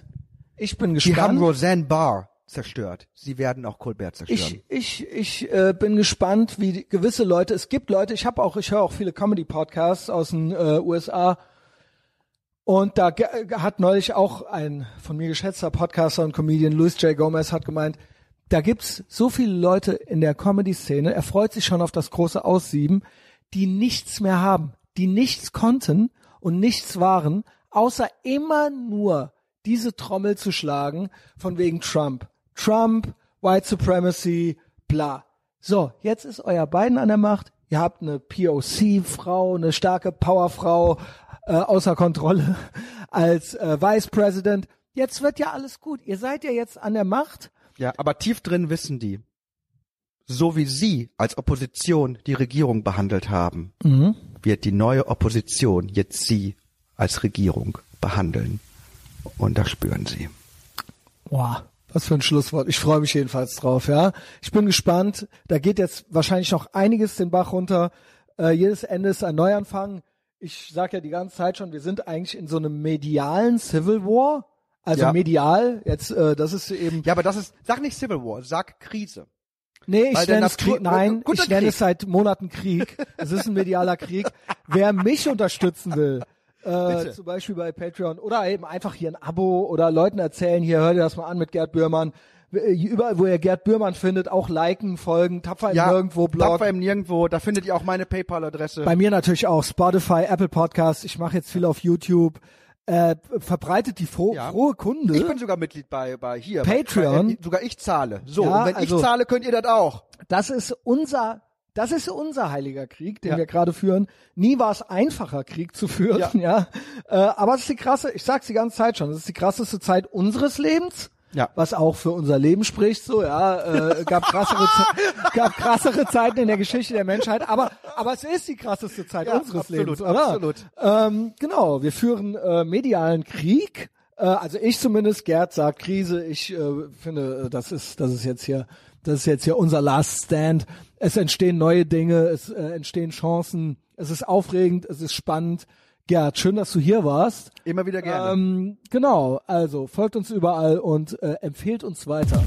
ich bin Die haben gespannt. Roseanne Barr zerstört. Sie werden auch Colbert zerstören. Ich, ich, ich äh, bin gespannt, wie die, gewisse Leute, es gibt Leute, ich habe auch, ich höre auch viele Comedy-Podcasts aus den äh, USA und da hat neulich auch ein von mir geschätzter Podcaster und Comedian, Luis J. Gomez, hat gemeint, da gibt's so viele Leute in der Comedy-Szene, er freut sich schon auf das große Aussieben, die nichts mehr haben, die nichts konnten und nichts waren, außer immer nur diese Trommel zu schlagen von wegen Trump. Trump, White Supremacy, bla. So, jetzt ist euer Biden an der Macht. Ihr habt eine POC-Frau, eine starke Powerfrau äh, außer Kontrolle als äh, Vice President. Jetzt wird ja alles gut. Ihr seid ja jetzt an der Macht. Ja, aber tief drin wissen die, so wie sie als Opposition die Regierung behandelt haben, Mhm. wird die neue Opposition jetzt sie als Regierung behandeln. Und das spüren sie. Boah, was für ein Schlusswort. Ich freue mich jedenfalls drauf, ja. Ich bin gespannt. Da geht jetzt wahrscheinlich noch einiges den Bach runter. Äh, jedes Ende ist ein Neuanfang. Ich sag ja die ganze Zeit schon, wir sind eigentlich in so einem medialen Civil War. Also Ja. medial, jetzt, äh, das ist eben. Ja, aber das ist, sag nicht Civil War, sag Krise. Nee, ich nenne es Krieg. Nein, ich nenne Krieg. es seit Monaten Krieg. Es ist ein medialer Krieg. Wer mich unterstützen will, äh, zum Beispiel bei Patreon oder eben einfach hier ein Abo oder Leuten erzählen, hier hört ihr das mal an mit Gerd Bührmann. Äh, Überall, wo ihr Gerd Bührmann findet, auch liken, folgen, tapfer im nirgendwo, Blog. Tapfer im Nirgendwo, da findet ihr auch meine PayPal-Adresse. Bei mir natürlich auch Spotify, Apple Podcast. Ich mache jetzt viel auf YouTube. Äh, verbreitet die froh, Ja. frohe Kunde. Ich bin sogar Mitglied bei, bei hier. Patreon. Bei, sogar ich zahle. So, Ja, und wenn also- ich zahle, könnt ihr das auch. Das ist unser, das ist unser heiliger Krieg, den Ja. wir gerade führen. Nie war es einfacher, Krieg zu führen, ja. Ja. Äh, aber es ist die krasse, ich sag's die ganze Zeit schon, es ist die krasseste Zeit unseres Lebens. Ja. Was auch für unser Leben spricht, so, ja, äh, gab krassere, gab krassere Zeiten in der Geschichte der Menschheit, aber, aber es ist die krasseste Zeit Ja, unseres absolut, Lebens, oder? absolut. Ähm, genau, wir führen äh, medialen Krieg. Äh, also ich zumindest, Gerd sagt Krise. Ich äh, finde, äh, das ist, das ist jetzt hier, das ist jetzt hier unser Last Stand. Es entstehen neue Dinge, es äh, entstehen Chancen. Es ist aufregend, es ist spannend. Gerd, schön, dass du hier warst. Immer wieder gerne. Ähm, genau, also folgt uns überall und äh, empfehlt uns weiter.